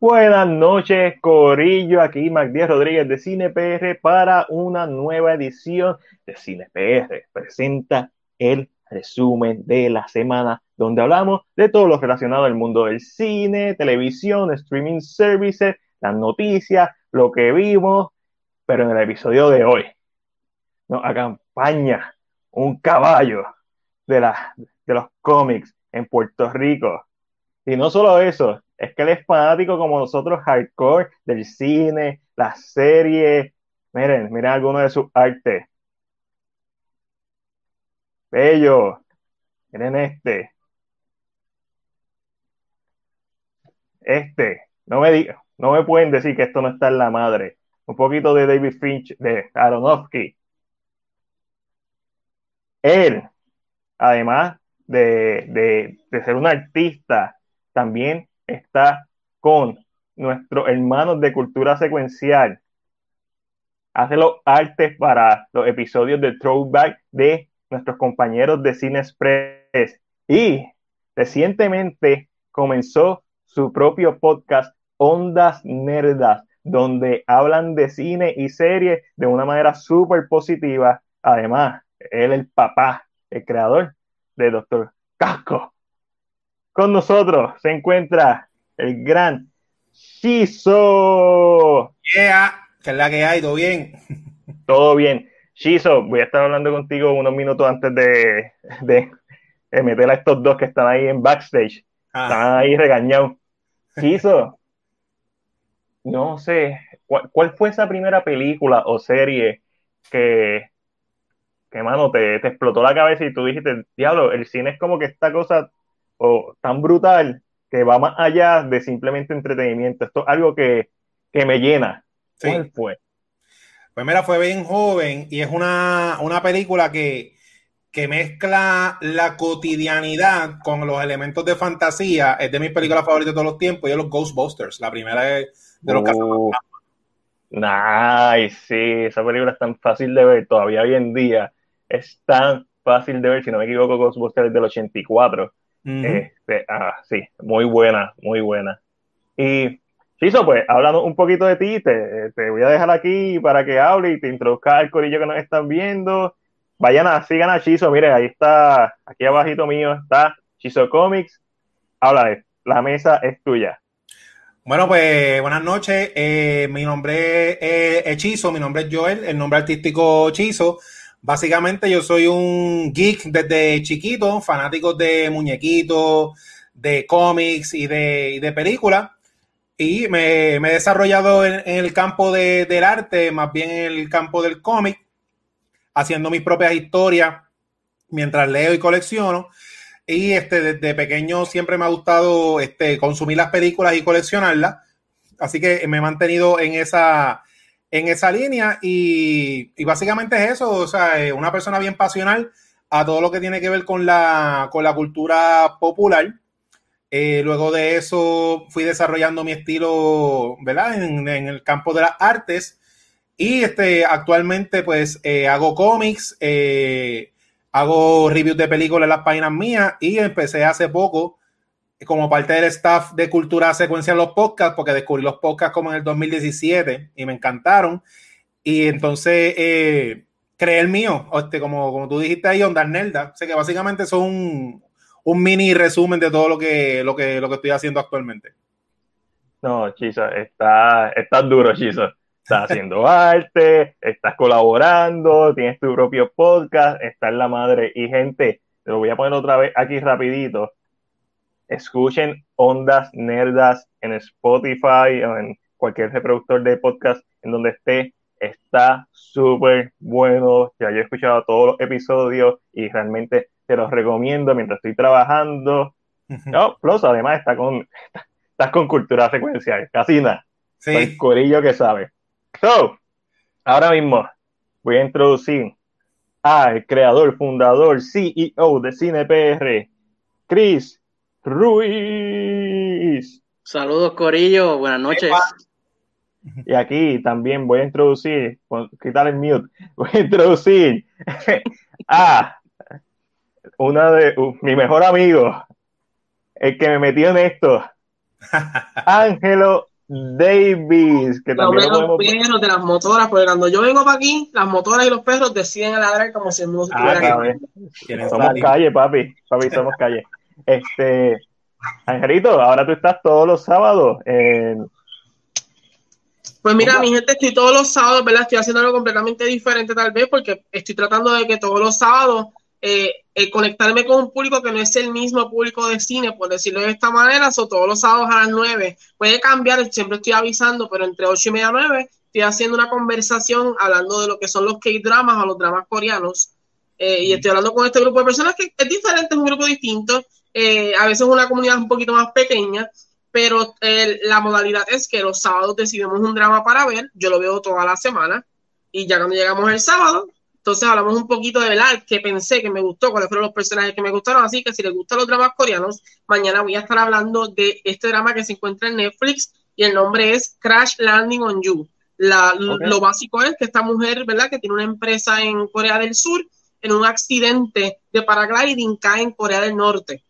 Buenas noches, Corillo. Aquí Magdiel Rodríguez de Cine PR para una nueva edición de Cine PR. Presenta el resumen de la semana, donde hablamos de todo lo relacionado al mundo del cine, televisión, streaming services, las noticias, lo que vimos. Pero en el episodio de hoy nos acompaña un caballo de, los cómics en Puerto Rico. Y no solo eso, es que él es fanático como nosotros, hardcore, del cine, las series. Miren, miren algunos de sus artes. Bello. Miren este. Este. No me, no me pueden decir que esto no está en la madre. Un poquito de David Finch, de Aronofsky. Él, además de, de, de ser un artista, también está con nuestros hermanos de cultura secuencial. Hace los artes para los episodios de Throwback de nuestros compañeros de Cine Express. Y recientemente comenzó su propio podcast, Ondas Nerdas, donde hablan de cine y series de una manera súper positiva. Además, él el papá, el creador de Doctor Casco. Con nosotros se encuentra el gran Shizo. Yeah, que es la que hay, todo bien. Todo bien. Shizo, voy a estar hablando contigo unos minutos antes de, de, meter a estos dos que están ahí en backstage. Ah. Están ahí regañados. Shizo, no sé, ¿cuál, fue esa primera película o serie que, que mano, te, te explotó la cabeza y tú dijiste, diablo, el cine es como que esta cosa o tan brutal que va más allá de simplemente entretenimiento. Esto es algo que, me llena. ¿Cuál fue? Pues mira, fue bien joven y es una, película que, mezcla la cotidianidad con los elementos de fantasía. Es de mis películas favoritas de todos los tiempos y es los Ghostbusters. La primera de, de los uh, Nice, sí, esa película es tan fácil de ver todavía hoy en día. Es tan fácil de ver, si no me equivoco, Ghostbusters del 84 este, ah, sí, muy buena, muy buena. Y Chiso, pues hablando un poquito de ti, te, te, voy a dejar aquí para que hable y te introduzca al corillo que nos están viendo. Vayan a, sigan a Chiso, mire, ahí está, aquí abajito mío está Chiso Comics. Habla, la mesa es tuya. Bueno, pues buenas noches. Eh, mi nombre es Hechizo, mi nombre es Joel, el nombre artístico Chizo. Básicamente yo soy un geek desde chiquito, fanático de muñequitos, de cómics y de, de películas. Y me, he desarrollado en, el campo del arte, más bien en el campo del cómic, haciendo mis propias historias mientras leo y colecciono. Y este, desde pequeño siempre me ha gustado este, consumir las películas y coleccionarlas. Así que me he mantenido en esa, en esa línea y, básicamente es eso, o sea, una persona bien pasional a todo lo que tiene que ver con la, con la cultura popular. Eh, luego de eso fui desarrollando mi estilo, ¿verdad? En, el campo de las artes y este, actualmente pues eh, hago cómics, eh, hago reviews de películas en las páginas mías y empecé hace poco como parte del staff de Cultura Secuencia los podcasts, porque descubrí los podcasts como en el 2017 y me encantaron. Y entonces eh, creé mío, este, como, como tú dijiste ahí, Onda Nelda. O que básicamente son un, mini resumen de todo lo que, lo que, lo que estoy haciendo actualmente. No, estás está duro, Chiso. Estás haciendo arte, estás colaborando, tienes tu propio podcast, estás la madre. Y gente, te lo voy a poner otra vez aquí rapidito escuchen Ondas Nerdas en Spotify o en cualquier reproductor de podcast en donde esté. Está súper bueno. Ya yo he escuchado todos los episodios y realmente te los recomiendo mientras estoy trabajando. No, plus además está con, estás con cultura secuencial, casi nada. Sí. El corillo que sabe. So, ahora mismo voy a introducir al creador, fundador, CEO de CinePR, Chris Ruiz. Saludos, Corillo. Buenas noches. Y aquí también voy a introducir, quitar el mute, voy a introducir a una de mi mejor amigo, el que me metió en esto, Ángelo Davis, que también lo podemos... perros, de las motoras, porque cuando yo vengo para aquí, las motoras y los perros deciden ladrar como si no ah, Somos calle, papi, papi, somos calle. Este, Angelito, ahora tú estás todos los sábados en... Pues mira, mi gente, estoy todos los sábados, ¿verdad? Estoy haciendo algo completamente diferente tal vez porque estoy tratando de que todos los sábados eh, eh, conectarme con un público que no es el mismo público de cine, por decirlo de esta manera, o todos los sábados a las 9. Puede cambiar, siempre estoy avisando, pero entre 8 y media y 9 estoy haciendo una conversación hablando de lo que son los K-dramas o los dramas coreanos. Eh, y estoy hablando con este grupo de personas que es diferente, es un grupo distinto. Eh, a veces una comunidad un poquito más pequeña, pero la modalidad es que los sábados decidimos un drama para ver. Yo lo veo toda la semana. Y ya cuando llegamos el sábado, entonces hablamos un poquito de verdad que pensé que me gustó, cuáles fueron los personajes que me gustaron. Así que si les gustan los dramas coreanos, mañana voy a estar hablando de este drama que se encuentra en Netflix y el nombre es Crash Landing on You. Lo básico es que esta mujer, ¿verdad? Que tiene una empresa en Corea del Sur, en un accidente de paragliding cae en Corea del Norte.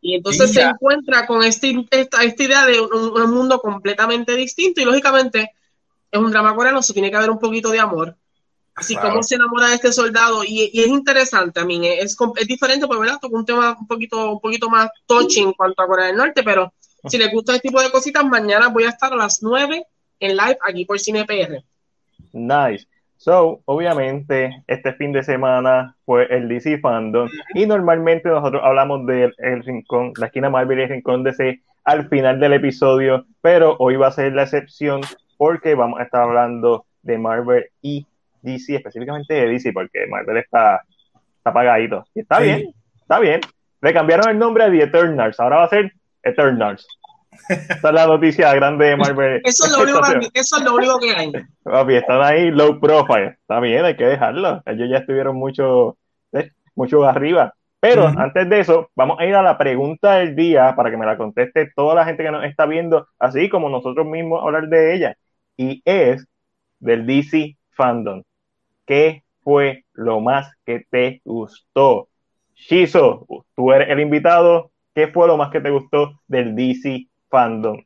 Y entonces se encuentra con este, esta, esta idea de un, un, mundo completamente distinto y lógicamente es un drama coreano, se tiene que haber un poquito de amor. Así como se enamora de este soldado y, es interesante a mí, es, es diferente porque ¿verdad? toca un tema un poquito, un poquito más touching en cuanto a Corea del Norte, pero si les gusta este tipo de cositas, mañana voy a estar a las 9 en live aquí por Cine PR. Nice. So, obviamente, este fin de semana fue el DC Fandom y normalmente nosotros hablamos del rincón, la esquina Marvel y el rincón DC al final del episodio, pero hoy va a ser la excepción porque vamos a estar hablando de Marvel y DC, específicamente de DC, porque Marvel está, está apagadito. Y está bien, está bien. Le cambiaron el nombre a The Eternals, ahora va a ser Eternals. Esta es la noticia grande de Marvel. Eso es lo único, que, eso es lo único que hay. Papi, están ahí low profile. Está bien, hay que dejarlo. Ellos ya estuvieron mucho, eh, mucho arriba. Pero antes de eso, vamos a ir a la pregunta del día para que me la conteste toda la gente que nos está viendo, así como nosotros mismos hablar de ella. Y es del DC Fandom. ¿qué fue lo más que te gustó? Shizo, tú eres el invitado. ¿Qué fue lo más que te gustó del DC Fandom?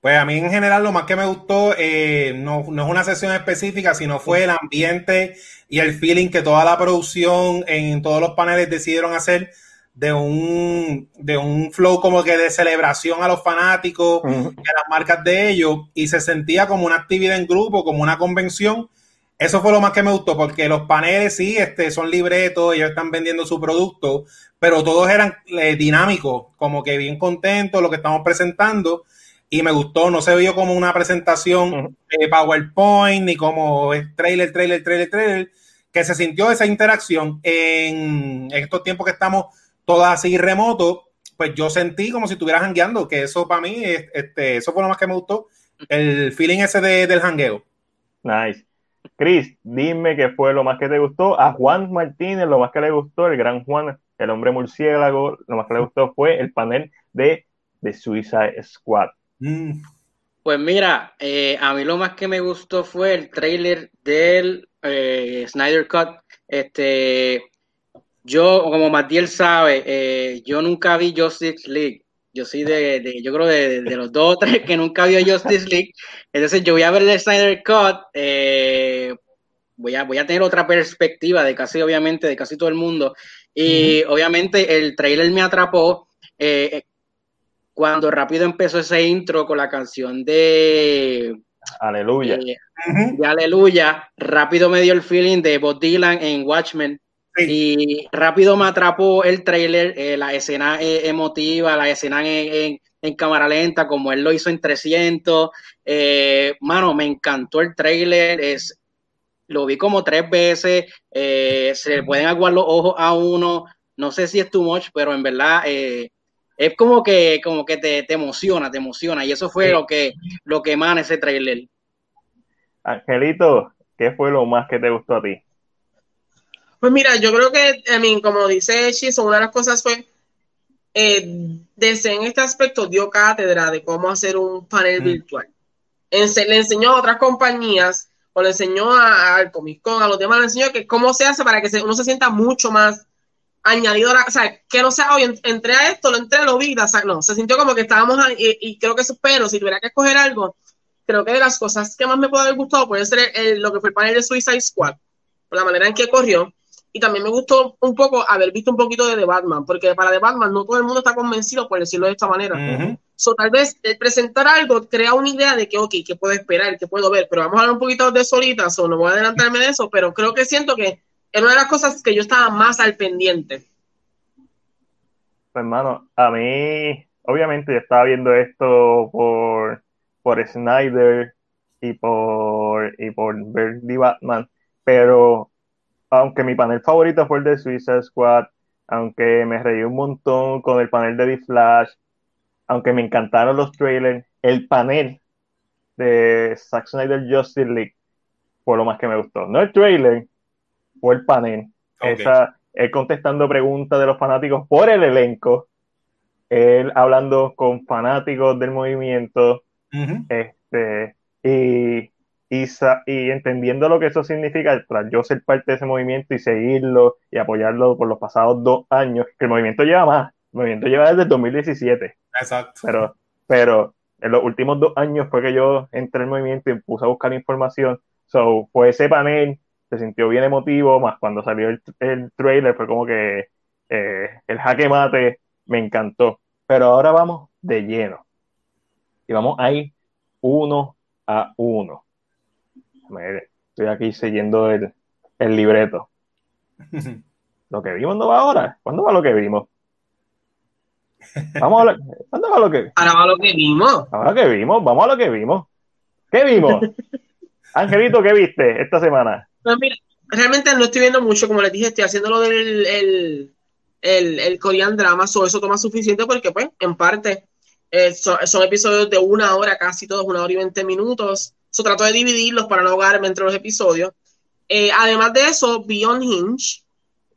Pues a mí en general lo más que me gustó eh, no, no, es una sesión específica, sino fue el ambiente y el feeling que toda la producción en todos los paneles decidieron hacer de un, de un flow como que de celebración a los fanáticos y a las marcas de ellos y se sentía como una actividad en grupo, como una convención eso fue lo más que me gustó, porque los paneles sí este, son libretos, ellos están vendiendo su producto, pero todos eran eh, dinámicos, como que bien contentos lo que estamos presentando. Y me gustó, no se vio como una presentación de PowerPoint, ni como trailer, trailer, trailer, trailer, que se sintió esa interacción en estos tiempos que estamos todos así remotos, pues yo sentí como si estuviera jangueando, que eso para mí, este, eso fue lo más que me gustó, el feeling ese de, del jangueo. Nice. Chris, dime qué fue lo más que te gustó. A Juan Martínez, lo más que le gustó, el gran Juan, el hombre murciélago, lo más que le gustó fue el panel de, de Suicide Squad. Mm. Pues mira, eh, a mí lo más que me gustó fue el trailer del eh, Snyder Cut. Este, yo, como Matiel sabe, eh, yo nunca vi Justice League. Yo soy de, yo creo de, los dos o tres que nunca vio Justice League. Entonces yo voy a ver el Snyder Cut, eh, voy, a, voy a tener otra perspectiva de casi, obviamente, de casi todo el mundo. Y obviamente el trailer me atrapó eh, cuando rápido empezó ese intro con la canción de... Aleluya. Eh, de Aleluya, rápido me dio el feeling de Bob Dylan en Watchmen y rápido me atrapó el trailer, eh, la escena eh, emotiva, la escena en, cámara lenta, como él lo hizo en 300. Eh, mano, me encantó el trailer. Es, lo vi como tres veces. se le pueden aguar los ojos a uno. No sé si es too much, pero en verdad es como que, como que te, emociona, te emociona. Y eso fue lo que, lo que emana ese trailer. Angelito, ¿qué fue lo más que te gustó a ti? Pues mira, yo creo que, I mean, como dice Shizo, una de las cosas fue, eh, desde en este aspecto dio cátedra de cómo hacer un panel mm. virtual. le enseñó a otras compañías, o le enseñó al Comic Con, a los demás, le enseñó que cómo se hace para que uno se sienta mucho más añadido, o sea, que no sea, hoy entré a esto, lo entré, lo vi, o sea, no, se sintió como que estábamos ahí, y, creo que eso, pero si tuviera que escoger algo, creo que de las cosas que más me puede haber gustado puede ser lo que fue el panel de Suicide Squad, por la manera en que corrió, y también me gustó un poco haber visto un poquito de The Batman, porque para The Batman no todo el mundo está convencido, por decirlo de esta manera. So, tal vez el presentar algo crea una idea de que, ok, que puedo esperar, que puedo ver, pero vamos a hablar un poquito de solitas, o no voy a adelantarme de eso, pero creo que siento que era una de las cosas que yo estaba más al pendiente. Pues, hermano, a mí, obviamente, yo estaba viendo esto por, por Snyder y por, y por ver The Batman, pero aunque mi panel favorito fue el de Suicide Squad, aunque me reí un montón con el panel de The Flash, aunque me encantaron los trailers, el panel de Zack Snyder Justice League fue lo más que me gustó. No el trailer, fue el panel. Esa, él contestando preguntas de los fanáticos por el elenco, él hablando con fanáticos del movimiento, este, y y, y, entendiendo lo que eso significa, tras yo ser parte de ese movimiento y seguirlo y apoyarlo por los pasados dos años, que el movimiento lleva más, el movimiento lleva desde el 2017. Exacto. Pero, pero en los últimos dos años fue que yo entré al movimiento y puse a buscar información. So, fue ese panel, se sintió bien emotivo, más cuando salió el, el trailer, fue como que eh, el jaque mate me encantó. Pero ahora vamos de lleno. Y vamos ahí uno a uno estoy aquí siguiendo el, el libreto. Lo que vimos no va ahora. ¿Cuándo va lo que vimos? Vamos a hablar. ¿Cuándo va lo que Ahora va lo que vimos. Ahora que vimos, vamos a lo que vimos. ¿Qué vimos? Angelito, ¿qué viste esta semana? Pues mira, realmente no estoy viendo mucho, como les dije, estoy haciendo lo del el, el, el Korean drama, so eso toma suficiente porque, pues, en parte, eh, son, son, episodios de una hora, casi todos, una hora y veinte minutos. So, trato de dividirlos para no ahogarme entre los episodios. Eh, además de eso, Beyond Hinge.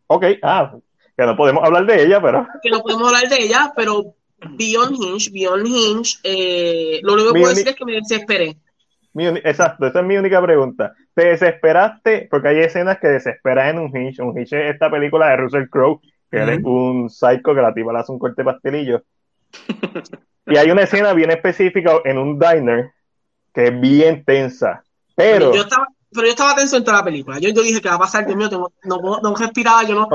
Ok, ah, que no podemos hablar de ella, pero. Que no podemos hablar de ella, pero Beyond Hinge, Beyond Hinge, eh, lo único que puedo decir es que me desesperé. exacto, esa es mi única pregunta. ¿Te desesperaste? Porque hay escenas que desesperan en un Hinge. Un Hinge es esta película de Russell Crowe, que es un psycho que la tipa le hace un corte pastelillo. y hay una escena bien específica en un diner que es bien tensa. Pero. Yo estaba, pero yo estaba tenso en toda la película. Yo, yo dije que va a pasar, Dios mío, tengo, no, no respiraba, yo no.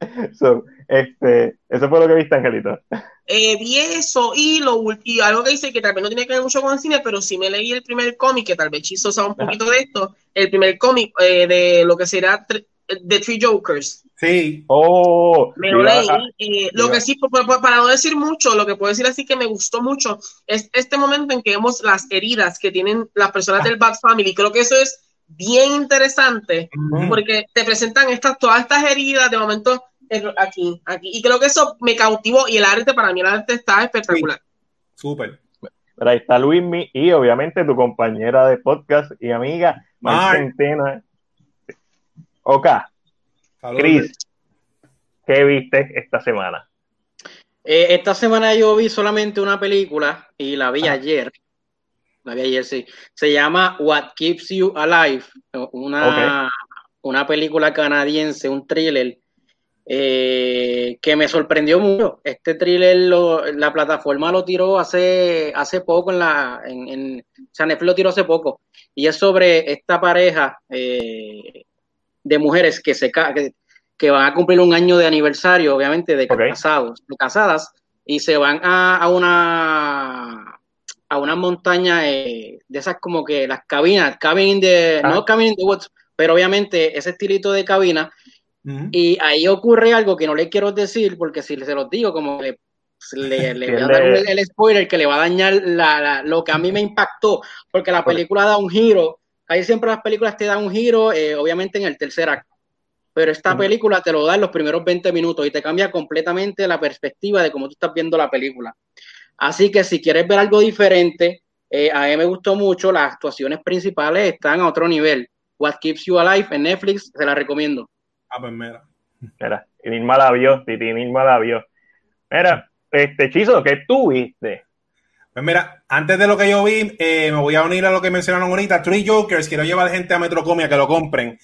so, este, eso fue lo que viste, Angelito. Eh, vi eso y, lo, y algo que dice que tal vez no tiene que ver mucho con el cine, pero sí me leí el primer cómic, que tal vez Chiso sabe un poquito de esto, el primer cómic eh, de lo que será The Three Jokers. Sí. Oh, me lo leí. Eh, lo que sí, para no decir mucho, lo que puedo decir así que me gustó mucho es este momento en que vemos las heridas que tienen las personas del Bad Family. Creo que eso es bien interesante porque te presentan estas, todas estas heridas de momento aquí, aquí. Y creo que eso me cautivó y el arte, para mí el arte está espectacular. Súper. Ahí está Luismi y obviamente tu compañera de podcast y amiga, Mar Centena. Ok, Cris, ¿qué viste esta semana? Eh, esta semana yo vi solamente una película y la vi ayer. La vi ayer, sí. Se llama What Keeps You Alive, una, una película canadiense, un thriller eh, que me sorprendió mucho. Este thriller, la plataforma lo tiró hace, hace poco, en la, en, en, lo tiró hace poco, y es sobre esta pareja eh, de mujeres que se que, que, van a cumplir un año de aniversario, obviamente, de casados, de casadas, y se van a, a una a una montaña eh, de esas como que las cabinas, cabin de, no cabin de woods, pero obviamente ese estilito de cabina, y ahí ocurre algo que no le quiero decir, porque si se los digo, como que le, le voy a dar el, spoiler que le va a dañar la, lo que a mí me impactó, porque la película da un giro Ahí siempre las películas te dan un giro, eh, obviamente en el tercer acto. Pero esta película te lo da en los primeros 20 minutos y te cambia completamente la perspectiva de cómo tú estás viendo la película. Así que si quieres ver algo diferente, eh, a mí me gustó mucho, las actuaciones principales están a otro nivel. What Keeps You Alive en Netflix, se la recomiendo. Ah, pues mira. Mira, Nilma la vio, Titi Nilma la vio. Mira, este Chizo, ¿qué tú viste? Pues mira, antes de lo que yo vi, eh, me voy a unir a lo que mencionaron ahorita. Three Jokers, quiero llevar gente a Metrocomia que lo compren.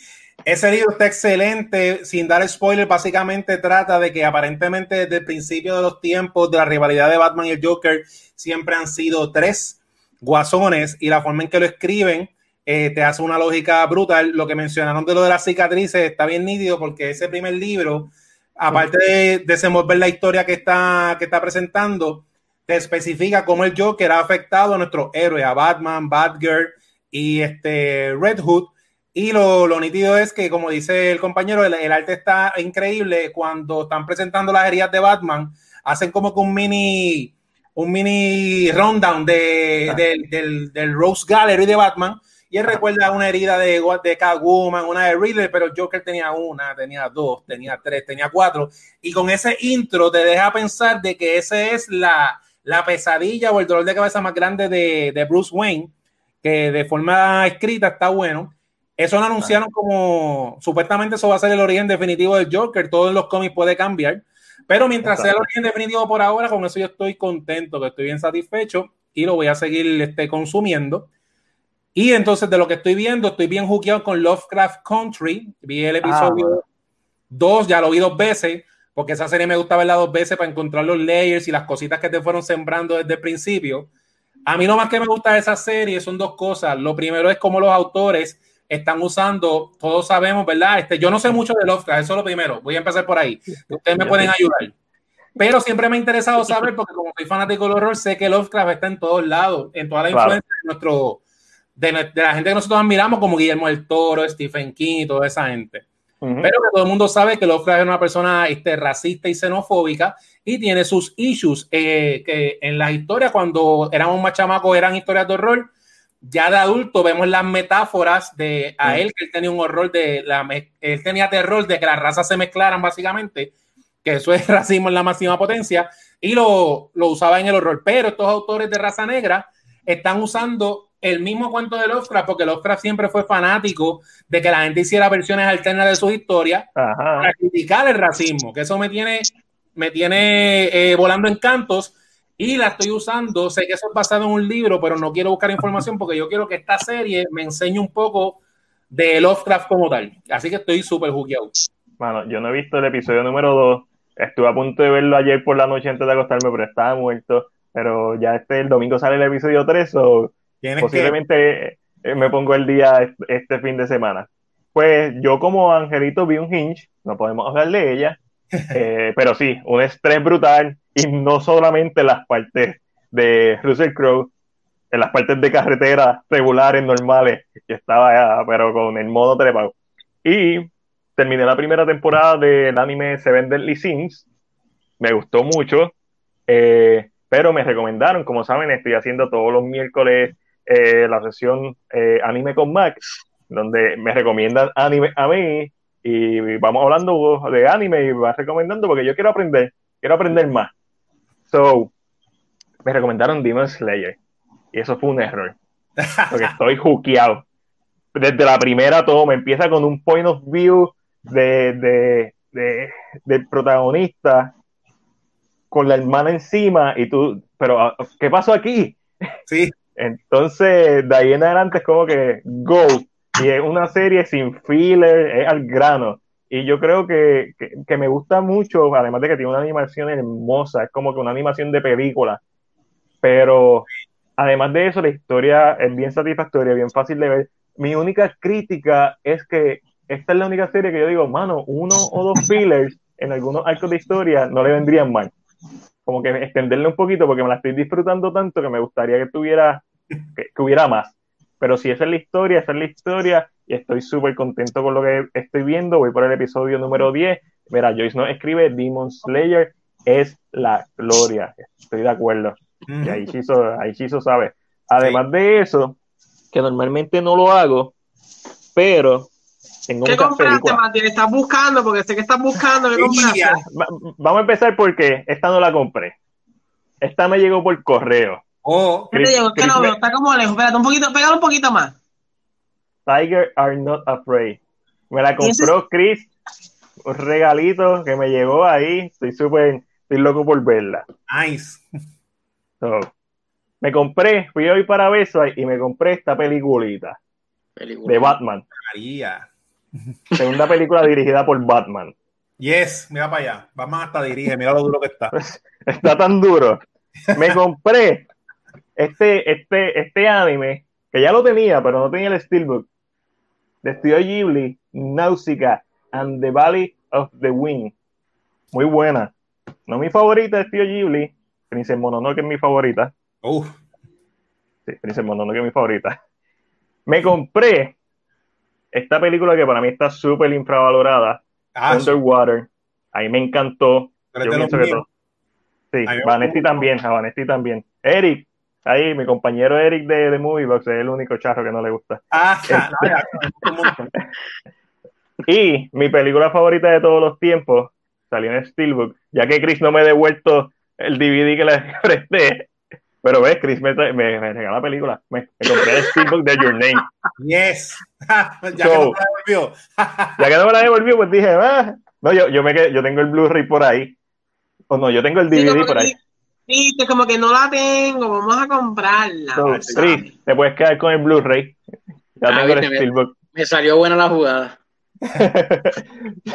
Ese libro está excelente, sin dar spoiler, básicamente trata de que aparentemente desde el principio de los tiempos de la rivalidad de Batman y el Joker siempre han sido tres guasones y la forma en que lo escriben eh, te hace una lógica brutal. Lo que mencionaron de lo de las cicatrices está bien nítido porque ese primer libro, aparte de desenvolver la historia que está, que está presentando, te especifica cómo el Joker ha afectado a nuestros héroes, a Batman, Batgirl y este Red Hood. Y lo, lo nítido es que, como dice el compañero, el, arte está increíble. Cuando están presentando las heridas de Batman, hacen como que un mini, un mini rundown de, del, del Rose Gallery de Batman y él recuerda una herida de, de Catwoman, una de Riddler, pero Joker tenía una, tenía dos, tenía tres, tenía cuatro. Y con ese intro te deja pensar de que esa es la, la pesadilla o el dolor de cabeza más grande de, de, Bruce Wayne, que de forma escrita está bueno. Eso lo anunciaron como supuestamente eso va a ser el origen definitivo del Joker. Todos los cómics puede cambiar. Pero mientras sea el origen definitivo por ahora, con eso yo estoy contento, que estoy bien satisfecho y lo voy a seguir este, consumiendo. Y entonces de lo que estoy viendo, estoy bien juqueado con Lovecraft Country. Vi el episodio 2, ya lo vi dos veces, porque esa serie me gusta verla dos veces para encontrar los layers y las cositas que te fueron sembrando desde el principio. A mí lo más que me gusta de esa serie son dos cosas. Lo primero es cómo los autores están usando, todos sabemos, ¿verdad? Este, yo no sé mucho de Lovecraft, eso es lo primero. Voy a empezar por ahí. Ustedes me pueden ayudar. Pero siempre me ha interesado saber, porque como soy fanático del horror, sé que Lovecraft está en todos lados, en toda la influencia de nuestro de, la gente que nosotros admiramos, como Guillermo del Toro, Stephen King y toda esa gente. Pero que todo el mundo sabe que Lovecraft es una persona este, racista y xenofóbica y tiene sus issues eh, que en la historia, cuando éramos más chamacos, eran historias de horror. Ya de adulto vemos las metáforas de a él, que él tenía un horror de la, él tenía terror de que las razas se mezclaran básicamente, que eso es racismo en la máxima potencia, y lo, lo usaba en el horror. Pero estos autores de raza negra están usando el mismo cuento de Lovecraft, porque Lovecraft siempre fue fanático de que la gente hiciera versiones alternas de sus historias para criticar el racismo, que eso me tiene, me tiene eh, volando en cantos y la estoy usando. Sé que eso es basado en un libro, pero no quiero buscar información porque yo quiero que esta serie me enseñe un poco de Lovecraft como tal. Así que estoy súper jugueado. Bueno, yo no he visto el episodio número 2. Estuve a punto de verlo ayer por la noche antes de acostarme, pero estaba muerto. Pero ya este el domingo sale el episodio 3, o Posiblemente eh, me pongo el día este fin de semana. Pues yo como Angelito vi un hinge, no podemos hablar de ella, eh, pero sí, un estrés brutal y no solamente las partes de Russell Crowe, en las partes de carretera regulares, normales, que estaba pero con el modo trepado. Y terminé la primera temporada del anime Seven Deadly Sins, me gustó mucho, eh, pero me recomendaron, como saben, estoy haciendo todos los miércoles eh, la sesión eh, Anime con Max, donde me recomiendan anime a mí y vamos hablando de anime y va recomendando porque yo quiero aprender, quiero aprender más. So, me recomendaron Demon Slayer y eso fue un error, porque estoy juqueado. Desde la primera toma empieza con un point of view de, de, de, del protagonista con la hermana encima y tú, pero ah, ¿qué pasó aquí? Sí. Entonces, de ahí en adelante es como que Go. Y es una serie sin filler, es al grano. Y yo creo que, que, me gusta mucho, además de que tiene una animación hermosa, es como que una animación de película. Pero además de eso, la historia es bien satisfactoria, bien fácil de ver. Mi única crítica es que esta es la única serie que yo digo, mano, uno o dos fillers en algunos arcos de historia no le vendrían mal como que extenderle un poquito porque me la estoy disfrutando tanto que me gustaría que tuviera, que, hubiera más. Pero si esa es la historia, esa es la historia y estoy súper contento con lo que estoy viendo. Voy por el episodio número 10. Mira, Joyce no escribe Demon Slayer es la gloria. Estoy de acuerdo. Y ahí Chizo, ahí Chizo sabe. Además de eso, que normalmente no lo hago, pero ¿Qué compraste, Martín? ¿Estás buscando? Porque sé que estás buscando. ¿Qué compraste? vamos a empezar porque esta no la compré. Esta me llegó por correo. Oh, ¿qué te llegó? ¿Qué no veo? Está como lejos. Espérate un poquito, pégalo un poquito más. Tiger are not afraid. Me la compró Chris. Un regalito que me llegó ahí. Estoy súper, estoy loco por verla. Nice. me compré, fui hoy para Beso y me compré esta peliculita de Batman. María. Segunda película dirigida por Batman. Yes, mira para allá. Batman hasta dirige, mira lo duro que está. está tan duro. Me compré este, este, este anime, que ya lo tenía, pero no tenía el steelbook, de Studio Ghibli, Nausicaa and the Valley of the Wind. Muy buena. No mi favorita de Studio Ghibli, Princess Mononoke es mi favorita. Uf. Sí, Princess Mononoke es mi favorita. Me compré esta película que para mí está súper infravalorada, Ah, Underwater. A mí me encantó. Yo pienso que todo- Sí, Vanetti también, a Vanetti también. Eric, ahí, mi compañero Eric de, de Moviebox es el único charro que no le gusta. Ah, ya, un montón. Y mi película favorita de todos los tiempos salió en Steelbook, ya que Chris no me ha devuelto el DVD que le presté. Pero ves, Chris me, me, me regaló la película. Me, me compré el Steelbook de Your Name. Yes. ya que no me la devolvió. Ya que no me la devolvió, pues dije, ah, no, yo, yo, me quedé- yo tengo el Blu-ray por ahí. O no, yo tengo el DVD por ahí. sí, como que no la tengo, vamos a comprarla. So, ¿sabes? Chris, te puedes quedar con el Blu-ray. Ya Ah, tengo el Steelbook. Me salió buena la jugada.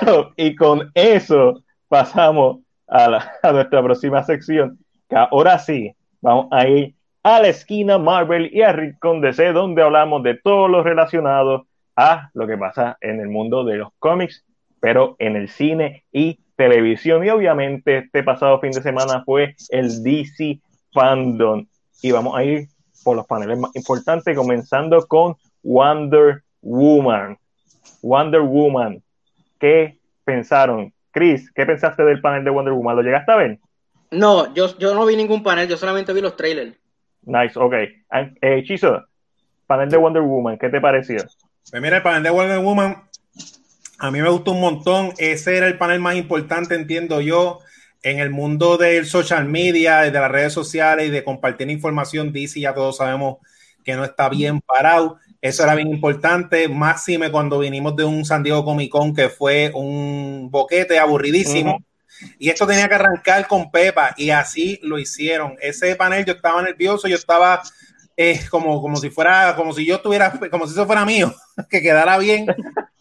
So, y con eso pasamos a, la- a nuestra próxima sección, que ahora sí vamos a ir a la esquina Marvel y a Rincón DC, donde hablamos de todo lo relacionado a lo que pasa en el mundo de los cómics, pero en el cine y televisión. Y obviamente este pasado fin de semana fue el DC Fandom. Y vamos a ir por los paneles más importantes, comenzando con Wonder Woman. Wonder Woman. ¿Qué pensaron? Chris, ¿qué pensaste del panel de Wonder Woman? ¿Lo llegaste a ver? No, yo, yo no vi ningún panel, yo solamente vi los trailers. Nice, ok. Eh, panel de Wonder Woman, ¿qué te pareció? Pues mira, el panel de Wonder Woman a mí me gustó un montón. Ese era el panel más importante, entiendo yo, en el mundo del social media, de las redes sociales y de compartir información. DC ya todos sabemos que no está bien parado. Eso era bien importante, máxime cuando vinimos de un San Diego Comic Con que fue un boquete aburridísimo. Y esto tenía que arrancar con Pepa y así lo hicieron. Ese panel yo estaba nervioso, yo estaba eh, como, como si fuera, como si yo estuviera, como si eso fuera mío, que quedara bien.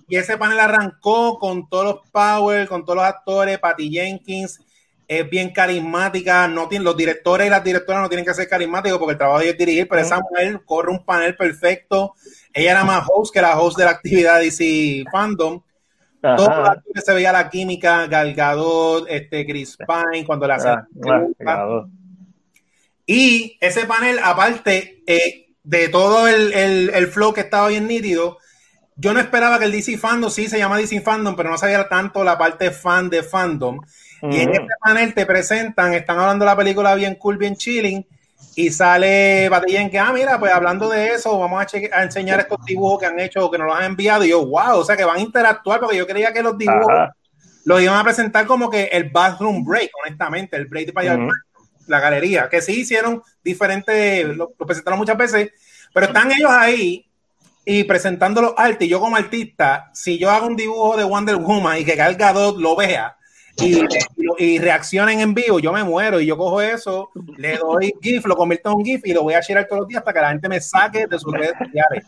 Y ese panel arrancó con todos los Power, con todos los actores, Patty Jenkins, es bien carismática, no tiene, los directores y las directoras no tienen que ser carismáticos porque el trabajo de ellos es dirigir, pero esa mujer corre un panel perfecto. Ella era más host que la host de la actividad DC Fandom. Todos se veía la química, Gal Gadot, este, Chris Pine, cuando Ah, ah, pegado. y ese panel, aparte eh, de todo el, el- el flow que estaba bien nítido, yo no esperaba que el DC Fandom, sí se llama DC Fandom, pero no sabía tanto la parte fan de fandom. Y en este panel te presentan, están hablando de la película bien cool, bien chilling, y sale Batilla que, ah, mira, pues hablando de eso, vamos a, enseñar estos dibujos que han hecho, que nos los han enviado. Y yo, wow, o sea que van a interactuar, porque yo creía que los dibujos Ajá. los iban a presentar como que el bathroom break, honestamente, el break para baño, la galería, que sí hicieron diferentes, lo, lo presentaron muchas veces, pero están ellos ahí y presentando los artes. Y yo como artista, si yo hago un dibujo de Wonder Woman y que Gal Gadot lo vea y, y, reaccionen en vivo, yo me muero y yo cojo eso, le doy GIF, lo convierto en un GIF y lo voy a sharear todos los días hasta que la gente me saque de sus redes sociales.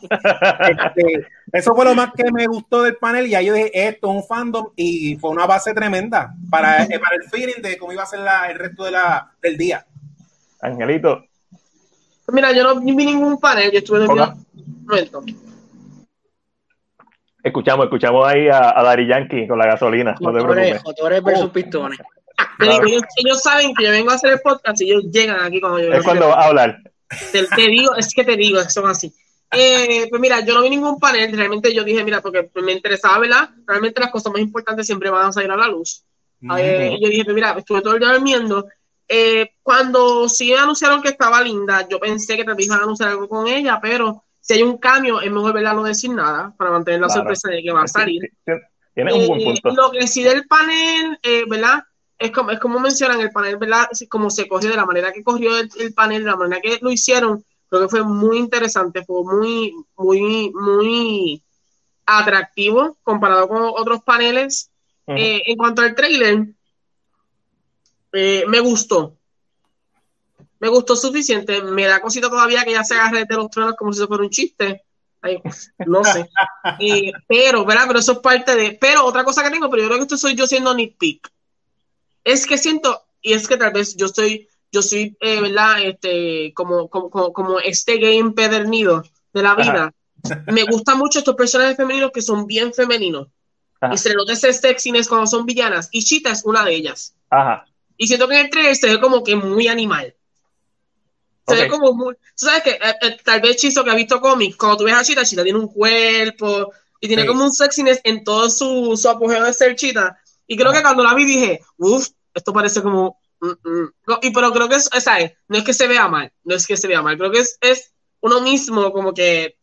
Este, eso fue lo más que me gustó del panel y ahí yo dije, esto es un fandom y fue una base tremenda para, eh, para el feeling de cómo iba a ser la- el resto de la, del día. Angelito, Mira, yo no vi ningún panel, yo estuve en un momento. Escuchamos, escuchamos ahí a, a Dari Yankee con la gasolina, no te preocupes. motores versus pistones. Claro. ellos, ellos saben que yo vengo a hacer el podcast y ellos llegan aquí cuando yo Es cuando va a hablar. Te, te digo, es que te digo, son así. Eh, pues mira, yo no vi ningún panel, realmente yo dije, mira, porque me interesaba, ¿verdad? Realmente las cosas más importantes siempre van a salir a la luz. Eh, yo dije, pues mira, estuve todo el día durmiendo. Eh, cuando sí anunciaron que estaba linda, yo pensé que también iban a anunciar algo con ella, pero si hay un cambio, es mejor verla no decir nada para mantener la Claro. sorpresa de que va a salir. Tienes un buen Eh, punto. Lo que sí del panel, eh, ¿verdad? Es como, es como mencionan el panel, ¿verdad? Como se corrió, de la manera que corrió el, el panel, de la manera que lo hicieron, creo que fue muy interesante, fue muy, muy, muy atractivo comparado con otros paneles. Eh, en cuanto al trailer, eh, me gustó. Me gustó suficiente. Me da cosita todavía que ya se agarre de los tronos como si fuera un chiste. no sé. Eh, pero, ¿verdad? Pero eso es parte de. Pero otra cosa que tengo, pero yo creo que esto soy yo siendo nitpick. Es que siento, y es que tal vez yo estoy, yo soy, eh, ¿verdad? Este, como, como, como, este game pedernido de la vida. Me gustan mucho estos personajes femeninos que son bien femeninos. Y se le nota ese sexiness cuando son villanas. Y Chita es una de ellas. Ajá. Y siento que en el trailer se ve como que muy animal. Se ve como muy. Sabes que eh, eh, tal vez Chizo que ha visto cómics, cuando tú ves a Chita, Chita tiene un cuerpo y tiene como un sexiness en todo su, su apogeo de ser Chita. Y creo que cuando la vi dije, uff, esto parece como. Mm, mm". Y pero creo que es, ¿sabes? No es que se vea mal, no es que se vea mal, creo que es, es uno mismo, como que.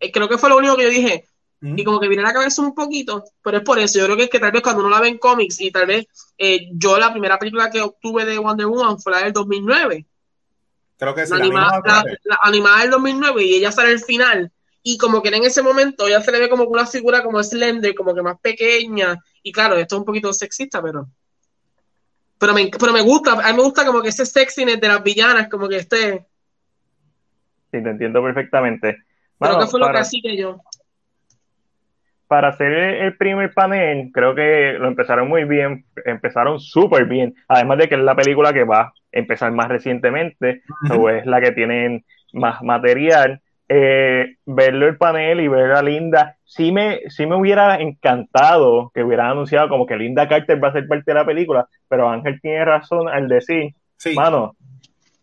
Eh, creo que fue lo único que yo dije, y como que viene a la cabeza un poquito, pero es por eso. Yo creo que es que tal vez cuando uno la ve en cómics y tal vez eh, yo la primera película que obtuve de Wonder Woman fue la del 2009. Creo que es la, animada, la, animada del 2009 y ella sale al final. Y como que en ese momento ella se le ve como una figura como Slender, como que más pequeña. Y claro, esto es un poquito sexista, pero. Pero me, pero me gusta, a mí me gusta como que ese sexiness de las villanas, como que este. Sí, te entiendo perfectamente. Creo que fue lo que así que yo para hacer el primer panel, creo que lo empezaron muy bien, empezaron súper bien, además de que es la película que va a empezar más recientemente, o es la que tienen más material. Eh, verlo el panel y ver a Linda, sí me, sí me hubiera encantado que hubieran anunciado como que Linda Carter va a ser parte de la película, pero Ángel tiene razón al decir, sí. mano,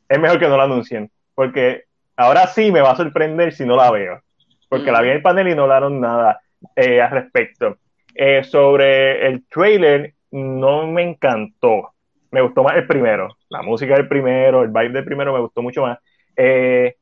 es mejor que no la anuncien, porque ahora sí me va a sorprender si no la veo, porque la vi en el panel y no hablaron nada eh, al respecto. Eh, sobre el trailer, no me encantó. Me gustó más el primero. La música del primero, el vibe del primero me gustó mucho más. Eh,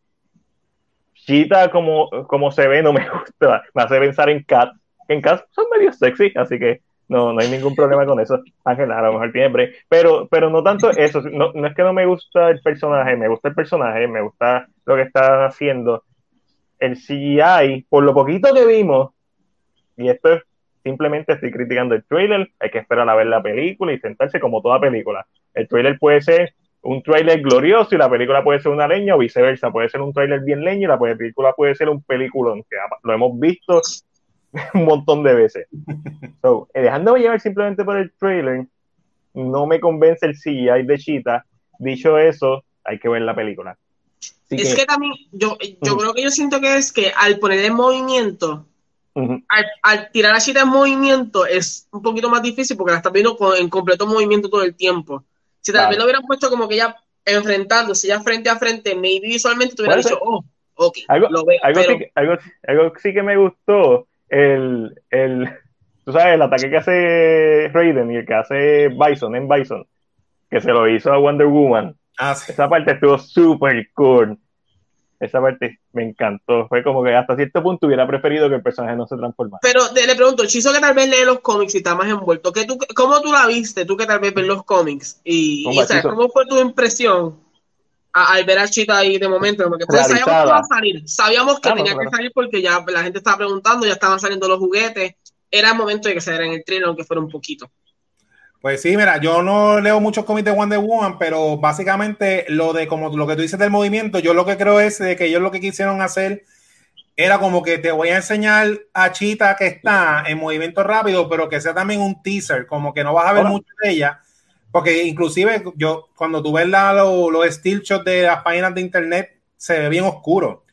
Cheetah, como, como se ve, no me gusta. Me hace pensar en Cat. En Cat son medio sexy, así que no, no hay ningún problema con eso. Ángel, a lo mejor tiene Pero, pero no tanto eso. No, no, es que no me gusta el personaje, me gusta el personaje, me gusta lo que está haciendo. El CGI, por lo poquito que vimos, y esto es simplemente estoy criticando el trailer, hay que esperar a ver la película y sentarse como toda película. El trailer puede ser un trailer glorioso y la película puede ser una leña o viceversa, puede ser un trailer bien leño y la película puede ser un peliculón, que lo hemos visto un montón de veces. So, eh, dejándome llevar simplemente por el trailer, no me convence el CGI de Cheetah. Dicho eso, hay que ver la película. es que, también, yo, yo creo que yo siento que es que al poner en movimiento, al, tirar a Cheetah en movimiento es un poquito más difícil porque la estás viendo en completo movimiento todo el tiempo. Si tal vez lo hubieran puesto como que ya enfrentándose ya frente a frente, maybe visualmente te hubiera dicho, oh, ok, algo, lo veo. Algo, sí, algo, algo, sí que me gustó, el, el, tú sabes, el ataque que hace Raiden y el que hace Bison en Bison, que se lo hizo a Wonder Woman. Ah, Esa parte estuvo súper cool esa parte me encantó. Fue como que hasta cierto punto hubiera preferido que el personaje no se transformara. Pero le pregunto, Chizo que tal vez lee los cómics y está más envuelto, ¿qué tú, ¿cómo tú la viste? Tú que tal vez ves los cómics. ¿Y, ¿cómo fue tu impresión al ver a Chita ahí de momento? Porque sabíamos que iba a salir. Sabíamos que tenía que salir porque ya la gente estaba preguntando, ya estaban saliendo los juguetes. Era el momento de que se en el trailer, aunque fuera un poquito. Pues sí, mira, yo no leo muchos cómics de Wonder Woman, pero básicamente lo de como lo que tú dices del movimiento, yo lo que creo es de que ellos lo que quisieron hacer era como que te voy a enseñar a Chita que está en movimiento rápido, pero que sea también un teaser, como que no vas a ver mucho de ella, porque inclusive yo cuando tú ves los, los still shots de las páginas de internet se ve bien oscuro.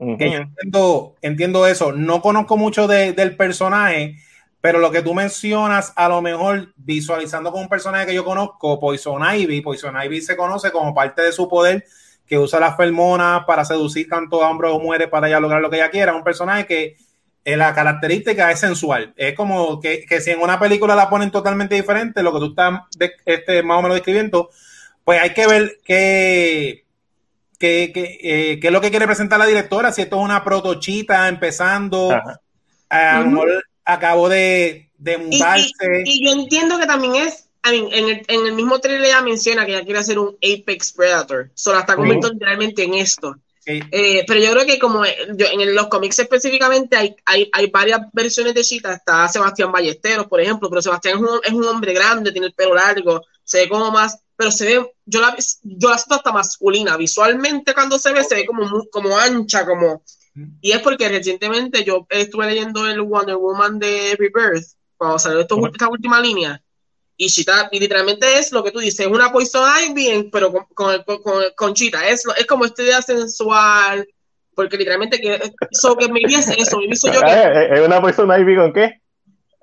entiendo, entiendo eso. No conozco mucho del personaje, pero lo que tú mencionas, a lo mejor visualizando con un personaje que yo conozco, Poison Ivy, Poison Ivy se conoce como parte de su poder que usa las fermonas para seducir tanto a hombres o mujeres para ella lograr lo que ella quiera. Un personaje que eh, la característica es sensual. Es como que, si en una película la ponen totalmente diferente, lo que tú estás este, más o menos describiendo, pues hay que ver qué, qué, eh, es lo que quiere presentar la directora, si esto es una protochita empezando, a lo mejor acabó de, de mudarse. Y, yo entiendo que también es, en, el, en, el, mismo trailer ella menciona que ella quiere hacer un Apex Predator, solo está convirtiendo literalmente en esto. Eh, pero yo creo que como yo, en los cómics específicamente hay, hay, hay, varias versiones de Cheetah, está Sebastián Ballesteros, por ejemplo, pero Sebastián es un, es un, hombre grande, tiene el pelo largo, se ve como más, pero se ve, yo la, yo la siento hasta masculina, visualmente cuando se ve, se ve como, como ancha, como, Y es porque recientemente yo estuve leyendo el Wonder Woman de Rebirth, cuando salió esta última línea, y Chita, y literalmente es lo que tú dices, es una Poison Ivy, pero con, con, con, Chita, es, es como esta idea sensual, porque literalmente que, eso que me es eso, me yo que... ¿Es una Poison Ivy con qué?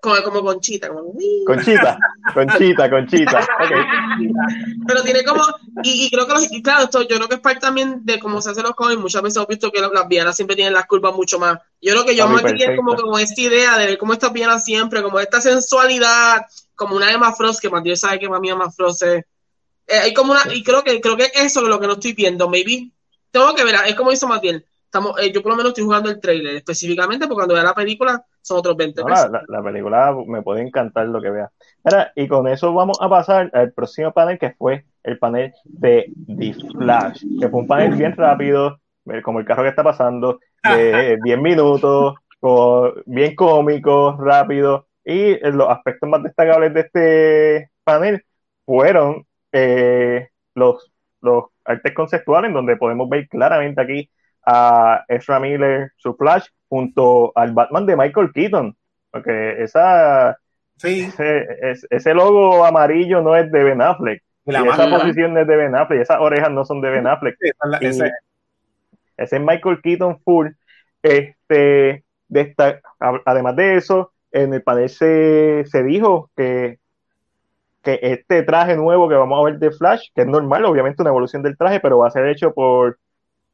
Como, como Conchita, como... Conchita, Conchita, Conchita. Pero tiene como, y, y creo que, los, y claro, esto yo creo que es parte también de cómo se hacen los cómics, muchas veces hemos visto que las villanas siempre tienen las culpas mucho más. Yo creo que yo me quería como, como esta idea de ver cómo estas villanas siempre, como esta sensualidad, como una Emma Frost, que Dios sabe que para mí Emma Frost es... Eh, hay como una, y creo que creo que eso es lo que no estoy viendo, maybe, tengo que ver, es como hizo Matiel, estamos, eh, yo por lo menos estoy jugando el trailer específicamente, porque cuando vea la película son otros 20 la, película me puede encantar lo que vea. Ahora, y con eso vamos a pasar al próximo panel, que fue el panel de The Flash, que fue un panel bien rápido, como el carro que está pasando, de 10 minutos, bien cómico, rápido, y los aspectos más destacables de este panel fueron eh, los, los artes conceptuales, en donde podemos ver claramente aquí a Ezra Miller, su Flash, junto al Batman de Michael Keaton. Porque esa, sí. ese, logo amarillo no es de Ben Affleck. y esa posición no es de Ben Affleck, esas orejas no son de Ben Affleck. ese. es Michael Keaton full. Este, de además de eso, en el panel se, se dijo que, que este traje nuevo que vamos a ver de Flash, que es normal, obviamente una evolución del traje, pero va a ser hecho por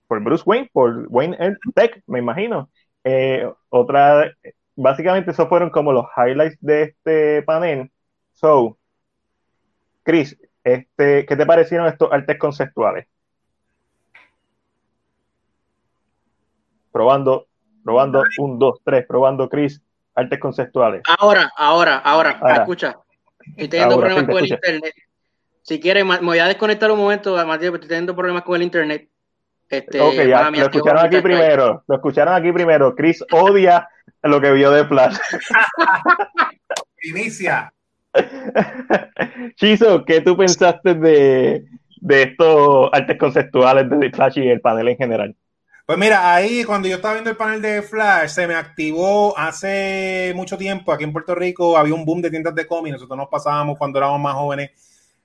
por Bruce Wayne, por Wayne Tech, me imagino. Eh, otra, básicamente esos fueron como los highlights de este panel. So, Chris, este, ¿qué te parecieron estos artes conceptuales? Probando, probando, un, dos, tres, probando, Chris, artes conceptuales. Ahora, ahora, ahora, escucha. Estoy teniendo problemas con el internet. Si quieres, me voy a desconectar un momento, Matías, estoy teniendo problemas con el internet. Este, ok, ya, lo escucharon aquí primero. Lo escucharon aquí primero. Chris odia lo que vio de Flash. Inicia. Chizo, ¿qué tú pensaste de, de estos artes conceptuales de Flash y el panel en general? Pues mira, ahí cuando yo estaba viendo el panel de Flash, se me activó hace mucho tiempo. Aquí en Puerto Rico había un boom de tiendas de cómics. Nosotros nos pasábamos cuando éramos más jóvenes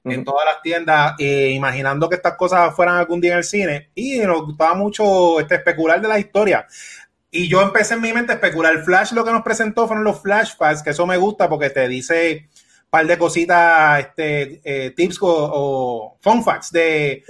en todas las tiendas, eh, imaginando que estas cosas fueran algún día en el cine. Y nos gustaba mucho este, especular de la historia. Y yo empecé en mi mente a especular. Flash lo que nos presentó fueron los flashbacks, que eso me gusta porque te dice un par de cositas, este, eh, tips o, fun facts de,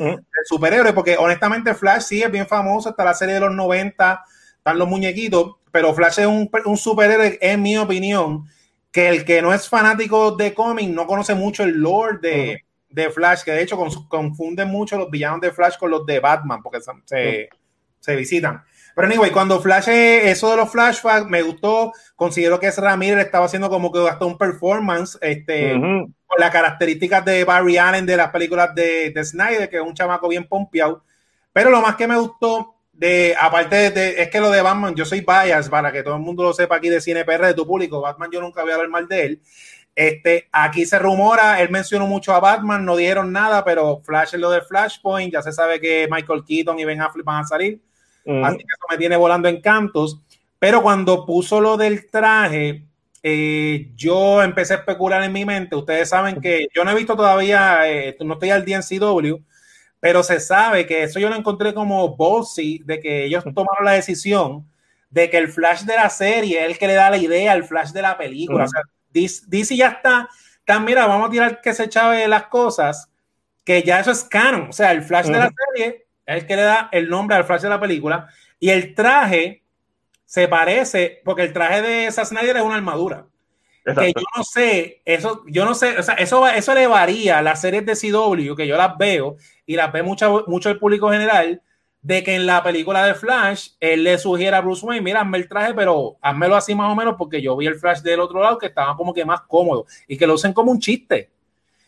superhéroes, porque honestamente Flash sí es bien famoso, está la serie de los 90, están los muñequitos, pero Flash es un, un superhéroe, en mi opinión, que el que no es fanático de cómic no conoce mucho el lore de, Flash, que de hecho confunden mucho los villanos de Flash con los de Batman, porque se, visitan. Pero anyway, cuando Flash, eso de los flashbacks me gustó, considero que ese Ramírez estaba haciendo como que hasta un performance, este, con las características de Barry Allen de las películas de, de Snyder, que es un chamaco bien pompeado. Pero lo más que me gustó de, aparte de, es que lo de Batman, yo soy bias para que todo el mundo lo sepa aquí de CinePR, de tu público, Batman yo nunca voy a hablar mal de él. Este, aquí se rumora, él mencionó mucho a Batman, no dijeron nada, pero Flash es lo de Flashpoint, ya se sabe que Michael Keaton y Ben Affleck van a salir, así que eso me tiene volando en cantos. Pero cuando puso lo del traje, eh, yo empecé a especular en mi mente. Ustedes saben que yo no he visto todavía, eh, no estoy al DNCW, pero se sabe que eso yo lo encontré como bossy, de que ellos tomaron la decisión de que el flash de la serie es el que le da la idea al flash de la película. O sea, DC, ya está, tan mira, vamos a tirar que se chave las cosas, que ya eso es canon. O sea, el flash de la serie es el que le da el nombre al flash de la película. Y el traje se parece, porque el traje de Zack Snyder es una armadura. Que yo no sé, eso, yo no sé, o sea, eso, eso le varía a las series de CW, que yo las veo, y las ve mucho, mucho el público general, de que en la película de Flash, él le sugiere a Bruce Wayne, mira, hazme el traje, pero házmelo así más o menos, porque yo vi el Flash del otro lado que estaba como que más cómodo, y que lo usen como un chiste.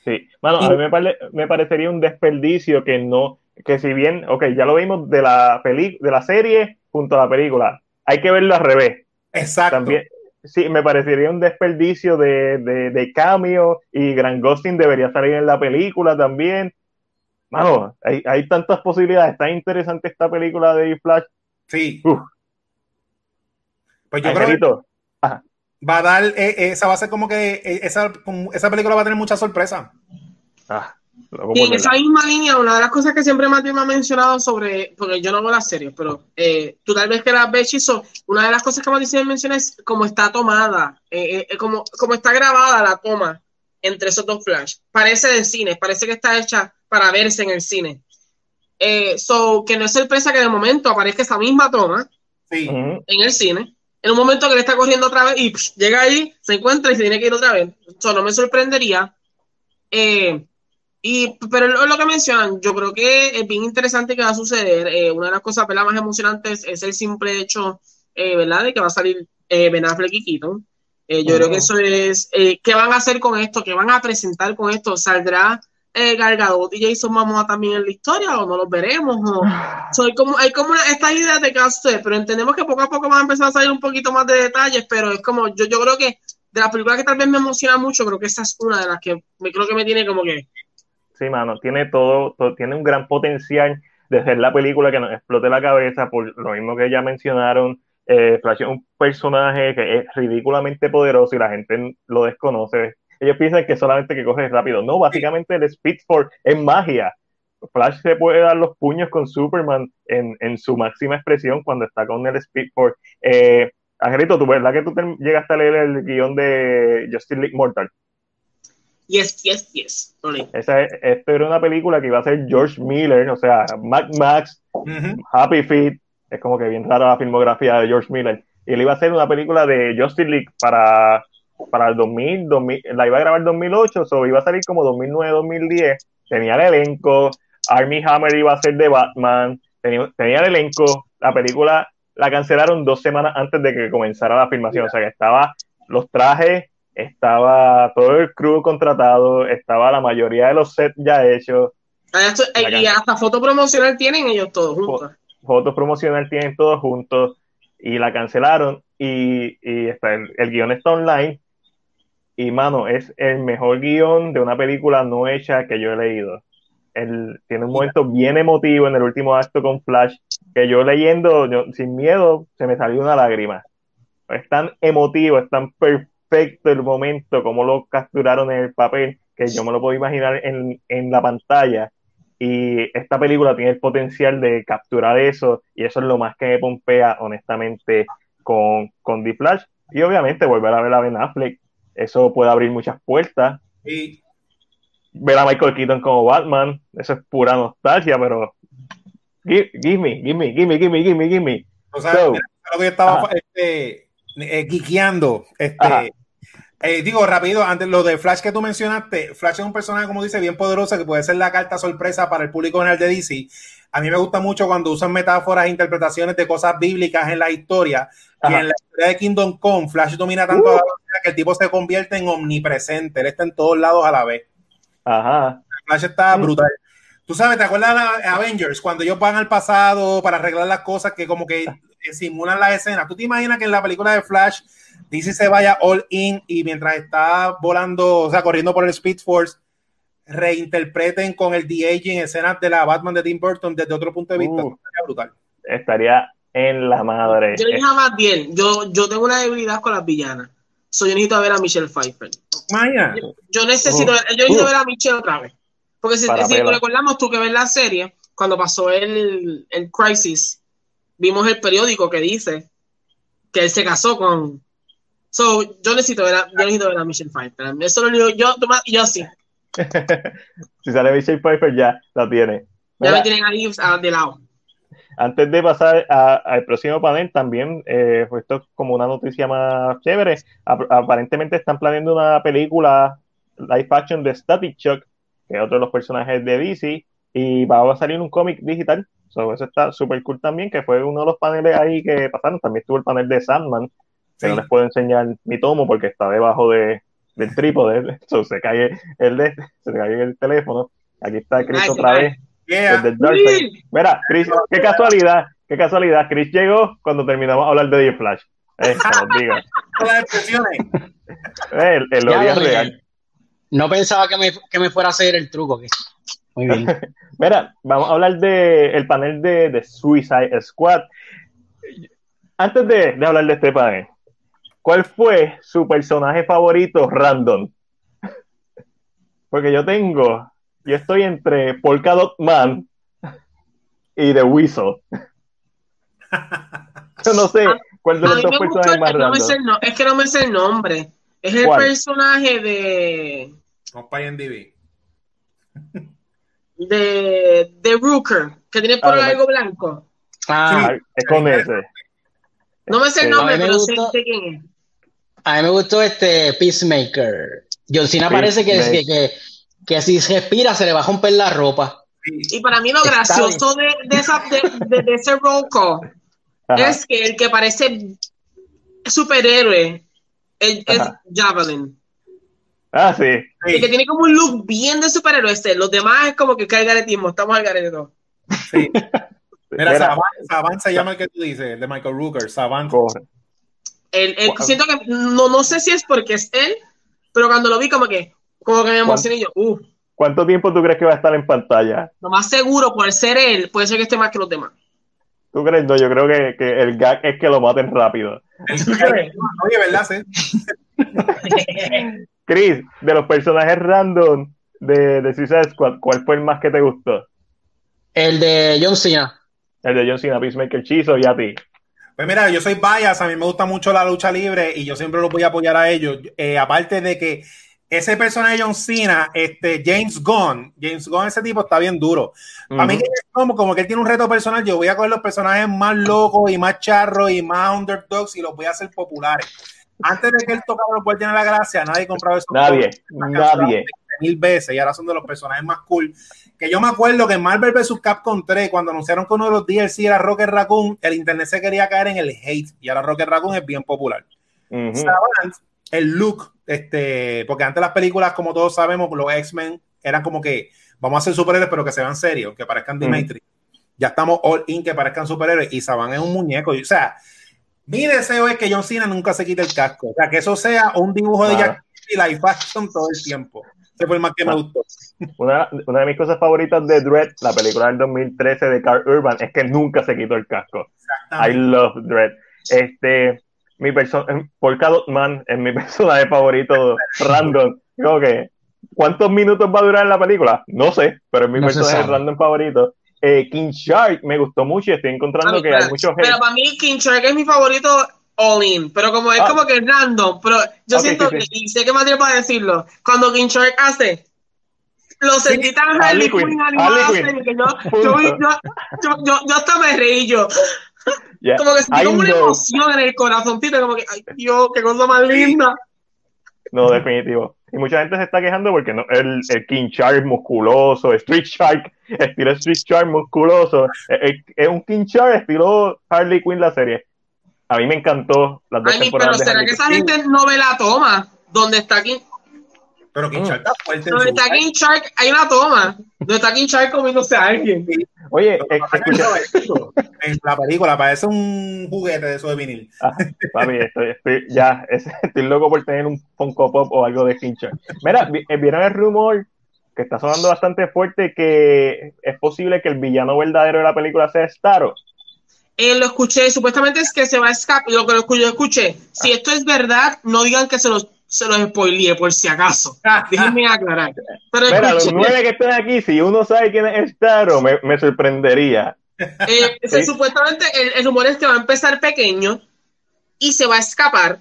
Sí, bueno, a mí me, parecería un desperdicio que no, que si bien, ok, ya lo vimos de la, peli de la serie junto a la película, hay que verlo al revés. Exacto. También, sí, me parecería un desperdicio de, de, de cambio y Gran Ghosting debería salir en la película también mano, hay, hay tantas posibilidades, está interesante esta película de Flash. Sí. Pues yo creo que va a dar, eh, esa va a ser como que esa, esa película va a tener mucha sorpresa. Ah, y en esa misma línea, una de las cosas que siempre Matthew me ha mencionado sobre, porque yo no hago las series, pero eh, tú tal vez que las ves, Chiso, una de las cosas que me menciona es cómo está tomada, eh, eh, como, como está grabada la toma entre esos dos flash. Parece de cine, parece que está hecha para verse en el cine. so, que no es sorpresa que de momento aparezca esa misma toma en el cine. En un momento que le está corriendo otra vez y llega ahí, se encuentra y se tiene que ir otra vez. Eso no me sorprendería. Eh, y, pero lo, lo, que mencionan, yo creo que es bien interesante que va a suceder. Eh, una de las cosas más emocionantes es el simple hecho, eh, ¿verdad?, de que va a salir eh, Ben Affleck y Keaton. Eh, yo creo que eso es, ¿qué van a hacer con esto? ¿Qué van a presentar con esto? ¿Saldrá eh, Gargadot y Jason Momoa también en la historia o no los veremos? O, hay como, hay como una, estas ideas de hacer, pero entendemos que poco a poco van a empezar a salir un poquito más de detalles, pero es como, yo, yo creo que de las películas que tal vez me emociona mucho, creo que esa es una de las que me creo que me tiene como que Sí, mano, tiene todo, tiene un gran potencial de ser la película que nos explote la cabeza, por lo mismo que ya mencionaron. Eh, Flash es un personaje que es ridículamente poderoso y la gente lo desconoce. Ellos piensan que solamente que coge rápido. No, básicamente el Speed Force es magia. Flash se puede dar los puños con Superman en, en su máxima expresión cuando está con el Speed Force. Eh, Angelito, ¿tú verdad que tú llegaste a leer el guion de Justice League Mortal? Yes, yes, yes. Esa, esto era una película que iba a ser George Miller, o sea, Mac Max, Happy Feet, es como que bien rara la filmografía de George Miller. Y él iba a hacer una película de Justice League para, para el 2000, 2000, la iba a grabar en 2008, o iba a salir como 2009, 2010. Tenía el elenco, Army Hammer iba a ser de Batman, tenía, tenía el elenco, la película la cancelaron dos semanas antes de que comenzara la filmación, o sea que estaba los trajes estaba todo el crew contratado, estaba la mayoría de los sets ya hechos. Ah, y hasta foto promocional tienen ellos todos juntos. Fotos promocional tienen todos juntos y la cancelaron y, y está, el, guion está online y mano, es el mejor guion de una película no hecha que yo he leído. El, tiene un momento bien emotivo en el último acto con Flash, que yo leyendo, sin miedo, se me salió una lágrima. Es tan emotivo, es tan perfecto perfecto el momento, como lo capturaron en el papel, que yo me lo puedo imaginar en, en la pantalla. Y esta película tiene el potencial de capturar eso, y eso es lo más que me pompea, honestamente, con, con The Flash. Y obviamente volver a ver a Ben Affleck, eso puede abrir muchas puertas. Y ver a Michael Keaton como Batman, eso es pura nostalgia, pero give, me, give me, give me, give me, give me, give me. O sea, lo que estaba este, eh, Este, eh, digo rápido, antes lo de Flash que tú mencionaste, Flash es un personaje, como dice, bien poderoso que puede ser la carta sorpresa para el público general de DC. A mí me gusta mucho cuando usan metáforas e interpretaciones de cosas bíblicas en la historia. Y en la historia de Kingdom Come, Flash domina tanto uh. que el tipo se convierte en omnipresente. Él está en todos lados a la vez. Ajá. Flash está brutal. Tú sabes, ¿te acuerdas de Avengers? Cuando ellos van al pasado para arreglar las cosas que como que simulan la escena. ¿Tú te imaginas que en la película de Flash DC se vaya all in y mientras está volando, o sea, corriendo por el Speed Force, reinterpreten con el de-aging escenas de la Batman de Tim Burton desde otro punto de vista. Uh, estaría brutal. Estaría en la madre. Yo dije más bien, yo, yo tengo una debilidad con las villanas. So, yo necesito ver a Michelle Pfeiffer. Yo, necesito, uh, yo necesito uh. ver a Michelle otra vez. Porque si, si recordamos tú que ves la serie, cuando pasó el, el Crisis, vimos el periódico que dice que él se casó con, So, yo necesito ver a, yo necesito ver a Michelle Pfeiffer. Eso lo digo yo, Tomás, y yo sí. Si sale Michelle Pfeiffer, ya la tiene. Ya me tienen ahí de lado. Antes de pasar al próximo panel, también, eh, pues esto es como una noticia más chévere. aparentemente están planeando una película live action de Static Shock, que es otro de los personajes de DC, y va a salir un cómic digital. So, eso está súper cool también, que fue uno de los paneles ahí que pasaron. También estuvo el panel de Sandman, que no les puedo enseñar mi tomo porque está debajo de, del trípode, so, se cae el de, se cae el teléfono. Aquí está Chris otra vez. Mira, Chris, qué casualidad, qué casualidad. Chris llegó cuando terminamos de hablar de The Flash. Eh, diga. eh, el, el real. No pensaba que me, que me, fuera a hacer el truco. Muy bien. Mira, vamos a hablar del el panel de, de Suicide Squad antes de, de hablar de este panel, ¿cuál fue su personaje favorito random? Porque yo tengo, yo estoy entre Polka Dot Man y The Weasel. Yo no sé cuál de los dos personajes más es, que no me sé random. el no- es que no me sé el nombre. Es el ¿Cuál? personaje de, para IMDb. de, de Rooker, que tiene por Ah, algo blanco. Ah, Ah, es con ese. No me sé el Sí. nombre, pero sé quién es. A mí me gustó este Peacemaker. John Cena parece que, que, que, que si respira se le va a romper la ropa. Y para mí lo Está gracioso de, de, esa, de, de- de ese roll call Ajá. es que el que parece superhéroe es. Javelin. Ah, sí. El que tiene como un look bien de superhéroe es él. Los demás es como que cae el garetismo. Estamos al garete todo. Sí. Mira, Mira, Saban se llama el que tú dices, el de Michael Rooker, Saban. corre. Wow. Siento que no, no sé si es porque es él, pero cuando lo vi como que como que me emocioné y yo, uh, ¿Cuánto tiempo tú crees que va a estar en pantalla? lo más seguro por ser él, puede ser que esté más que los demás. ¿Tú crees? No, yo creo que, que el gag es que lo maten rápido. Oye, ¿verdad? Sí. Chris, de los personajes random de, de Suicide Squad, ¿cuál fue el más que te gustó? El de John Cena. El de John Cena, Peacemaker, Chizo y a ti. Pues mira, yo soy bias, a mí me gusta mucho la lucha libre y yo siempre los voy a apoyar a ellos. Eh, aparte de que ese personaje de John Cena, este James Gunn, James Gunn, ese tipo está bien duro. Para mí Ujú. que es como, como que él tiene un reto personal, yo voy a coger los personajes más locos y más charros y más underdogs y los voy a hacer populares. Antes de que él tocara los Guardianes de la Gracia, nadie compraba esos Nadie, nadie. mil veces y ahora son de los personajes más cool. Que yo me acuerdo que en Marvel vs. Capcom 3, cuando anunciaron que uno de los DLC era Rocket Raccoon, el internet se quería caer en el hate y ahora Rocket Raccoon es bien popular. Ujú. Savant, el look, este, porque antes las películas, como todos sabemos, los X-Men eran como que vamos a ser superhéroes, pero que se vean serios, que parezcan Mm. Dimitri. Ya estamos all in que parezcan superhéroes y Saban es un muñeco. y, O sea, mi deseo es que John Cena nunca se quite el casco. O sea, que eso sea un dibujo de. Jack y live action todo el tiempo. Ese fue el más que me Ah. gustó. Una, una de mis cosas favoritas de Dread, la película del 2013 de Carl Urban, es que nunca se quitó el casco. I love Dread. Este, mi persona, Polka Dot Man es mi personaje favorito random. Como que, ¿cuántos minutos va a durar la película? No sé, pero es mi No personaje random favorito. Eh, King Shark me gustó mucho y estoy encontrando mí, que pero, hay muchos pero para mí King Shark es mi favorito all in, pero como es Ah. como que random, pero yo siento sí, que, y sé que más tiene para decirlo, cuando King Shark hace lo sentí tan Harley Quinn, yo, yo, yo, yo, yo, yo hasta me reí yo, Yeah, como que sentí como una emoción en el corazoncito, como que, ay Dios, qué cosa más linda. No, definitivo. Y mucha gente se está quejando porque no, el, el King Shark musculoso, Street Shark, estilo Street Shark musculoso, eh, eh, es un King Shark estilo Harley Quinn la serie. A mí me encantó las dos Ay, pero temporadas de será que esa gente no ve la toma, donde está King, Pero King Mm. Shark está fuerte. donde está King Shark, hay una toma, donde está King Shark comiéndose a alguien. Oye, eh, escucha. En la película parece un juguete de eso de vinil. Ah, papi, estoy, estoy- ya, es- estoy loco por tener un Funko Pop o algo de King Shark. Mira, eh, ¿vieron el rumor que está sonando bastante fuerte que es posible que el villano verdadero de la película sea Starro? Eh, lo escuché, supuestamente es que se va a escapar, lo que lo yo escuché, si esto es verdad, no digan que se los, se los spoileé por si acaso. Déjenme aclarar. Pero Mira, los nueve que están aquí, si uno sabe quién es Starro, me, me sorprendería. eh, se- Sí. supuestamente el, el rumor es que va a empezar pequeño y se va a escapar.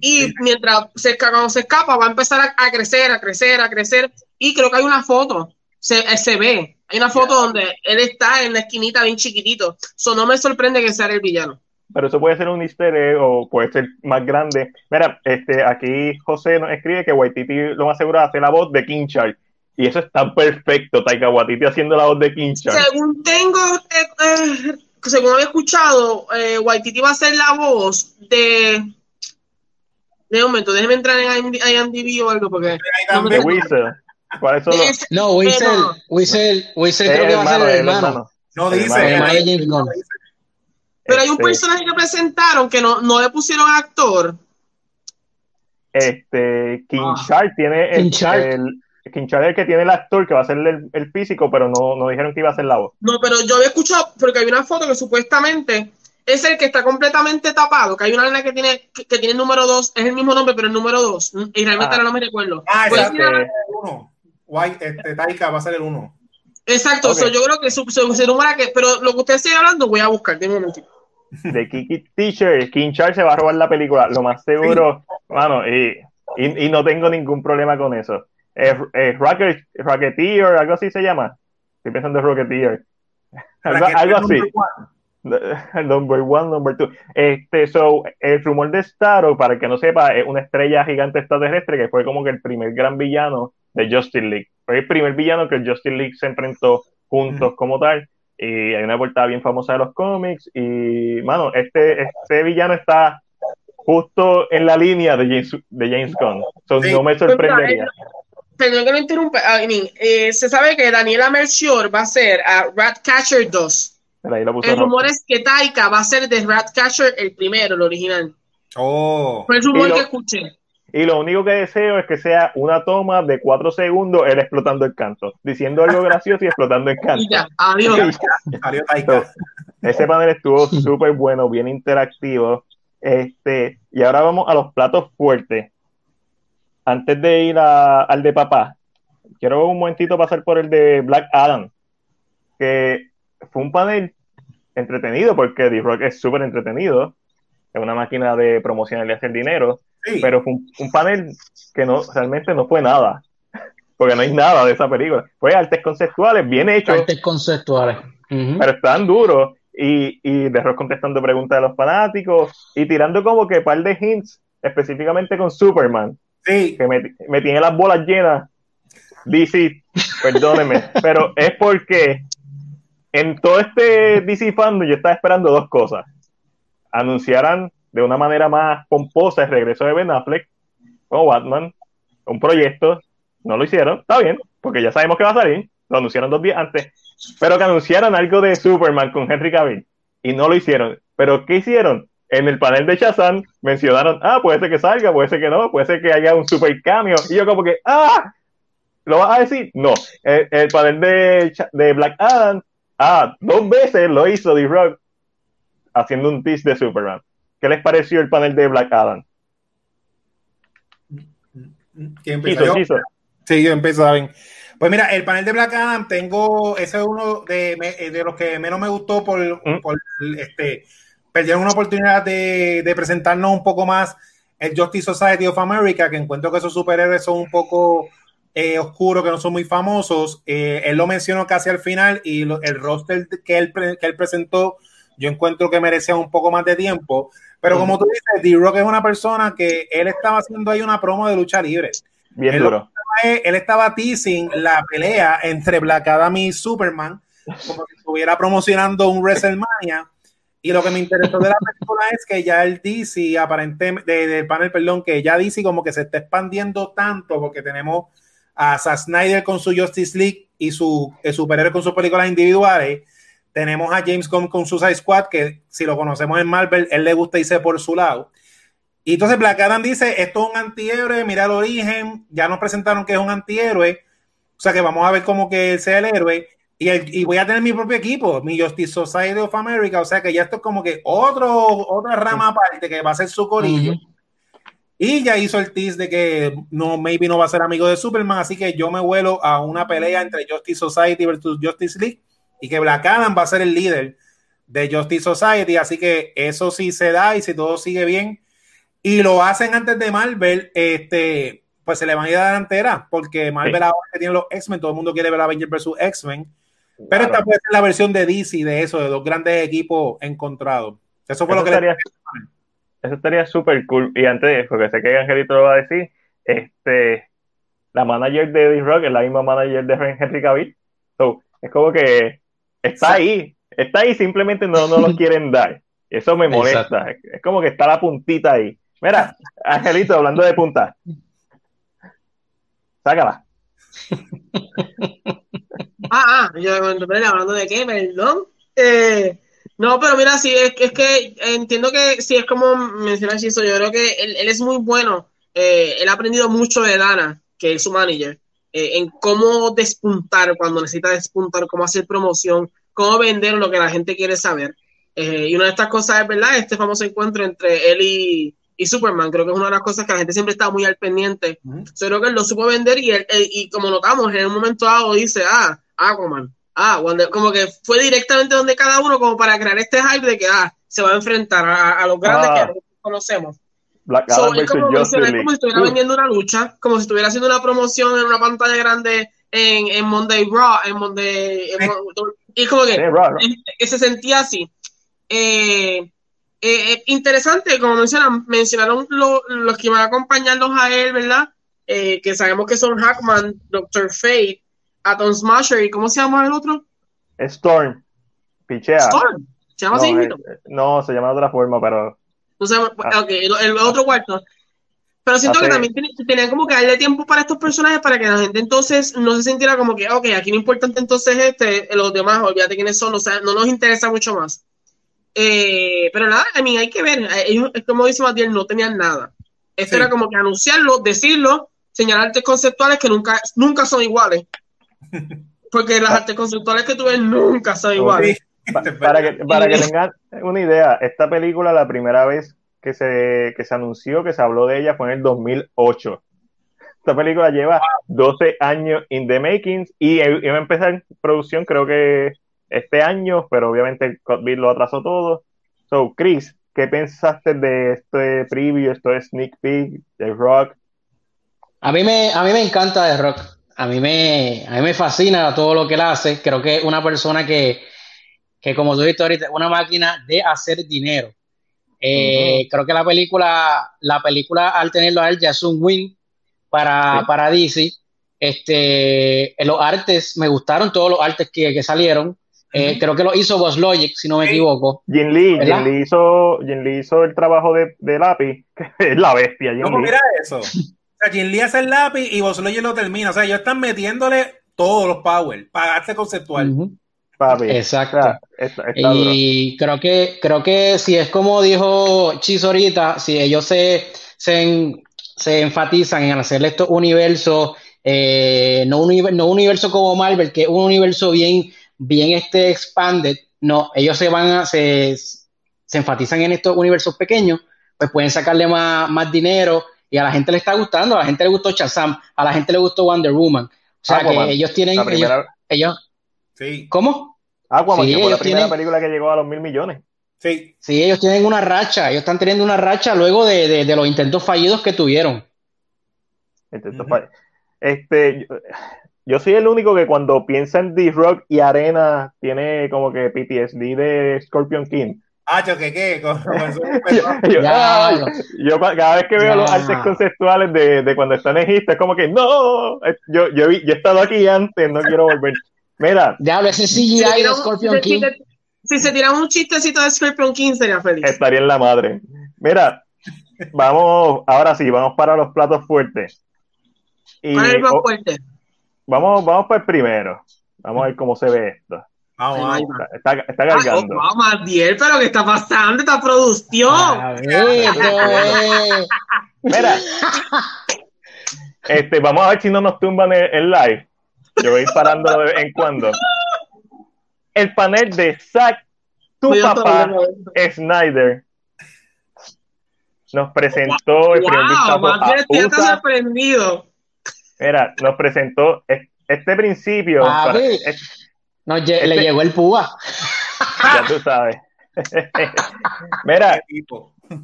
Y mientras se, cuando se escapa, va a empezar a, a crecer, a crecer, a crecer. Y creo que hay una foto, se, eh, se ve. Hay una foto donde él está en la esquinita bien chiquitito. Eso no me sorprende que sea el villano. Pero eso puede ser un easter egg o puede ser más grande. Mira, este, aquí José nos escribe que Waititi lo más seguro hace la voz de King Shark. Y eso está perfecto, Taika Waititi haciendo la voz de King Shark. Según tengo, eh, eh, según había escuchado, eh, Waititi va a ser la voz de. De un momento, déjeme entrar en IMDb o algo porque. Ahí no me De también. Whistle. ¿Cuáles son de los ese- No. Whistle, Whistle Eh, creo que va a ser el hermano. No dice. hermano. El hermano de James Gunn. Pero hay un Este, personaje que presentaron que no, no le pusieron actor. Este, King Ah. Shark tiene el, King Shark. el- es que tiene el actor que va a ser el, el físico, pero no, no dijeron que iba a ser la voz. No, pero yo había escuchado, porque hay una foto que supuestamente es el que está completamente tapado, que hay una nena que tiene, que, tiene el número 2, es el mismo nombre, pero el número 2, y realmente Ah. no me recuerdo. Ah, Pues, exacto. White, este, Taika va a ser el uno. Exacto, Ok. so, yo creo que su, su- se número que, pero lo que usted sigue hablando, voy a buscar, de un momentito. de Kiki Teacher, King Charles se va a robar la película, lo más seguro, mano, y, y, y no tengo ningún problema con eso. Eh, eh, Rocket, Rocketeer, algo así se llama. Estoy pensando en Rocketeer. Algo, algo así. number one. Number one, number two. Este, so, el rumor de Starro, para el que no sepa, es una estrella gigante extraterrestre que fue como que el primer gran villano de Justice League. Fue el primer villano que el Justice League se enfrentó juntos como tal. Y hay una portada bien famosa de los cómics. Y, mano, este, este villano está justo en la línea de James, de James Gunn. So, Sí. no me sorprendería. Perdón que lo interrumpa, I mean, eh, se sabe que Daniela Melchior va a ser a Ratcatcher 2. Mira, ahí lo puso El rumor es que Taika va a ser de Ratcatcher el primero, el original. Oh. Fue el rumor lo- que escuché. Y lo único que deseo es que sea una toma de cuatro segundos él explotando el canto, diciendo algo gracioso y explotando el canto. Y ya, adiós. Taika. Ese panel estuvo súper bueno, bien interactivo. Este, y ahora vamos a los platos fuertes. Antes de ir a- al de papá, quiero un momentito pasar por el de Black Adam, que fue un panel entretenido porque D-Rock es súper entretenido, es una máquina de promocionar y hacer dinero, Sí. pero fue un, un panel que no realmente no fue nada, porque no hay nada de esa película. Fue artes conceptuales, bien hechos, Artes conceptuales. Pero están duros y, y de Rock contestando preguntas de los fanáticos y tirando como que par de hints específicamente con Superman Sí. que me, me tiene las bolas llenas DC, perdónenme pero es porque en todo este DC fandom yo estaba esperando dos cosas anunciaran de una manera más pomposa el regreso de Ben Affleck como Batman un proyecto no lo hicieron, está bien, porque ya sabemos que va a salir lo anunciaron dos días antes pero que anunciaran algo de Superman con Henry Cavill y no lo hicieron. ¿Pero qué hicieron? En el panel de Shazam mencionaron, ah, puede ser que salga, puede ser que no, puede ser que haya un super cambio. Y yo como que, ah, ¿lo vas a decir? No. El, el panel de Black Adam, ah, dos veces lo hizo D-Rock haciendo un tease de Superman. ¿Qué les pareció el panel de Black Adam? ¿Quién. Chizo. Sí, yo empiezo, David. Pues mira, el panel de Black Adam tengo, ese es uno de, eh, de los que menos me gustó por, ¿Mm? por, este, perdieron una oportunidad de, de presentarnos un poco más el Justice Society of America, que encuentro que esos superhéroes son un poco eh, oscuros, que no son muy famosos. Eh, él lo mencionó casi al final y lo- el roster que él, que él presentó, yo encuentro que merecía un poco más de tiempo. Pero como tú dices, D-Rock es una persona que él estaba haciendo ahí una promo de lucha libre Bien Él- duro. él estaba teasing la pelea entre Black Adam y Superman, como si estuviera promocionando un WrestleMania. Y lo que me interesó de la película es que ya el DC, aparentemente, de- del panel, perdón, que ya DC como que se está expandiendo tanto porque tenemos a Zack Snyder con su Justice League y su superhéroe con sus películas individuales. Tenemos a James Gunn con Suicide Squad, que si lo conocemos en Marvel, él le gusta irse por su lado. Y entonces Black Adam dice, esto es un antihéroe, mira el origen, ya nos presentaron que es un antihéroe, o sea que vamos a ver cómo que él sea el héroe, y, el- y voy a tener mi propio equipo, mi Justice Society of America, o sea que ya esto es como que otro, otra rama aparte que va a ser su corillo. Ujú. Y ya hizo el tease de que no, maybe no va a ser amigo de Superman, así que yo me vuelo a una pelea entre Justice Society versus Justice League y que Black Adam va a ser el líder de Justice Society, así que eso sí se da y si todo sigue bien y lo hacen antes de Marvel, este, pues se le van a ir a la delantera, porque Marvel Sí. ahora que tiene los X-Men, todo el mundo quiere ver Avengers versus X-Men, pero Claro. esta puede ser la versión de DC de eso, de dos grandes equipos encontrados. Eso fue Eso lo que le- estaría, eso estaría súper cool. Y antes, porque sé que Angelito lo va a decir, este, la manager de D-Rock es la misma manager de Henry Cavill. So, es como que está ahí, está ahí, simplemente no, no lo quieren dar. Eso me molesta. Es como que está la puntita ahí. Mira, Angelito, hablando de punta. Sácala. Ah, ah, yo hablando de qué, perdón. Eh, no, pero mira, sí, es, es que entiendo que sí, es como menciona Chiso, yo creo que él, él es muy bueno. Eh, él ha aprendido mucho de Dana, que es su manager, eh, en cómo despuntar cuando necesita despuntar, cómo hacer promoción, cómo vender lo que la gente quiere saber. Eh, y una de estas cosas es, ¿verdad? Este famoso encuentro entre él y, y Superman, creo que es una de las cosas que la gente siempre está muy al pendiente. Uh creo que él lo supo vender y, él, y como notamos, en un momento dado dice, ah, Aquaman, ah, como que fue directamente donde cada uno como para crear este hype de que, ah, se va a enfrentar a, a los grandes ah. que conocemos. Black so, es como, como si estuviera vendiendo una lucha, como si estuviera haciendo una promoción en una pantalla grande en, en Monday Raw, en Monday, en, y como que, que se sentía así. Eh, eh, eh, interesante, como mencionan, mencionaron lo, los que van a acompañarlos a él, ¿verdad? Eh, que sabemos que son Hackman, Doctor Fate, Atom Smasher y ¿cómo se llama el otro? Storm. Pichea. Storm. ¿Se llama no, así? No, se llama de otra forma, pero. Llama, ah. ok, el, el, otro cuarto. Pero siento que también tenían como que darle tiempo para estos personajes para que la gente entonces no se sintiera como que, ok, aquí lo importante entonces este, los demás, olvídate quiénes son, o sea, no nos interesa mucho más. Eh, pero nada, a mí hay que ver. Ellos, como dice Matías, no tenían nada. Esto sí. era como que anunciarlo, decirlo, señalar artes conceptuales que nunca, nunca son iguales. Porque las artes conceptuales que tú ves nunca son iguales. Para que, para que tengan una idea, esta película, la primera vez que se, que se anunció, que se habló de ella, fue en el 2008. Esta película lleva 12 años in the making y iba a empezar producción, creo que este año, pero obviamente el COVID lo atrasó todo. So, Chris, ¿qué pensaste de este preview, esto sneak peek de Rock? A mí me, a mí me encanta de Rock. A mí me, a mí me fascina todo lo que él hace. Creo que es una persona que, que como tú dijiste ahorita, una máquina de hacer dinero. Eh, uh -huh. Creo que la película, la película al tenerlo a él ya es un win para, ¿Sí? para DC. Este, los artes, me gustaron todos los artes que, que salieron. Eh, uh -huh. Creo que lo hizo Boss Logic, si no me equivoco. Jin Lee, Jin Lee, hizo, Jin Lee hizo el trabajo de, de lápiz, que es la bestia. Jin ¿Cómo mira eso? O sea, Jin Lee hace el lápiz y Boss Logic lo termina. O sea, ellos están metiéndole todos los power para arte conceptual. Uh -huh. Papi, Exacto. O sea, está, está y creo que, creo que si es como dijo Chis ahorita, si ellos se, se, se enfatizan en hacer estos universos, eh, no, un, no un universo como Marvel, que es un universo bien bien este expanded, no, ellos se van a, se, se enfatizan en estos universos pequeños, pues pueden sacarle más, más dinero y a la gente le está gustando, a la gente le gustó Shazam, a la gente le gustó Wonder Woman. O sea Aquaman, que ellos tienen, ellos, sí. ¿cómo? Aquaman, sí, que fue la primera tienen, película que llegó a los mil millones. Sí. sí, ellos tienen una racha, ellos están teniendo una racha luego de, de, de los intentos fallidos que tuvieron. Intentos uh -huh. fallidos. Este, yo soy el único que cuando piensa en D-Rock y Arena tiene como que PTSD de Scorpion King. Ah, yo qué qué. yo, ya, yo, yo, cada vez que veo ya. los artes conceptuales de, de, cuando están en Egipto, es como que no, yo, yo, yo he estado aquí antes, no quiero volver. Mira. Diablo, ese CGI si de Scorpion King. Si, se tiran un chistecito de Scorpion King, sería feliz. Estaría en la madre. Mira, vamos, ahora sí, vamos para los platos fuertes. Y, ¿Cuál es el más oh, fuerte? Vamos, vamos por el primero. Vamos a ver cómo se ve esto. Vamos, vamos. Está, está, está cargando. Ah, vamos, Adiel, pero ¿qué está pasando? Esta producción. A ver, Mira. Este, vamos a ver si no nos tumban el, el live. Yo voy parando de vez en cuando. El panel de Zack, tu Voy papá, Snyder, nos presentó el primer vistazo a sorprendido. Mira, nos presentó este principio. Para, este, no, este, le llegó el púa. Ya tú sabes. Mira,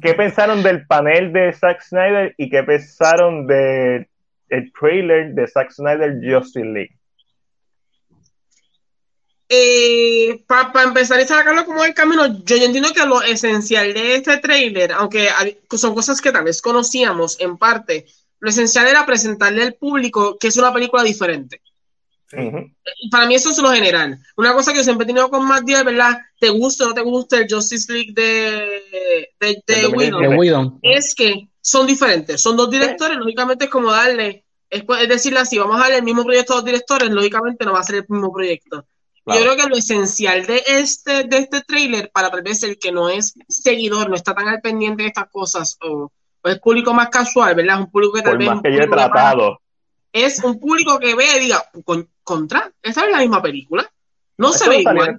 ¿qué pensaron del panel de Zack Snyder y qué pensaron del de trailer de Zack Snyder Justice League? Eh, para pa empezar y sacarlo como el camino, yo, yo entiendo que lo esencial de este trailer, aunque hay, son cosas que tal vez conocíamos en parte, lo esencial era presentarle al público que es una película diferente. Uh -huh. Para mí eso es lo general. Una cosa que yo siempre he tenido con Matt Díaz, ¿verdad? Te gusta o no te gusta el Justice League de, de, de, de Whedon, es que son diferentes. Son dos directores, lógicamente es como darle, es, es decirle así, vamos a darle el mismo proyecto a dos directores, lógicamente no va a ser el mismo proyecto. Claro. Yo creo que lo esencial de este, de este trailer, para tal vez el que no es seguidor, no está tan al pendiente de estas cosas, o, o es público más casual, ¿verdad? Es un público que tal Por vez. Más que yo he tratado. Es un público que ve y diga, con, contra, esta es la misma película. No se ve igual.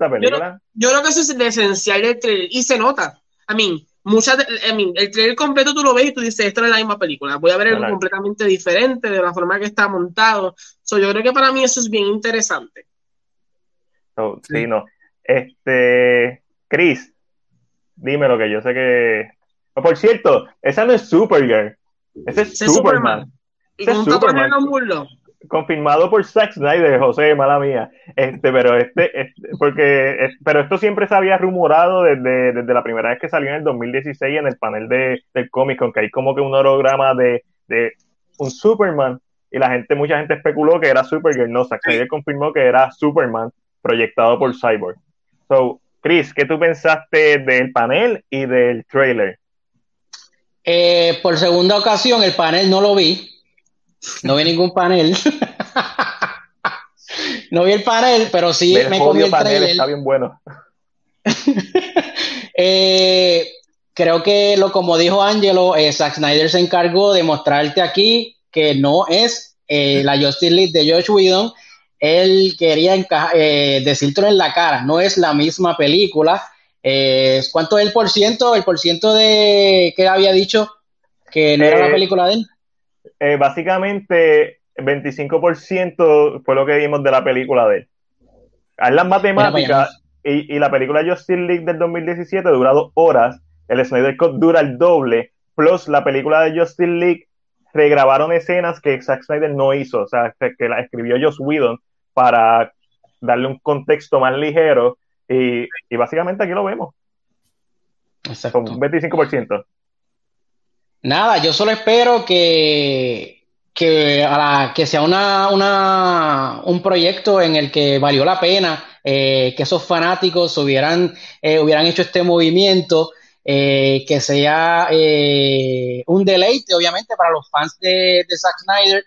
Yo, creo que eso es esencial del trailer y se nota. A mí, muchas, el trailer completo tú lo ves y tú dices, esto no es la misma película. Voy a ver algo completamente diferente de la forma que está montado. yo creo que para mí eso es bien interesante. Sí, no. Este, Chris, dime lo que yo sé que. Oh, por cierto, esa no es Supergirl. Ese es Superman. Y con un tatuaje en los confirmado por Zack Snyder, José, mala mía. Este, pero este, este porque, pero esto siempre se había rumorado desde, desde, la primera vez que salió en el 2016 en el panel de, del cómic, que hay como que un holograma de, de, un Superman y la gente, mucha gente especuló que era Supergirl. No, Zack Snyder confirmó que era Superman proyectado por Cyborg. So, Chris, ¿qué tú pensaste del panel y del trailer? Eh, por segunda ocasión, el panel no lo vi no vi ningún panel. no vi el panel, pero sí me comí el panel, Está bien bueno. Eh, creo que lo como dijo Angelo, eh, Zack Snyder se encargó de mostrarte aquí que no es eh, la Justice League de George Whedon. Él quería eh, decírtelo en la cara, no es la misma película. ¿Cuánto es el por ciento? El por ciento de que había dicho que no era la película de él. Eh, básicamente 25% fue lo que vimos de la película de él. Haz las matemáticas y, y, la película Justice League del 2017 dura dos horas, el Snyder Cut dura el doble, plus la película de Justice League regrabaron escenas que Zack Snyder no hizo, o sea, que la escribió Joss Whedon para darle un contexto más ligero y, y básicamente aquí lo vemos. Exacto. Con un 25%. Nada, yo solo espero que, que, que sea una, una, un proyecto en el que valió la pena eh, que esos fanáticos hubieran, eh, hubieran hecho este movimiento, eh, que sea un deleite, obviamente, para los fans de, de Zack Snyder,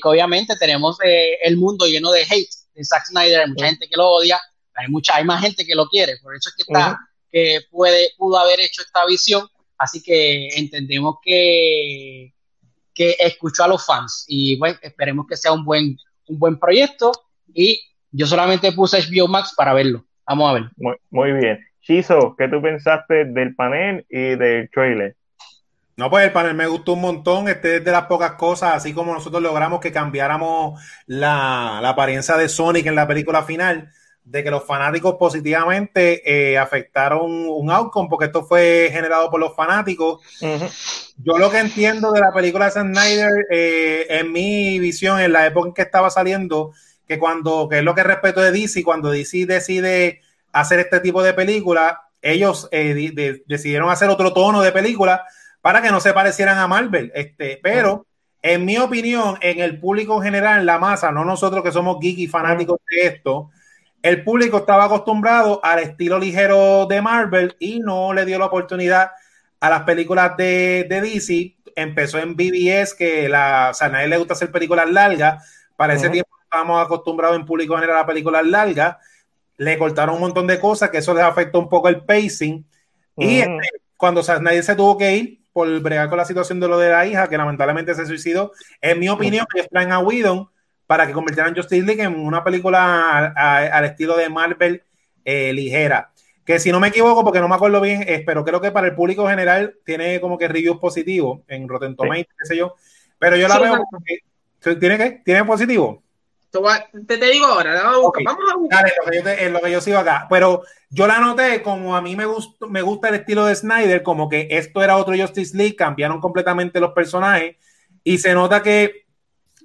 que obviamente tenemos el mundo lleno de hate de Zack Snyder, hay mucha gente que lo odia, hay, mucha, hay más gente que lo quiere, por eso es que, está, que puede, pudo haber hecho esta visión Así que entendemos que, que escuchó a los fans y bueno, esperemos que sea un buen, un buen proyecto y yo solamente puse HBO Max para verlo. Vamos a ver. Muy, bien. Chizo, ¿qué tú pensaste del panel y del trailer? No, pues el panel me gustó un montón. Este es de las pocas cosas, así como nosotros logramos que cambiáramos la, la apariencia de Sonic en la película final de que los fanáticos positivamente eh, afectaron un outcome, porque esto fue generado por los fanáticos. Yo lo que entiendo de la película de Snyder, eh, en mi visión, en la época en que estaba saliendo, que cuando, que es lo que respeto de DC, cuando DC decide hacer este tipo de película, ellos eh, decidieron hacer otro tono de película para que no se parecieran a Marvel. Este, pero, en mi opinión, en el público en general, en la masa, no nosotros que somos geeks y fanáticos de esto, el público estaba acostumbrado al estilo ligero de Marvel y no le dio la oportunidad a las películas de, DC. Empezó en BBS, que la, o sea, a nadie le gusta hacer películas largas. Para ese tiempo estábamos acostumbrados en público general a películas largas. Le cortaron un montón de cosas, que eso les afectó un poco el pacing. Y este, cuando o nadie se tuvo que ir por bregar con la situación de lo de la hija, que lamentablemente se suicidó, en mi opinión, ellos traen a Whedon para que convirtieran Justice League en una película al estilo de Marvel eh, ligera. Que si no me equivoco, porque no me acuerdo bien, pero creo que para el público general tiene como que reviews positivos en Rotten Tomatoes, qué sé yo. Pero yo la veo ¿Tiene qué? ¿Tiene positivo? Te, te digo ahora, vamos a buscar. lo que, yo en lo que yo sigo acá. Pero yo la noté como a mí me, gusta me gusta el estilo de Snyder, como que esto era otro Justice League, cambiaron completamente los personajes y se nota que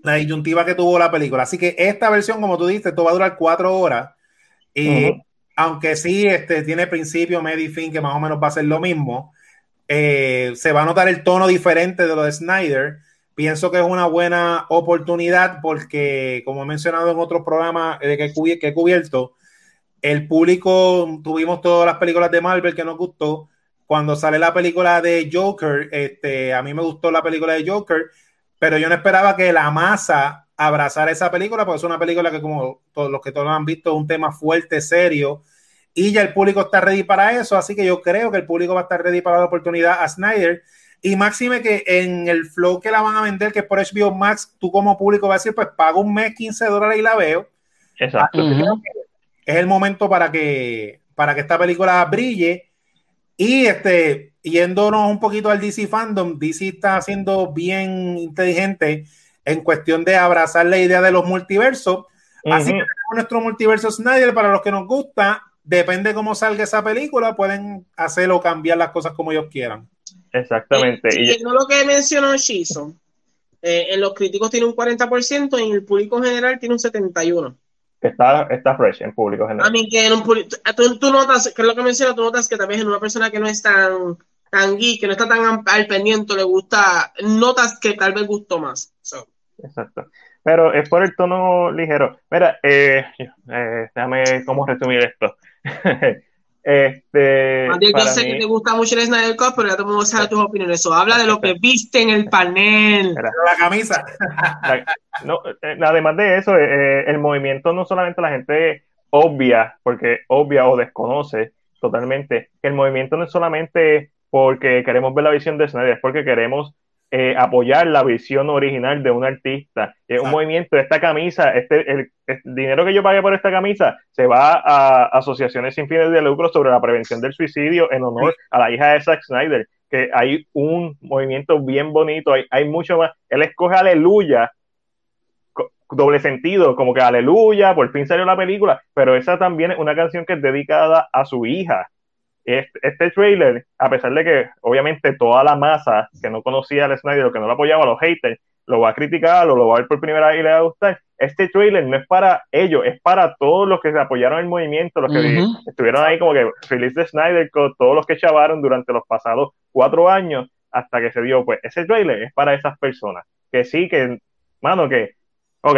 la disyuntiva que tuvo la película. Así que esta versión, como tú dices, esto va a durar cuatro horas. Y aunque sí este, tiene principio, medio y fin, que más o menos va a ser lo mismo, eh, se va a notar el tono diferente de lo de Snyder. Pienso que es una buena oportunidad porque, como he mencionado en otros programas que, que he cubierto, el público, tuvimos todas las películas de Marvel que nos gustó. Cuando sale la película de Joker, este, a mí me gustó la película de Joker pero yo no esperaba que la masa abrazara esa película, porque es una película que, como todos los que todos han visto, es un tema fuerte, serio, y ya el público está ready para eso, así que yo creo que el público va a estar ready para la oportunidad a Snyder. Y máxime que en el flow que la van a vender, que es por HBO Max, tú como público vas a decir, pues pago un mes 15 dólares y la veo. Exacto. es el momento para que, para que esta película brille. Y este, yéndonos un poquito al DC fandom, DC está siendo bien inteligente en cuestión de abrazar la idea de los multiversos. Así que nuestro multiverso Snyder, para los que nos gusta, depende cómo salga esa película, pueden hacer o cambiar las cosas como ellos quieran. Exactamente. y no lo que mencionó Shizo, eh, en los críticos tiene un 40% y en el público en general tiene un 71%. Está, está fresh en público general. A mí que en un tú, notas, que es lo que menciona, tú notas que tal vez en una persona que no es tan, tan geek, que no está tan al pendiente, le gusta, notas que tal vez gustó más. Exacto. Pero es por el tono ligero. Mira, eh, eh, déjame cómo resumir esto. Este, yo sé que te gusta mucho el Snyder Cut, pero ya te vamos a saber tus opiniones. Eso habla de lo que viste en el panel. la camisa. no, eh, además de eso, eh, eh, el movimiento no solamente la gente obvia, porque obvia o desconoce totalmente, el movimiento no es solamente porque queremos ver la visión de Snyder, es porque queremos eh, apoyar la visión original de un artista. Es un movimiento, esta camisa, este, el, dinero que yo pagué por esta camisa se va a asociaciones sin fines de lucro sobre la prevención del suicidio en honor a la hija de Zack Snyder, que hay un movimiento bien bonito, hay, hay mucho más. Él escoge aleluya, doble sentido, como que aleluya, por fin salió la película, pero esa también es una canción que es dedicada a su hija este, trailer, a pesar de que obviamente toda la masa que no conocía al Snyder o que no lo apoyaba, los haters, lo va a criticar o lo va a ver por primera vez y le va a gustar. Este trailer no es para ellos, es para todos los que se apoyaron el movimiento, los que estuvieron ahí como que feliz de Snyder, con todos los que chavaron durante los pasados cuatro años hasta que se dio, pues ese trailer es para esas personas. Que sí, que, mano, que, ok,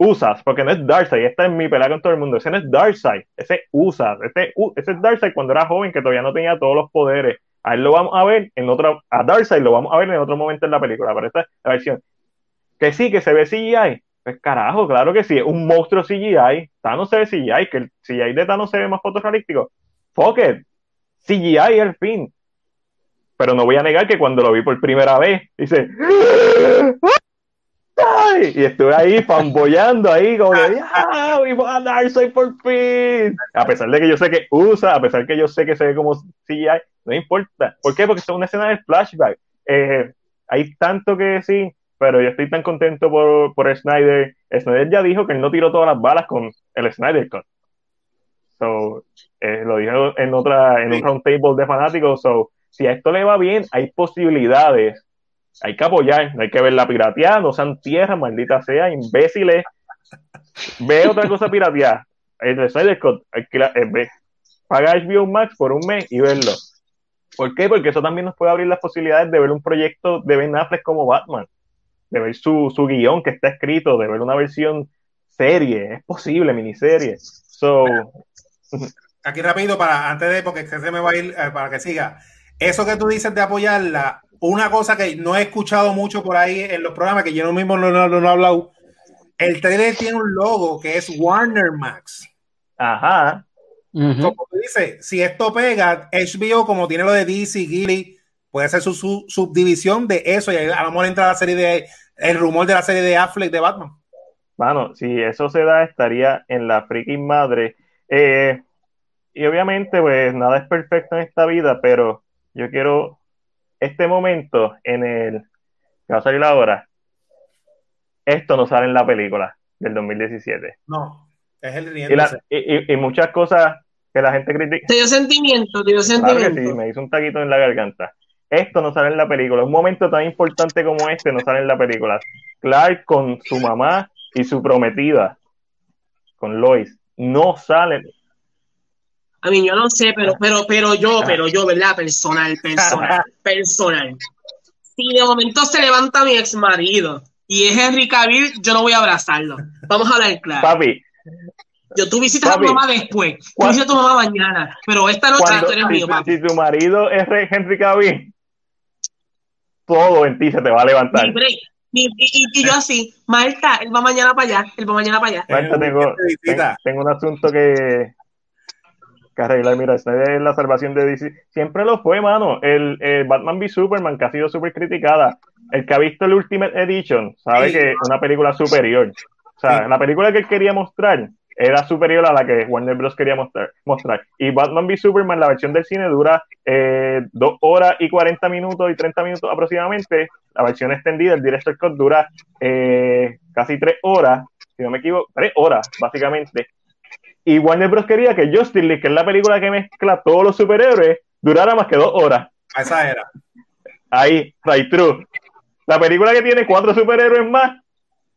usas, porque no es Darkseid, esta es mi pelea con todo el mundo, ese no es Darkseid, ese usas, ese, ese es Darkseid cuando era joven que todavía no tenía todos los poderes, a lo vamos a ver en otra, a Darkseid lo vamos a ver en otro momento en la película, pero esta es la versión, que sí, que se ve CGI, pues carajo, claro que sí, es un monstruo CGI, Thanos se ve CGI, que el CGI de Thanos se ve más fotorrealístico, fuck it, CGI el fin, pero no voy a negar que cuando lo vi por primera vez, dice, y estuve ahí fanboyando ahí, como que, ¡ah! ¡We a soy por fin! A pesar de que yo sé que usa, a pesar de que yo sé que se ve como CGI, no importa. ¿Por qué? Porque es una escena de flashback. Eh, hay tanto que decir, pero yo estoy tan contento por, por Snyder. Snyder ya dijo que él no tiró todas las balas con el Snyder Cut. So, eh, lo dijo en otra, en un round table de fanáticos. So, si a esto le va bien, hay posibilidades hay que apoyar, hay que ver la pirateada, no sean tierra, maldita sea, imbéciles. Ve otra cosa pirateada. El de Snyder Scott, eh, paga HBO Max por un mes y verlo. ¿Por qué? Porque eso también nos puede abrir las posibilidades de ver un proyecto de Ben Affleck como Batman, de ver su, su guion que está escrito, de ver una versión serie, es posible, miniserie. So, Aquí rápido, para antes de, porque se me va a ir, eh, para que siga. Eso que tú dices de apoyarla, una cosa que no he escuchado mucho por ahí en los programas, que yo no mismo no, lo he hablado, el trailer tiene un logo que es Warner Max. Ajá. Como tú dices, si esto pega, HBO, como tiene lo de DC, Gilly, puede ser su, subdivisión de eso y a lo mejor entra la serie de, el rumor de la serie de Affleck de Batman. Bueno, si eso se da, estaría en la freaking madre. Eh, y obviamente, pues nada es perfecto en esta vida, pero yo quiero este momento en el que va a salir ahora, esto no sale en la película del 2017. No, es el y, y, muchas cosas que la gente critica. Te dio sentimiento, te dio sentimiento. sí, me hizo un taquito en la garganta. Esto no sale en la película. Un momento tan importante como este no sale en la película. Clark con su mamá y su prometida, con Lois, no salen. A mí yo no sé, pero, pero, pero yo, pero yo, ¿verdad? Personal, personal, personal. Si de momento se levanta mi ex marido y es Henry Cavill, yo no voy a abrazarlo. Vamos a hablar claro. Papi. Yo tú visitas a tu mamá después, tú visitas a tu mamá mañana, pero esta noche tú eres mío, papi. Si tu marido es Henry Cavill, todo en ti se te va a levantar. y, y, yo así, Marta, él va mañana para allá, él va mañana para allá. Marta, tengo, tengo un asunto que, arreglar. Mira, esta es la salvación de DC. Siempre lo fue, mano. El, Batman v Superman, que ha sido súper criticada. El que ha visto el Ultimate Edition sabe que es una película superior. O sea, la película que él quería mostrar era superior a la que Warner Bros. quería mostrar. mostrar. Y Batman v Superman, la versión del cine, dura eh, 2 horas y 40 minutos y 30 minutos aproximadamente. La versión extendida, el Director Cut, dura eh, casi 3 horas, si no me equivoco, 3 horas, básicamente. Y Warner Bros. quería que Justice League, que es la película que mezcla todos los superhéroes, durara más que 2 horas. Esa era. Ahí, right true. La película que tiene cuatro superhéroes más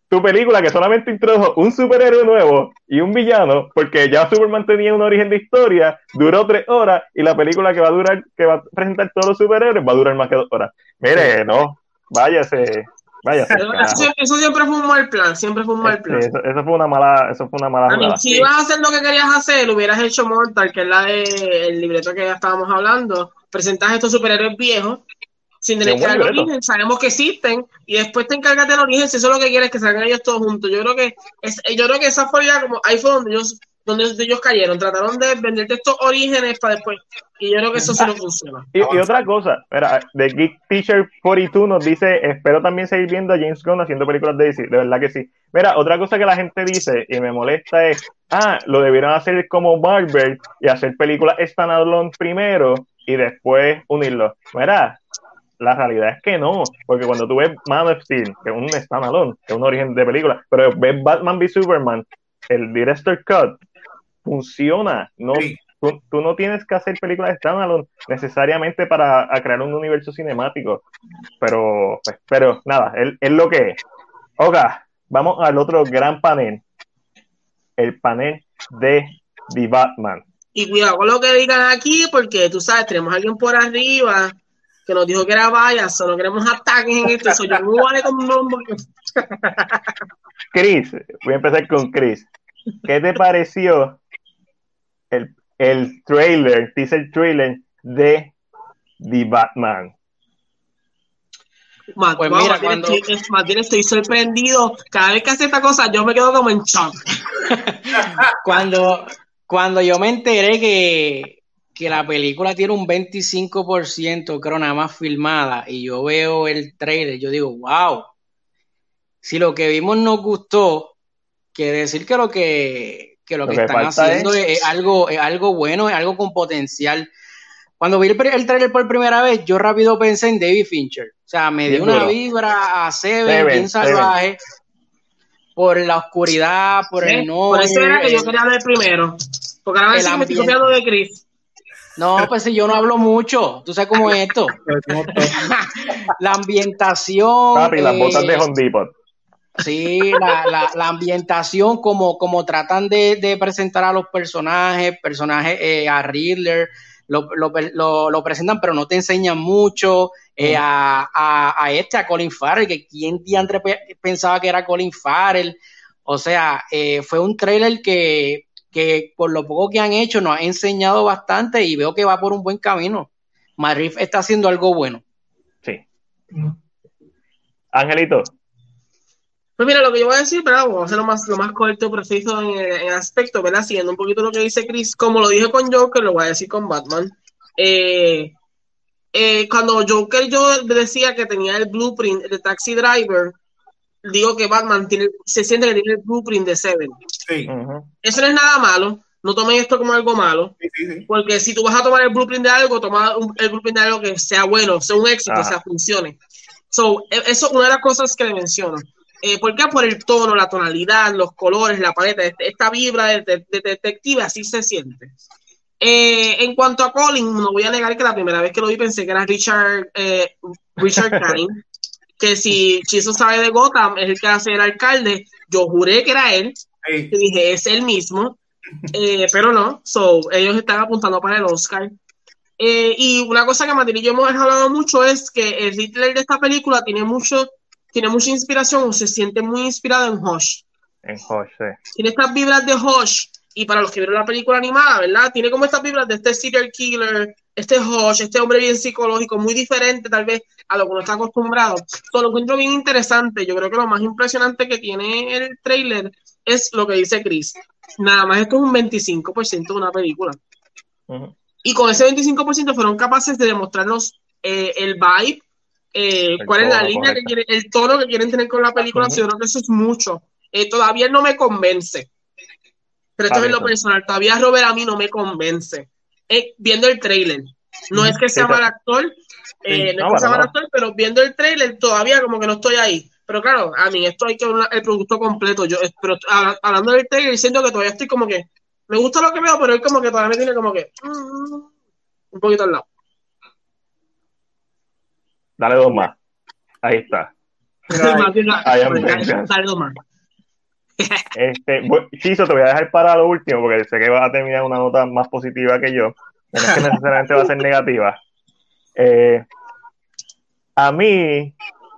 tu película que solamente introdujo un superhéroe nuevo y un villano, porque ya Superman tenía un origen de historia, duró tres horas y la película que va a durar, que va a presentar todos los superhéroes, va a durar más que dos horas. Mire, no, váyase, váyase. Eso, siempre fue un mal plan, siempre fue un mal plan. eso, fue una mala, eso fue una mala. si ibas a hacer lo que querías hacer, hubieras hecho Mortal, que es la del libreto que ya estábamos hablando, presentas estos superhéroes viejos sin tener que dar el origen, sabemos que existen y después te encargas del origen si eso es lo que quieres que salgan ellos todos juntos. Yo creo que es, yo creo que esa fue ya como ahí fue donde ellos donde ellos cayeron, trataron de venderte estos orígenes para después y yo creo que eso sí no funciona. Y, otra cosa, mira, The Geek Teacher 42 nos dice, espero también seguir viendo a James Gunn haciendo películas de DC, de verdad que sí. Mira, otra cosa que la gente dice y me molesta es, ah, lo debieron hacer como Marvel y hacer películas standalone primero y después unirlo. Mira, la realidad es que no, porque cuando tú ves Man of Steel, que es un standalone, que es un origen de película, pero ves Batman v Superman, el director cut, funciona. No, tú, no tienes que hacer películas de standalone necesariamente para crear un universo cinemático, pero, pues, pero nada, es, lo que es. Ok, vamos al otro gran panel, el panel de The Batman. Y cuidado con lo que digan aquí, porque tú sabes, tenemos a alguien por arriba que nos dijo que era vaya, solo queremos ataques en esto, eso yo no vale como un nombre. Chris, voy a empezar con Chris. ¿Qué te pareció el, el trailer, teaser trailer de The Batman? pues mira, cuando... más bien estoy sorprendido. Cada vez que hace esta cosa, yo me quedo como en shock. cuando, cuando yo me enteré que, que la película tiene un 25%, creo, nada más filmada, y yo veo el trailer, yo digo, wow, si lo que vimos nos gustó, quiere decir que lo que, lo, que, están haciendo es... algo, es algo bueno, es algo con potencial. Cuando vi el, trailer por primera vez, yo rápido pensé en David Fincher. O sea, me dio una vibra a Seven, bien salvaje, por la oscuridad, por el no. Por eso era que yo quería ver primero. Porque ahora sí me estoy copiando de Chris. No, pues si yo no hablo mucho, tú sabes cómo es esto. la ambientación. Papi, las botas de eh, Home Sí, la, ambientación, como, como tratan de, presentar a los personajes, personajes eh, a Riddler, lo, presentan, pero no te enseñan mucho. Eh, a, a, este, a Colin Farrell, que quien diantre pensaba que era Colin Farrell. O sea, fue un trailer que que por lo poco que han hecho nos ha enseñado bastante y veo que va por un buen camino. Madrid está haciendo algo bueno. Sí. Angelito. Pues mira, lo que yo voy a decir, pero vamos a hacer lo más, lo más corto, preciso en el, aspecto, ¿verdad? Siguiendo un poquito lo que dice Chris, como lo dije con Joker, lo voy a decir con Batman. Eh, eh, cuando Joker yo decía que tenía el blueprint de Taxi Driver, digo que Batman tiene, se siente que tiene el blueprint de Seven. Sí. Eso no es nada malo. No tomen esto como algo malo. porque si tú vas a tomar el blueprint de algo, toma el blueprint de algo que sea bueno, sea un éxito, sea funcione. So, e, eso es una de las cosas que le menciono. Eh, ¿Por qué? Por el tono, la tonalidad, los colores, la paleta, este, esta vibra de, detective, así se siente. Eh, en cuanto a Colin, no voy a negar que la primera vez que lo vi pensé que era Richard, eh, Richard que si Chiso sabe de Gotham, es el que hace el alcalde, yo juré que era él, y dije, es el mismo, eh, pero no, so, ellos están apuntando para el Oscar. Eh, y una cosa que Matilde y yo hemos hablado mucho es que el Hitler de esta película tiene mucho, tiene mucha inspiración o se siente muy inspirado en Hush. En Hush, sí. Tiene estas vibras de Hush y para los que vieron la película animada, ¿verdad? Tiene como estas vibras de este serial killer, este Hodge, este hombre bien psicológico, muy diferente tal vez a lo que uno está acostumbrado. Todo lo encuentro bien interesante. Yo creo que lo más impresionante que tiene el trailer es lo que dice Chris. Nada más esto es un 25% de una película. Y con ese 25% fueron capaces de demostrarnos eh, el vibe, eh, cuál es la línea que quieren, el tono que quieren tener con la película. Yo creo que eso es mucho. Eh, todavía no me convence Pero esto es lo personal. Todavía Robert a mí no me convence. Eh, viendo el trailer. No es que sea mal actor, eh, no es que sea mal actor, pero viendo el trailer todavía como que no estoy ahí. Pero claro, a mí esto hay que ver el producto completo. Yo, pero hablando del trailer, diciendo que todavía estoy como que me gusta lo que veo, pero él como que todavía me tiene como que mm, un poquito al lado. Dale dos más. Ahí está. Dale dos más. Este, Chiso, te voy a dejar para lo último porque sé que vas a terminar una nota más positiva que yo. No es que necesariamente va a ser negativa. Eh, a mí,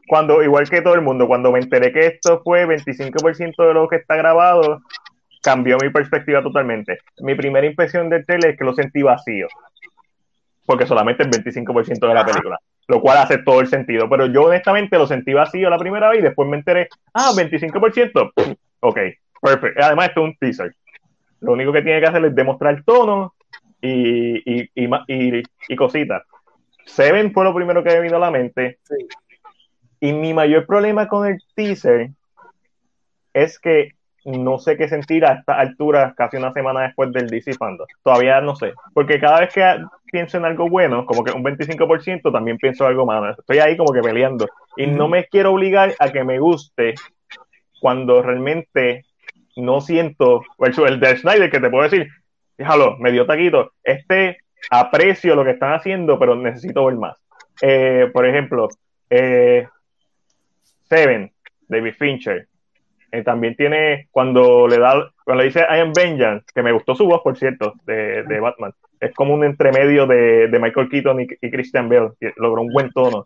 cuando, igual que todo el mundo, cuando me enteré que esto fue 25% de lo que está grabado, cambió mi perspectiva totalmente. Mi primera impresión del trailer es que lo sentí vacío, porque solamente el 25% de la película, lo cual hace todo el sentido. Pero yo honestamente lo sentí vacío la primera vez y después me enteré, ah, 25%, ok, perfecto. Además, esto es un teaser. Lo único que tiene que hacer es demostrar tono y, y, y, y cositas. Seven fue lo primero que me vino a la mente. Y mi mayor problema con el teaser es que no sé qué sentir a esta altura, casi una semana después del DC Fandom. Todavía no sé. Porque cada vez que pienso en algo bueno, como que un 25%, también pienso en algo malo. Estoy ahí como que peleando. Y no me quiero obligar a que me guste cuando realmente no siento. El, el de Snyder, que te puedo decir, déjalo, me dio taquito. Este aprecio lo que están haciendo, pero necesito ver más. Eh, por ejemplo, eh, Seven, David Fincher. Eh, también tiene, cuando le da, cuando dice I am Vengeance, que me gustó su voz, por cierto, de, de Batman. Es como un entremedio de, de Michael Keaton y, Christian Bale, que logró un buen tono.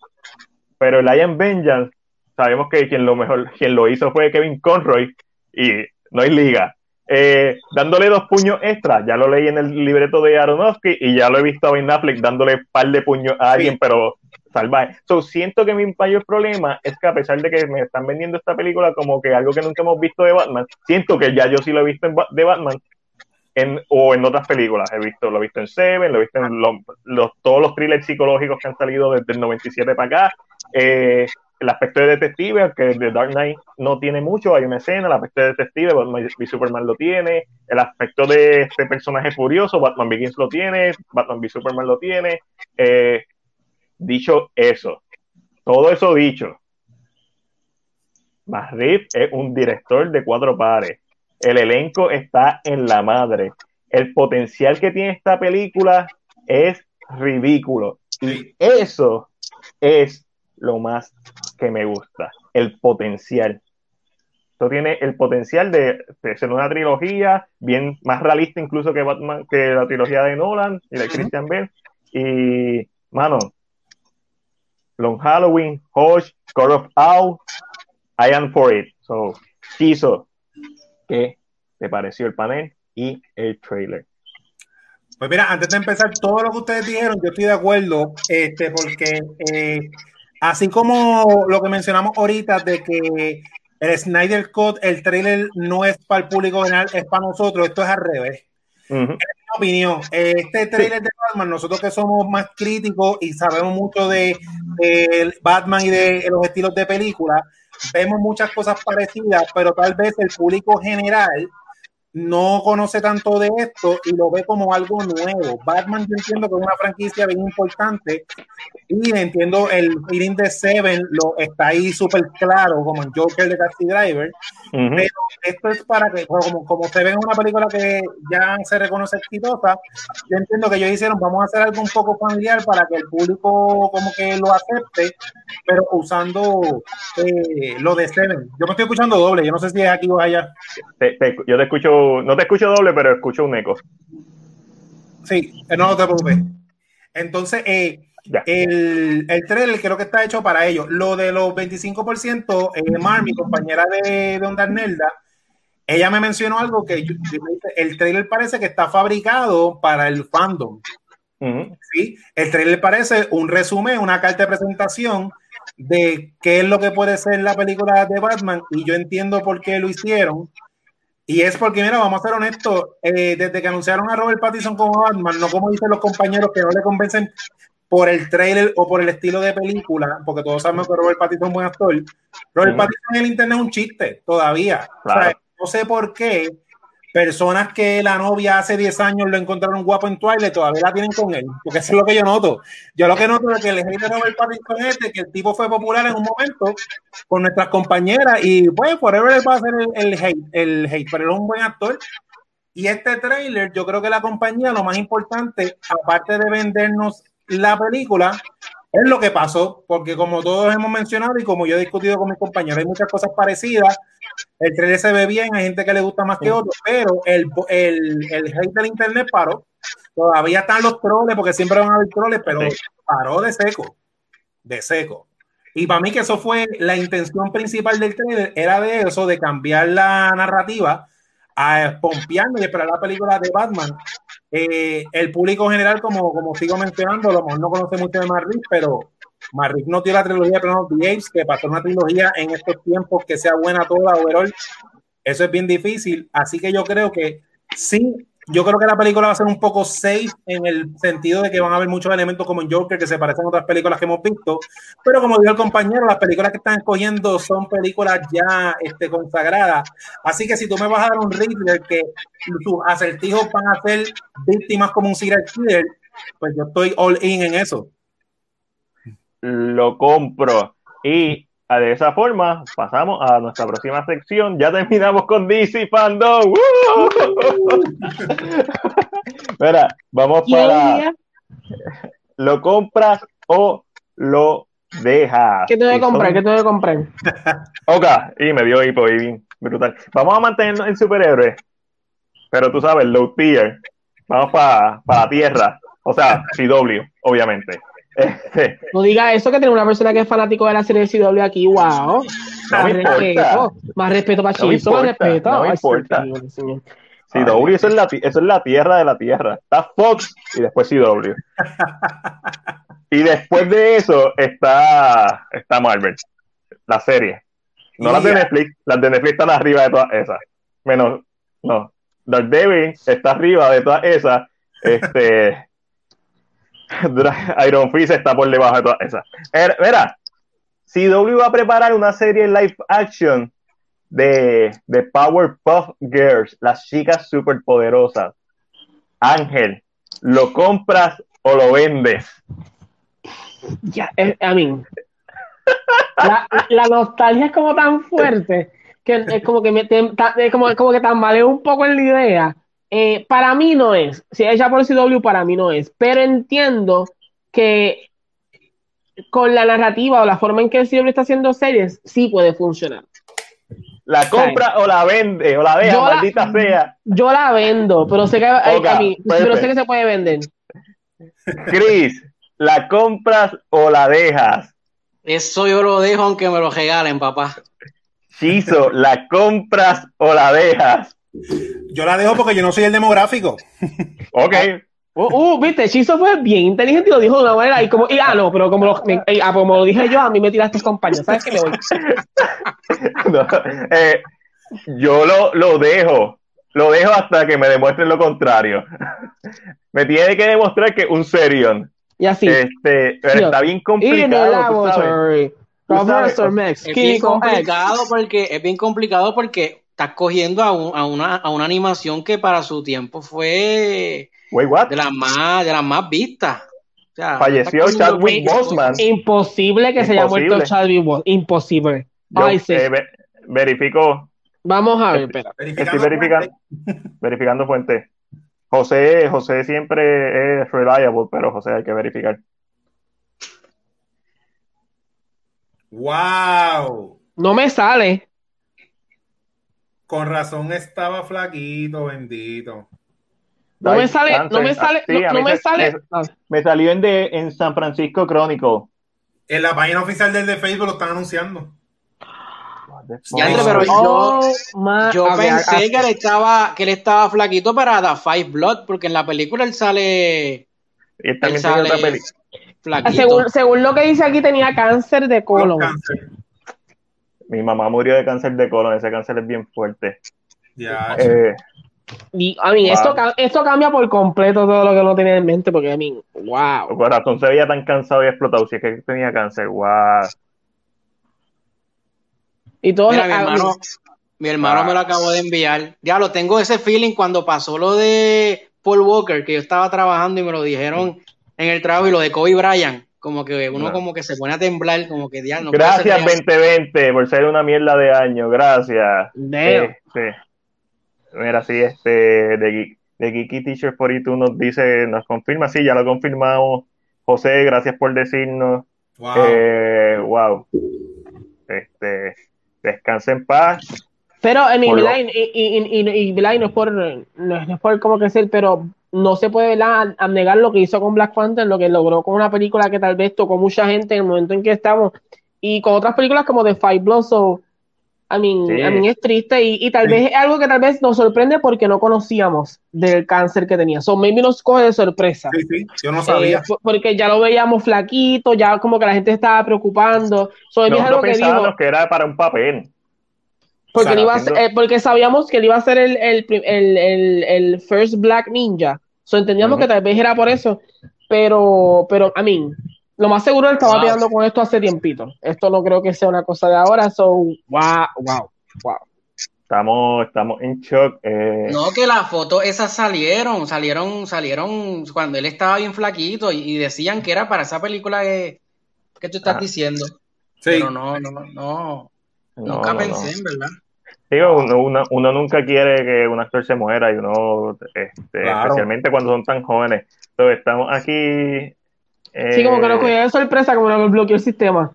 Pero el I am Vengeance, sabemos que quien lo mejor, quien lo hizo fue Kevin Conroy, y no hay liga. Eh, dándole dos puños extra. Ya lo leí en el libreto de Aronofsky y ya lo he visto a Ben Affleck dándole un par de puños a alguien, pero salvaje. So, siento que mi mayor problema es que a pesar de que me están vendiendo esta película como que algo que nunca hemos visto de Batman, siento que ya yo sí lo he visto de Batman en, o en otras películas. He visto, lo he visto en Seven, lo he visto en los, todos los thrillers psicológicos que han salido desde el 97 para acá. Eh, el aspecto de detective, que de Dark Knight no tiene mucho, hay una escena, el aspecto de detective, Batman v Superman lo tiene, el aspecto de este personaje furioso, Batman Begins lo tiene, Batman v Superman lo tiene. Eh, dicho eso, todo eso dicho, Mahrif es un director de cuatro pares. El elenco está en la madre. El potencial que tiene esta película es ridículo. Y eso es lo más que me gusta, el potencial. Esto tiene el potencial de, ser una trilogía bien más realista incluso que Batman, que la trilogía de Nolan y de Christian Bale. Y, mano, Long Halloween, Hush, God of Owl, I am for it. So, quiso, ¿qué te pareció el panel y el trailer? Pues mira, antes de empezar, todo lo que ustedes dijeron, yo estoy de acuerdo, este, porque eh, Así como lo que mencionamos ahorita de que el Snyder Cut, el trailer no es para el público general, es para nosotros, esto es al revés. Opinión, este trailer de Batman, nosotros que somos más críticos y sabemos mucho de, de Batman y de los estilos de película, vemos muchas cosas parecidas, pero tal vez el público general no conoce tanto de esto y lo ve como algo nuevo. Batman yo entiendo que es una franquicia bien importante y entiendo el feeling de Seven lo está ahí súper claro como en Joker de Taxi Driver, pero esto es para que como, como se ve en una película que ya se reconoce exitosa, yo entiendo que ellos hicieron vamos a hacer algo un poco familiar para que el público como que lo acepte, pero usando eh, lo de Seven. Yo me estoy escuchando doble, yo no sé si es aquí o allá. yo te escucho no te escucho doble, pero escucho un eco. Sí, eh, no te preocupes. Entonces, eh, el, el trailer creo que está hecho para ello. Lo de los 25%, eh, Mar, mi compañera de, de Onda Nelda, ella me mencionó algo que el trailer parece que está fabricado para el fandom. ¿sí? El trailer parece un resumen, una carta de presentación de qué es lo que puede ser la película de Batman y yo entiendo por qué lo hicieron y es porque, mira, vamos a ser honestos, eh, desde que anunciaron a Robert Pattinson como Batman, no como dicen los compañeros que no le convencen por el trailer o por el estilo de película, porque todos sabemos que Robert Pattinson es un buen actor. Robert Pattinson en el internet es un chiste todavía. no sé por qué, personas que la novia hace 10 años lo encontraron guapo en Twilight todavía la tienen con él, porque eso es lo que yo noto. Yo lo que noto es que el hate de Robert Pattinson es que el tipo fue popular en un momento con nuestras compañeras y pues forever va a ser el, hate, el hate, pero es un buen actor. Y este trailer, yo creo que la compañía, lo más importante, aparte de vendernos la película, es lo que pasó, porque como todos hemos mencionado y como yo he discutido con mis compañeros, hay muchas cosas parecidas. El trailer se ve bien, hay gente que le gusta más que otros, pero el, el, el hate del internet paró. Todavía están los troles, porque siempre van a haber troles, pero paró de seco, de seco. Y para mí que eso fue la intención principal del trailer, era de eso, de cambiar la narrativa a pompearme y esperar la película de Batman eh, el público general, como, como sigo mencionando, a lo mejor no conoce mucho de Marrick, pero Marrick no tiene la trilogía de Planet of the Apes, que pasó una trilogía en estos tiempos que sea buena toda, overall. Eso es bien difícil. Así que yo creo que sí, yo creo que la película va a ser un poco safe en el sentido de que van a haber muchos elementos como en Joker que se parecen a otras películas que hemos visto, pero como dijo el compañero, las películas que están escogiendo son películas ya este, consagradas. Así que si tú me vas a dar un de que tus acertijos van a ser víctimas como un serial killer, pues yo estoy all in en eso. Lo compro. Y de esa forma, pasamos a nuestra próxima sección. Ya terminamos con DC Fandom. Mira, vamos para. ¿Lo compras o lo dejas? ¿Qué te voy a comprar? ¿Qué te voy a comprar? ok, y me dio hipo y brutal. Vamos a mantenernos en superhéroes, pero tú sabes, low tier. Vamos para la tierra, o sea, CW, obviamente. No diga eso que tiene una persona que es fanático de la serie de CW aquí, wow. más respeto, más respeto para Chiso, más respeto. No me importa. CW, eso es, la, eso es la tierra de la tierra. Está Fox y después CW. y después de eso está, está Marvel, la serie. No las de Netflix, las de Netflix están arriba de todas esas. Menos, no. Daredevil está arriba de todas esas. Este, Iron Fist está por debajo de todas esas. Mira, si W va a preparar una serie live action de, de Powerpuff Girls, las chicas superpoderosas, Ángel, ¿lo compras o lo vendes? Ya, eh, I la, nostalgia es como tan fuerte que es como que me como, como que tambaleo un poco en la idea eh, para mí no es. Si es ya por CW, para mí no es. Pero entiendo que con la narrativa o la forma en que el CW está haciendo series, sí puede funcionar. ¿La compra o la vende o la deja, maldita sea? Yo la vendo, pero sé que, pero sé que se puede vender. Chris, ¿la compras o la dejas? Eso yo lo dejo aunque me lo regalen, papá. Chizo, ¿la compras o la dejas? Yo la dejo porque yo no soy el demográfico. Ok. Uh, uh, viste, Chizo fue bien inteligente y lo dijo de una manera y como, y, ah, no, pero como lo, ah, como lo dije yo, a mí me tiraste compañía, ¿sabes qué me voy? Eh, yo lo, lo dejo, lo dejo hasta que me demuestren lo contrario. me tiene que demostrar que un Serion. Y así. Este, pero está bien complicado. Es bien complicado porque es bien complicado porque estás cogiendo a, a, una, a una animación que para su tiempo fue de las más, de las más vistas. Falleció Chadwick Boseman. Imposible que se haya muerto Chadwick Boseman. Imposible. Eh, verifico. Vamos a ver, espera. Estoy verificando, verificando fuente. José, José siempre es reliable, pero José hay que verificar. Wow. No me sale. Con razón estaba flaquito, bendito. No me sale, no me sale, no, me sale. Me, salió en, de, en San Francisco Crónico. En la página oficial del de Facebook lo están anunciando. pero yo, yo pensé que él estaba que él estaba flaquito para The Five Blood, porque en la película él sale. Él sale flaquito. Según, según, lo que dice aquí, tenía cáncer de colon. Mi mamá murió de cáncer de colon, ese cáncer es bien fuerte. Ya. Eh, y, a mí, esto, esto cambia por completo todo lo que uno tenía en mente, porque a mí, wow. El corazón se veía tan cansado y explotado, si es que tenía cáncer, wow. Y todo Mira, mi hermano, Mi hermano me lo acabó de enviar. Ya lo tengo ese feeling cuando pasó lo de Paul Walker, que yo estaba trabajando y me lo dijeron en el trabajo y lo de Kobe Bryant. Como que uno como que se pone a temblar, como que ya no Gracias 2020 por ser una mierda de año, gracias. Este, mira, sí, este de, de Geeky Teacher 42 nos dice, nos confirma, sí, ya lo confirmamos. José, gracias por decirnos. Wow. Eh, wow. Este, descansa en paz. Pero en mi y, y, y, no es por no es por como que ser, pero no se puede abnegar lo que hizo con Black Panther, lo que logró con una película que tal vez tocó mucha gente en el momento en que estamos, y con otras películas como The Five Bloods o I mean, es triste y, tal vez es algo que tal vez nos sorprende porque no conocíamos del cáncer que tenía. So maybe nos coge de sorpresa. Sí, sí, yo no sabía. Eh, porque ya lo veíamos flaquito, ya como que la gente estaba preocupando. So, es algo que, dijo, que era para un papel. Porque, eh, porque sabíamos que él iba a ser el, el, el, el first Black Ninja. So entendíamos que tal vez era por eso. Pero, pero, I mean, lo más seguro él estaba wow. con esto hace tiempito. Esto no creo que sea una cosa de ahora. So, wow, wow, wow. Estamos, estamos en shock. Eh. No, que las fotos esas salieron, salieron, salieron cuando él estaba bien flaquito y, decían que era para esa película que, que tú estás ah. diciendo. Sí. Pero no, no, no. Nunca pensé, en verdad. Digo, uno, uno, nunca quiere que un actor se muera y uno, este, especialmente cuando son tan jóvenes. Entonces, estamos aquí sí, como que nos cogió de sorpresa, como nos bloqueó el sistema.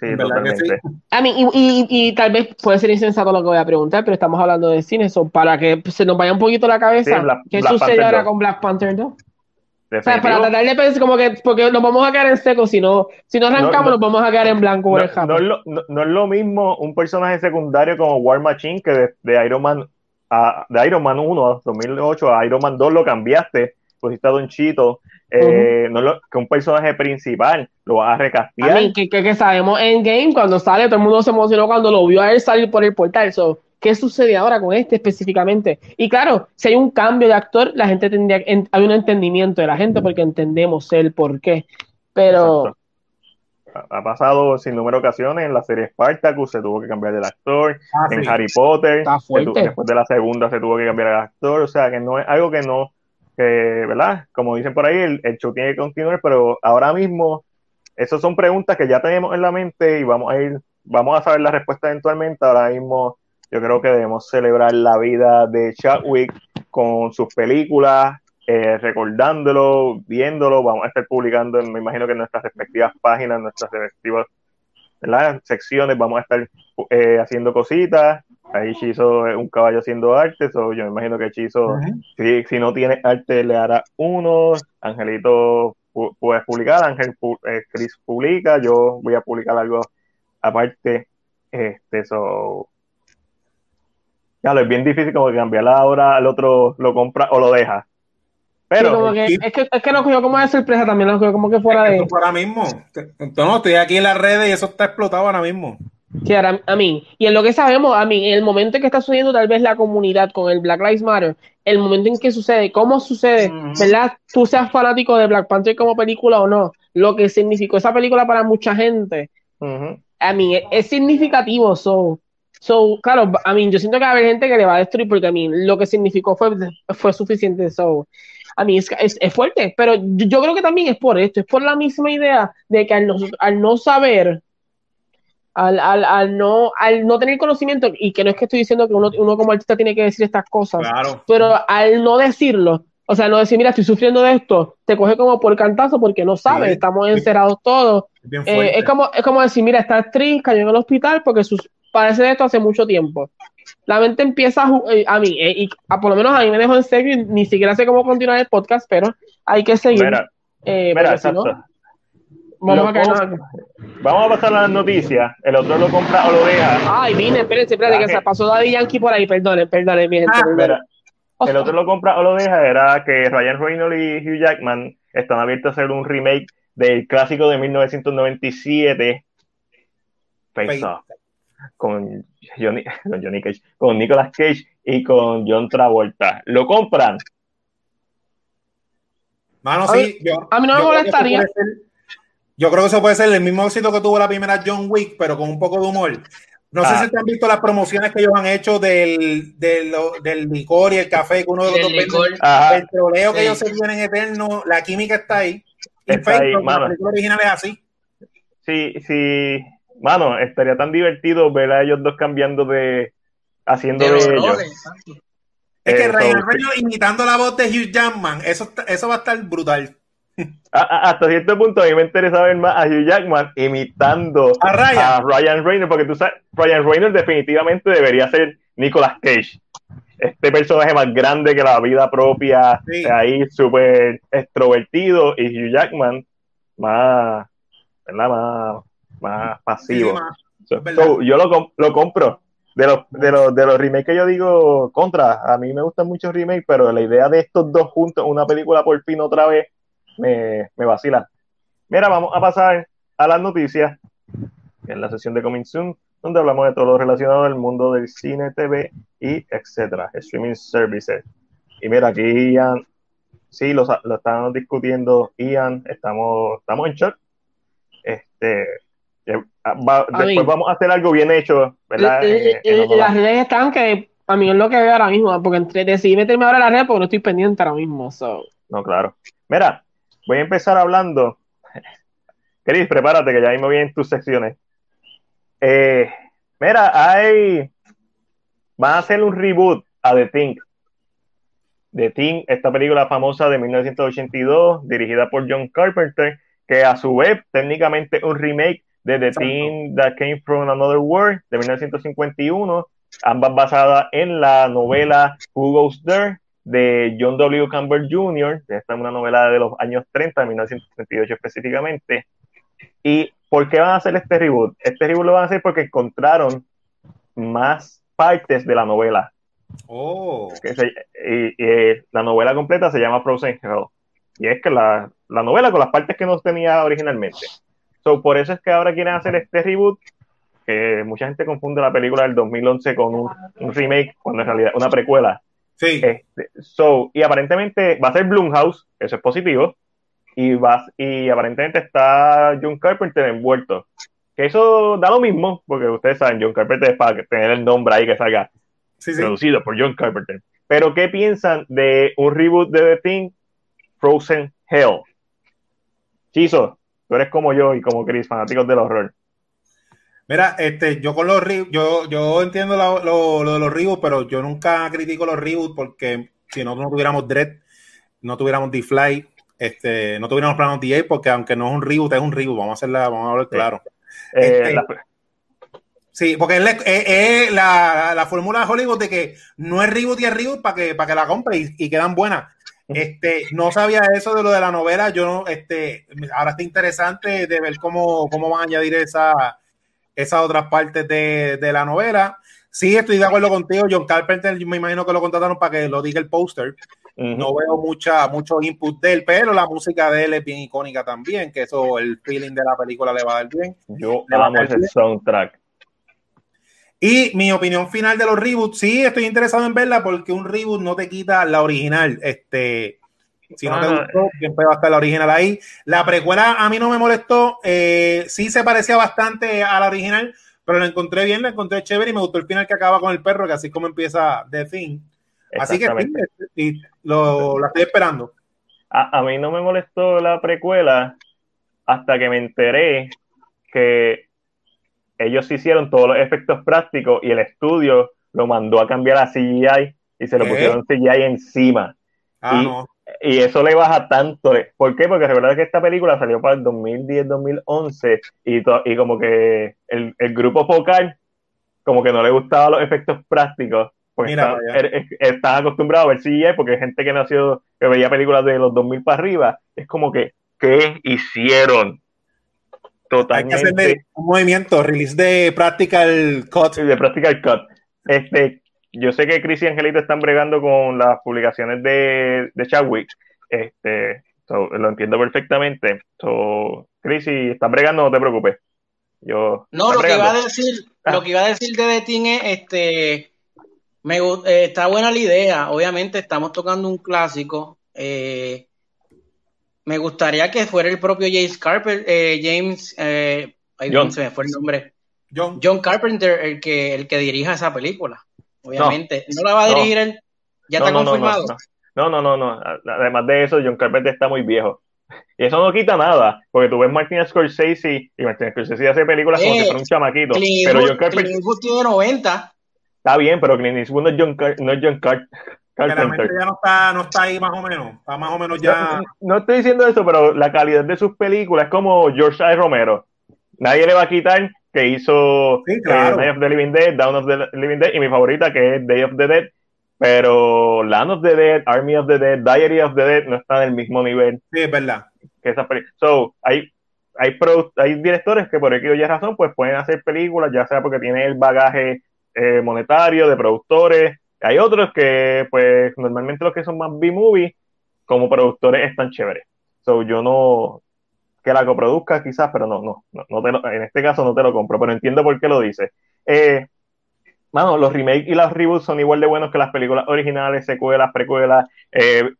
Sí, totalmente. A mí, y, y, tal vez puede ser insensato lo que voy a preguntar, pero estamos hablando de cine, eso para que se nos vaya un poquito la cabeza. ¿Qué sucede ahora con Black Panther 2? O sea, para tratar de pensar como que, porque nos vamos a quedar en seco, si no, si no arrancamos nos vamos a quedar en blanco no, no, es lo, no, es lo mismo un personaje secundario como War Machine que de, de Iron Man a, de Iron Man 1 a 2008 a Iron Man 2 lo cambiaste, pusiste a Don Chito, eh, no lo, que un personaje principal lo va a recastear. que, que, sabemos en game cuando sale, todo el mundo se emocionó cuando lo vio a él salir por el portal. So, ¿Qué sucede ahora con este específicamente? Y claro, si hay un cambio de actor, la gente tendría, hay un entendimiento de la gente porque entendemos el por qué. Pero ha pasado sin número de ocasiones en la serie Spartacus se tuvo que cambiar el actor ah, en Harry Potter después de la segunda se tuvo que cambiar el actor o sea que no es algo que no que, ¿verdad? Como dicen por ahí, el, show tiene que continuar, pero ahora mismo, esas son preguntas que ya tenemos en la mente y vamos a ir, vamos a saber la respuesta eventualmente. Ahora mismo, yo creo que debemos celebrar la vida de Chadwick con sus películas, eh, recordándolo, viéndolo. Vamos a estar publicando, me imagino que en nuestras respectivas páginas, nuestras respectivas secciones, vamos a estar eh, haciendo cositas ahí Chizo es un caballo haciendo arte, so yo me imagino que Chizo, si, no tiene arte, le hará uno. Angelito puedes publicar, Ángel eh, Chris publica, yo voy a publicar algo aparte. Este, so. Lo es bien difícil como que cambiar ahora al otro lo compra o lo deja. Pero es, que, es que no cogió como de sorpresa también, lo cogió como que fuera de. Ahora mismo. Entonces, estoy aquí en las redes y eso está explotado ahora mismo. Sí, a mí. Y en lo que sabemos, a mí, en el momento en que está sucediendo tal vez la comunidad con el Black Lives Matter, el momento en que sucede, cómo sucede, ¿verdad? Tú seas fanático de Black Panther como película o no, lo que significó esa película para mucha gente, a mí es, significativo. So, so, claro, a mí, yo siento que va a haber gente que le va a destruir porque a mí lo que significó fue, fue suficiente. So, a mí es, es, fuerte, pero yo, creo que también es por esto, es por la misma idea de que al al no saber al, al, al, no, al no tener conocimiento, y que no es que estoy diciendo que uno, uno como artista tiene que decir estas cosas, pero al no decirlo, o sea, no decir, mira, estoy sufriendo de esto, te coge como por cantazo porque no sabes, estamos encerrados todos. Eh, es, como, es como decir, mira, estás triste, cayó en el hospital porque sus, padece de esto hace mucho tiempo. La mente empieza a, eh, a mí, eh, y a, por lo menos a mí me dejó en serio, ni siquiera sé cómo continuar el podcast, pero hay que seguir. Mira, mira exacto. Vamos a, pasar a las noticias. El otro lo compra o lo deja. Ay, vine, espérense, espérense, que se pasó Daddy Yankee por ahí. Perdone, perdone, mi gente. Ah, el otro lo compra o lo deja era que Ryan Reynolds y Hugh Jackman están abiertos a hacer un remake del clásico de 1997, Face Off, con Johnny, con Johnny Cage, con Nicolas Cage y con John Travolta. ¿Lo compran? Mano, sí, yo, a mí no me molestaría. Yo creo que eso puede ser el mismo éxito que tuvo la primera John Wick, pero con un poco de humor. No sé ah. si te han visto las promociones que ellos han hecho del, del, del licor y el café que uno de los dos El troleo que ellos se vienen eterno, la química está ahí. Está ahí, mano. La película original es así. Sí, sí. Mano, estaría tan divertido ver a ellos dos cambiando de. haciendo de, ellos. es que Ryan Reynolds imitando la voz de Hugh Jackman, eso, eso va a estar brutal hasta cierto punto a mí me interesa ver más a Hugh Jackman imitando a Ryan, Reynolds, porque tú sabes, Ryan Reynolds definitivamente debería ser Nicolas Cage. Este personaje más grande que la vida propia, ahí súper extrovertido, y Hugh Jackman más, Más, más pasivo. yo lo, lo compro. De los, de, los, de los remakes que yo digo contra, a mí me gustan muchos remakes, pero la idea de estos dos juntos, una película por fin otra vez, me, me vacila. Mira, vamos a pasar a las noticias en la sesión de Coming Soon, donde hablamos de todo lo relacionado al mundo del cine, TV y etcétera, streaming services. Y mira, aquí Ian, sí, lo, lo estamos discutiendo, Ian, estamos, estamos en shock. Este, eh, ah, después vamos a hacer algo bien hecho, ¿verdad? Eh, eh, las redes están que a mí es lo que veo ahora mismo, porque entre decidí meterme ahora en la red porque no estoy pendiente ahora mismo. No, claro. Mira, Voy a empezar hablando. Cris, prepárate que ya ahí me voy en tus secciones. Eh, mira, hay. Van a hacer un reboot a The Thing. The Thing, esta película famosa de 1982, dirigida por John Carpenter, que a su vez técnicamente un remake de The Thing That Came From Another World de 1951, ambas basadas en la novela Who Goes There de John W. Campbell Jr., esta es una novela de los años 30, de 1938 específicamente. ¿Y por qué van a hacer este reboot? Este reboot lo van a hacer porque encontraron más partes de la novela. Oh. y, eh, la novela completa se llama Frozen Hell. Y es que la, novela con las partes que no tenía originalmente. So, por eso es que ahora quieren hacer este reboot, que mucha gente confunde la película del 2011 con un, un remake, cuando en realidad una precuela. Sí. Este, so, y aparentemente va a ser Blumhouse, eso es positivo, y, va, y aparentemente está John Carpenter envuelto. Que eso da lo mismo, porque ustedes saben, John Carpenter es para tener el nombre ahí que salga producido por John Carpenter. Pero, ¿qué piensan de un reboot de The Thing, Frozen Hell? Chizo, tú eres como yo y como Chris, fanáticos del horror. Mira, este, yo con los yo, yo entiendo lo, de los reboots, pero yo nunca critico los reboots porque si no, no tuviéramos Dread, no tuviéramos D-Fly, este, no tuviéramos Planos DA, porque aunque no es un reboot, es un reboot, vamos a hacerla, vamos a hablar claro. Eh, este, sí, porque es, la, fórmula de Hollywood de que no es reboot y es reboot para que, para que la compre y, quedan buenas. Este, no sabía eso de lo de la novela, yo este, ahora está interesante de ver cómo, cómo van a añadir esa esas otras partes de, la novela. Sí, estoy de acuerdo contigo. John Carpenter, yo me imagino que lo contrataron para que lo diga el póster. No veo mucha, mucho input de él, pero la música de él es bien icónica también, que eso, el feeling de la película le va a dar bien. Yo amo ese soundtrack. Y mi opinión final de los reboots, sí, estoy interesado en verla porque un reboot no te quita la original. Este, si no te ah. gustó, siempre va a estar la original ahí. La precuela a mí no me molestó. Eh, sí se parecía bastante a la original, pero la encontré bien, la encontré chévere y me gustó el final que acaba con el perro, que así como empieza The Thing. Así que sí, lo, la estoy esperando. A, a, mí no me molestó la precuela hasta que me enteré que ellos hicieron todos los efectos prácticos y el estudio lo mandó a cambiar a CGI y se lo pusieron CGI encima. Ah, no y eso le baja tanto. ¿Por qué? Porque recuerda que esta película salió para el 2010-2011 y, y como que el, el, grupo focal como que no le gustaban los efectos prácticos. Porque están acostumbrados a ver CGI porque hay gente que nació, que veía películas de los 2000 para arriba. Es como que, ¿qué hicieron? Totalmente. Hay que hacerle un movimiento, release de Practical Cut. De Practical Cut. Este, yo sé que Chris y Angelito están bregando con las publicaciones de, de Chadwick. Este, lo entiendo perfectamente. So, Chris, si estás bregando, no te preocupes. Yo, no, lo que, iba a decir, ah. lo que iba a decir de Betín es, este, me, eh, está buena la idea. Obviamente estamos tocando un clásico. Eh, me gustaría que fuera el propio James Carper, eh, James, ahí se me fue el nombre. John. John Carpenter, el que, el que dirija esa película, obviamente. ¿No, la va a dirigir él? ¿Ya está confirmado? No, no, no, no. Además de eso, John Carpenter está muy viejo. Y eso no quita nada, porque tú ves Martin Scorsese y Martin Scorsese hace películas como si fuera un chamaquito. pero John Carpenter tiene 90. Está bien, pero Clint Eastwood no es John, no es John Carpenter. ya no está, no está ahí más o menos. Está más o menos ya. No, estoy diciendo eso, pero la calidad de sus películas es como George A. Romero. Nadie le va a quitar que hizo sí, eh, Night of the Living Dead, Down of the Living Dead y mi favorita que es Day of the Dead. Pero Land of the Dead, Army of the Dead, Diary of the Dead no están en el mismo nivel. Sí, es verdad. Que esa so, hay, hay, hay directores que por aquella razón pues pueden hacer películas, ya sea porque tienen el bagaje eh, monetario de productores. Hay otros que pues normalmente los que son más B-movie como productores están chéveres. So, yo no, que la coproduzca quizás, pero no, no, no, te en este caso no te lo compro, pero entiendo por qué lo dice. Eh, mano, los remakes y los reboots son igual de buenos que las películas originales, secuelas, precuelas. Eh,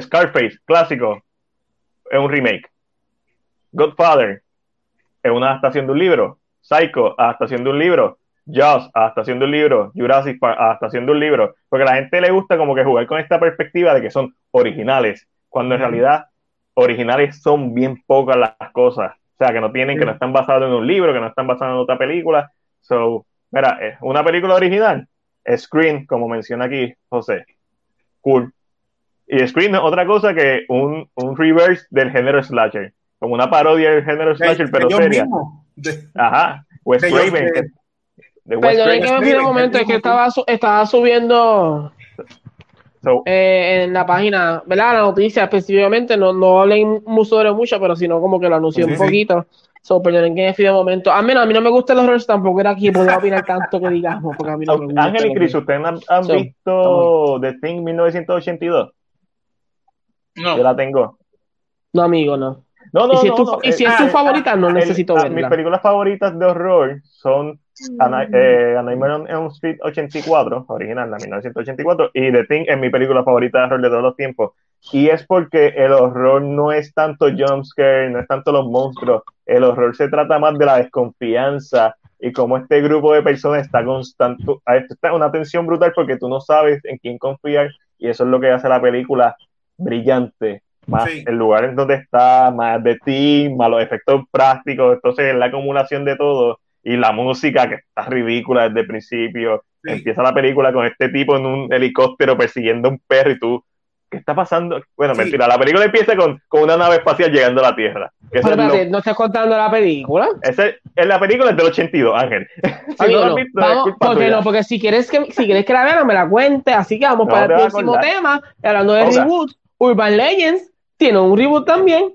Scarface, clásico, es un remake. Godfather es una adaptación de un libro. Psycho, adaptación de un libro. Jaws, adaptación de un libro. Jurassic Park, adaptación de un libro. Porque a la gente le gusta como que jugar con esta perspectiva de que son originales, cuando en realidad originales son bien pocas las cosas. O sea, que no tienen, que no están basados en un libro, que no están basados en otra película. So, mira, una película original, Screen, como menciona aquí José. Cool. Y Screen es otra cosa que un, un reverse del género slasher. Como una parodia del género slasher, pero seria. Ajá. Wes Craven. Perdón, que me un momento, es que estaba, estaba subiendo eh, en la página, ¿verdad? La noticia específicamente, no, no hablen sobre mucho, pero sino como que lo anunció un poquito. So, perdonen que fui de momento. A mí, a mí no me gusta el horror, tampoco era aquí, podía opinar tanto que digamos, porque a mí no me gusta. Ángel y Chris, ¿ustedes han, visto The Thing 1982? No. Yo la tengo. No, amigo, no. No, no, y si no, es tu, y si es tu eh, favorita, no necesito verla. Mis películas favoritas de horror son eh, A Nightmare on Elm Street 84, original de 1984, y The Thing es mi película favorita de horror de todos los tiempos. Y es porque el horror no es tanto jumpscare, no es tanto los monstruos, el horror se trata más de la desconfianza y cómo este grupo de personas está constante, está una tensión brutal porque tú no sabes en quién confiar y eso es lo que hace la película brillante. Más el lugar en donde está, más de ti, más los efectos prácticos, entonces es la acumulación de todo y la música que está ridícula desde el principio. Empieza la película con este tipo en un helicóptero persiguiendo a un perro y tú, ¿qué está pasando? Bueno, mentira, la película empieza con, con, una nave espacial llegando a la Tierra. Pero espérate, ¿no estás contando la película? Ese, en la película es del 82, Ángel. si no, no, visto, porque no, porque si quieres que si quieres que la vean, me la cuente, así que vamos para el próximo tema, hablando de reboot, Urban Legends tiene un reboot también.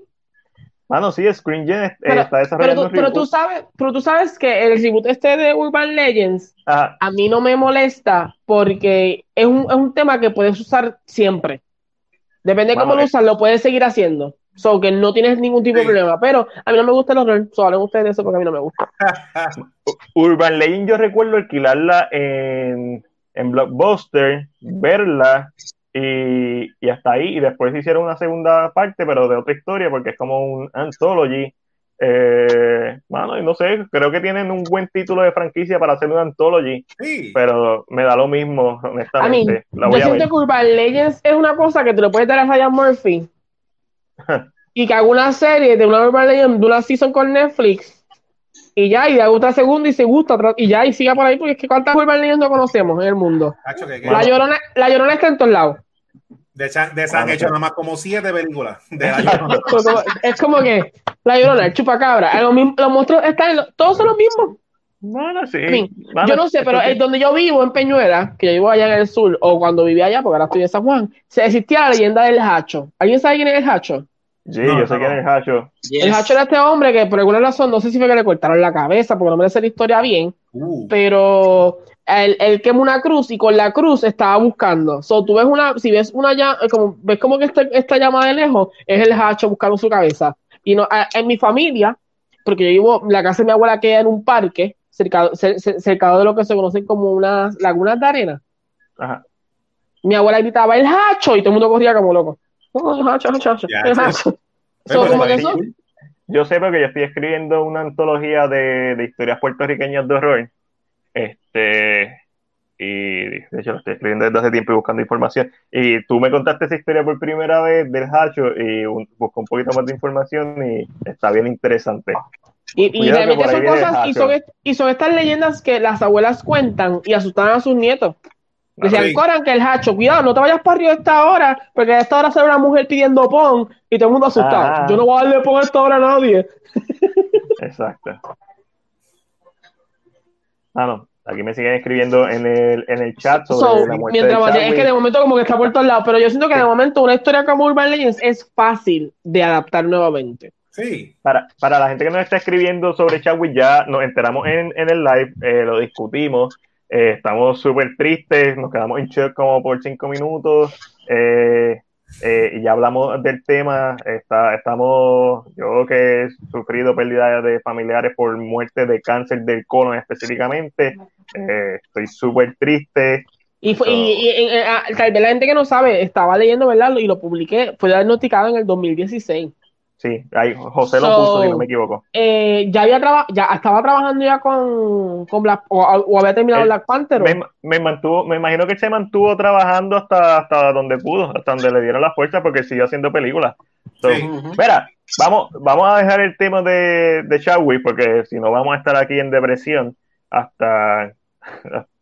Mano, sí, Screen Gen está desarrollando pero, tú, sabes, pero tú sabes que el reboot este de Urban Legends a mí no me molesta porque es un, es un tema que puedes usar siempre. Depende de cómo lo usas, lo puedes seguir haciendo. So que no tienes ningún tipo de problema. Pero a mí no me gusta el horror. So hablen ustedes de eso porque a mí no me gusta. Urban Legends yo recuerdo alquilarla en, en Blockbuster, verla y, hasta ahí, y después hicieron una segunda parte, pero de otra historia, porque es como un anthology. Eh, bueno, y no sé, creo que tienen un buen título de franquicia para hacer un anthology, pero me da lo mismo, honestamente. yo siento que Urban Legends es una cosa que te lo puedes dar a Ryan Murphy y que haga una serie de una Urban Legends, de una season con Netflix y ya, y haga otra segunda y se gusta, y ya, y siga por ahí, porque es que cuántas Urban Legends no conocemos en el mundo. la, llorona, la llorona está en todos lados. De, de esa han hecho nada más como siete películas. es como que la llorona, el chupacabra, los, los monstruos están, todos son los mismos. Bueno, sí. yo no sé, pero es donde yo vivo, en Peñuela, que yo vivo allá en el sur, o cuando vivía allá, porque ahora estoy en San Juan, se existía la leyenda del Hacho. ¿Alguien sabe quién es el Hacho? Sí, yo sé quién es el Hacho. El Hacho era este hombre que por alguna razón, no sé si fue que le cortaron la cabeza, porque no me sé la historia bien, uh. pero él, él quemó una cruz y con la cruz estaba buscando. So, tú ves una, si ves una llama, como, ves como que este, esta llama de lejos, es el Hacho buscando su cabeza. Y no, en mi familia, porque yo vivo, la casa de mi abuela queda en un parque, cerca, cerca de lo que se conoce como unas lagunas de arena. Ajá. Mi abuela gritaba el hacho y todo el mundo corría como loco. Yo sé porque yo estoy escribiendo una antología de, de historias puertorriqueñas de horror. Este, y de hecho lo estoy escribiendo desde hace tiempo y buscando información. Y tú me contaste esa historia por primera vez del Hacho y busco un poquito más de información y está bien interesante. Y, y realmente son cosas, y son, y son, estas leyendas que las abuelas cuentan y asustan a sus nietos. Decían, Coran, que el hacho, cuidado, no te vayas para arriba a esta hora, porque a esta hora se ve una mujer pidiendo pon y todo el mundo asustado. Ah. Yo no voy a darle pon a esta hora a nadie. Exacto. Ah, no. Aquí me siguen escribiendo en el, en el chat sobre la muerte mientras Es que de momento como que está por todos lados, pero yo siento que de momento una historia como Urban Legends es fácil de adaptar nuevamente. Sí. Para, para la gente que nos está escribiendo sobre Chadwick, ya nos enteramos en, en el live, eh, lo discutimos, eh, estamos súper tristes, nos quedamos en shock como por cinco minutos. Eh, eh, y ya hablamos del tema, está, estamos, yo que he sufrido pérdida de familiares por muerte de cáncer del colon específicamente, estoy súper triste. Y, fue, y, ah, tal vez la gente que no sabe, estaba leyendo, ¿verdad? Y lo publiqué, fue diagnosticado en el 2016. Sí, ahí José lo puso, si no me equivoco. Eh, ya había ya estaba trabajando ya con, con Black, o, había terminado Black Panther. Me, mantuvo, me imagino que se mantuvo trabajando hasta, hasta donde pudo, hasta donde le dieron las fuerzas, porque siguió haciendo películas. Espera, vamos, vamos a dejar el tema de, de porque si no vamos a estar aquí en depresión hasta,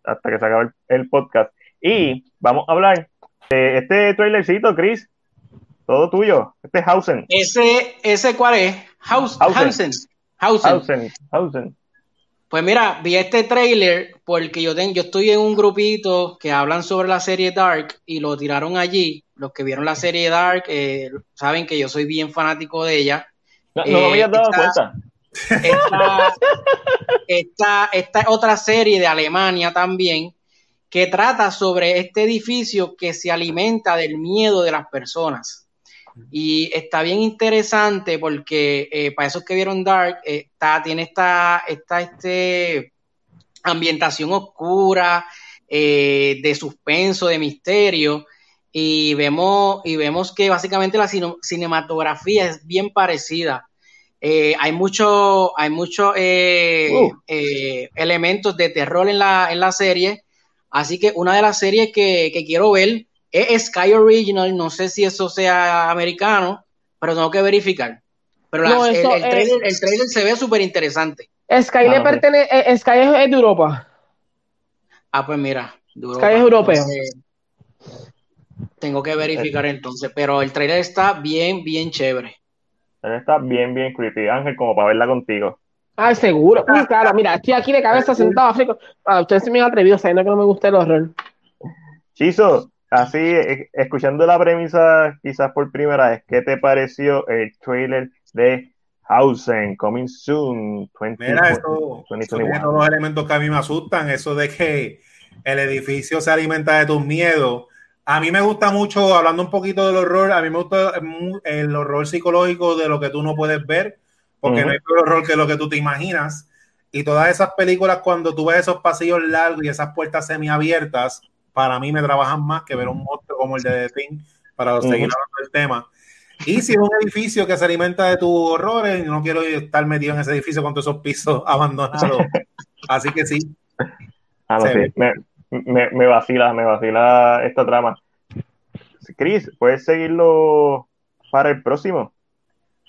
hasta que se acabe el, el podcast. Y vamos a hablar de este trailercito, Chris, todo tuyo. Este es Hausen. ¿Ese, ese cuál es? Hausen. Hausen. Hausen. Pues mira, vi este trailer porque yo, yo estoy en un grupito que hablan sobre la serie Dark y lo tiraron allí. Los que vieron la serie Dark eh, saben que yo soy bien fanático de ella. No, me había eh, dado cuenta. Esta, esta otra serie de Alemania también que trata sobre este edificio que se alimenta del miedo de las personas. Y está bien interesante porque eh, para esos que vieron Dark, está, tiene esta, esta este, ambientación oscura, eh, de suspenso, de misterio. Y vemos, y vemos que básicamente la cinematografía es bien parecida. Eh, hay muchos hay mucho, uh. elementos de terror en la, en la serie. Así que una de las series que, que quiero ver es Sky Original, no sé si eso sea americano, pero tengo que verificar. Pero el, trailer, se ve súper interesante. Sky le ah, pertenece, eh, Sky es, de Europa. Ah, pues mira, Sky es europeo. tengo que verificar entonces, pero el trailer está bien, bien chévere. Está bien, bien creepy, Ángel, como para verla contigo. Ah, seguro. claro, mira, estoy aquí de cabeza sentado. Ah, ustedes se me han atrevido sabiendo que no me gusta el horror. Chizo, Así, e, escuchando la premisa quizás por primera vez, ¿qué te pareció el trailer de Hausen, Coming Soon 20, Mira, eso, son los elementos que a mí me asustan, eso de que el edificio se alimenta de tus miedos. A mí me gusta mucho, hablando un poquito del horror, a mí me gusta el horror psicológico de lo que tú no puedes ver, porque no hay peor horror que lo que tú te imaginas. Y todas esas películas, cuando tú ves esos pasillos largos y esas puertas semiabiertas, para mí me trabajan más que ver un monstruo como el de The Thing para seguir hablando del tema. Y si es un edificio que se alimenta de tus horrores, no quiero estar metido en ese edificio con todos esos pisos abandonados. Así que sí. Ah, me, me, vacila, me vacila esta trama. Chris, ¿puedes seguirlo para el próximo?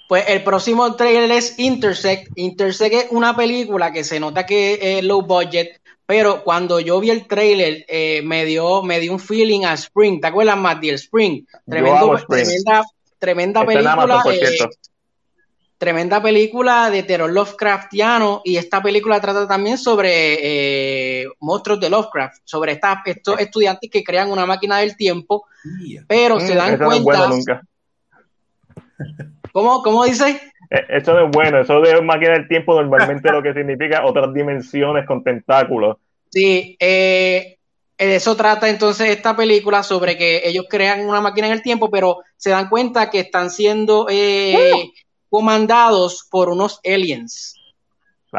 Pues el próximo trailer es Intersect. Intersect es una película que se nota que es low budget, pero cuando yo vi el trailer, eh, me, dio, me dio un feeling a Spring. ¿Te acuerdas, más del Spring? Tremendo, Tremenda, tremenda película. Eh, tremenda película de terror Lovecraftiano. Y esta película trata también sobre eh, monstruos de Lovecraft, sobre estos estudiantes que crean una máquina del tiempo, pero se mm, dan cuenta. ¿Cómo, ¿Cómo dice? Eh, eso no es bueno, eso de máquina del tiempo normalmente lo que significa otras dimensiones con tentáculos. Sí, eh, de eso trata entonces esta película sobre que ellos crean una máquina en el tiempo, pero se dan cuenta que están siendo eh, comandados por unos aliens.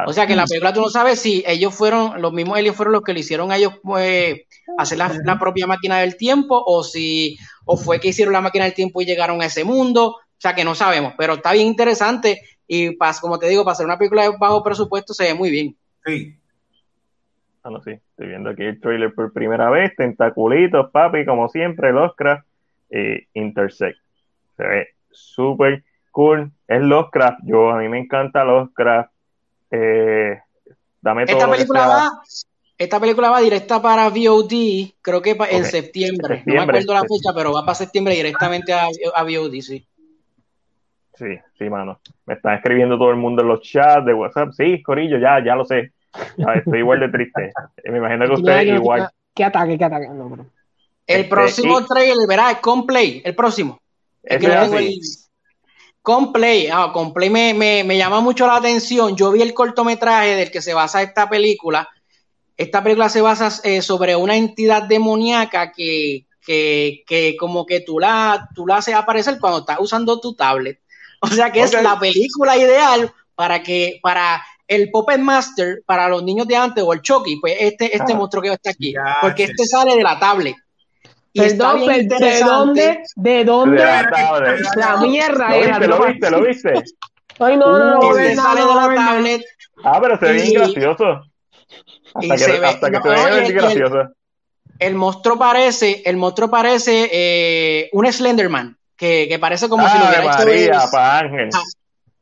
O sea que en la película tú no sabes si ellos fueron, los mismos aliens fueron los que le hicieron a ellos pues, hacer la, la, propia máquina del tiempo, o si, o fue que hicieron la máquina del tiempo y llegaron a ese mundo. O sea que no sabemos, pero está bien interesante y pas, como te digo, para hacer una película de bajo presupuesto se ve muy bien. Sí. Ah, no, sí, estoy viendo aquí el trailer por primera vez, tentaculitos, papi, como siempre, Lovecraft y Intersect. Se ve súper cool. Es Lovecraft, yo, a mí me encanta Lovecraft. Eh, dame todo esta película va, esta película va directa para VOD, creo que en septiembre. No me acuerdo la fecha, pero va para septiembre directamente a, a VOD, sí. Sí, sí, mano. Me están escribiendo todo el mundo en los chats de WhatsApp. Sí, Corillo, ya, ya lo sé. estoy igual de triste. Me imagino que usted igual. ¿Qué ataque, qué ataque? No, bro. El este, próximo trailer, verá, es Complay, el próximo. Es el, Complay, ah, Complay me, me, me, llama mucho la atención. Yo vi el cortometraje del que se basa esta película esta película se basa eh, sobre una entidad demoníaca que, que, como que tú la, tú la haces aparecer cuando estás usando tu tablet. O sea que es la película ideal para que, para el Puppet Master, para los niños de antes, o el Chucky, pues este, este ah, monstruo que está aquí. porque este sale de la tablet. Y está bien ¿de dónde? ¿De dónde? la, mierda. ¿Lo viste, lo viste, lo viste? Ay, no, no, no. Este sale de la tablet. Ah, pero se ve bien gracioso. Hasta que, se hasta que se gracioso. El, monstruo parece, el monstruo parece eh, un Slenderman, que, que, parece como si lo hubiera María, Ángel.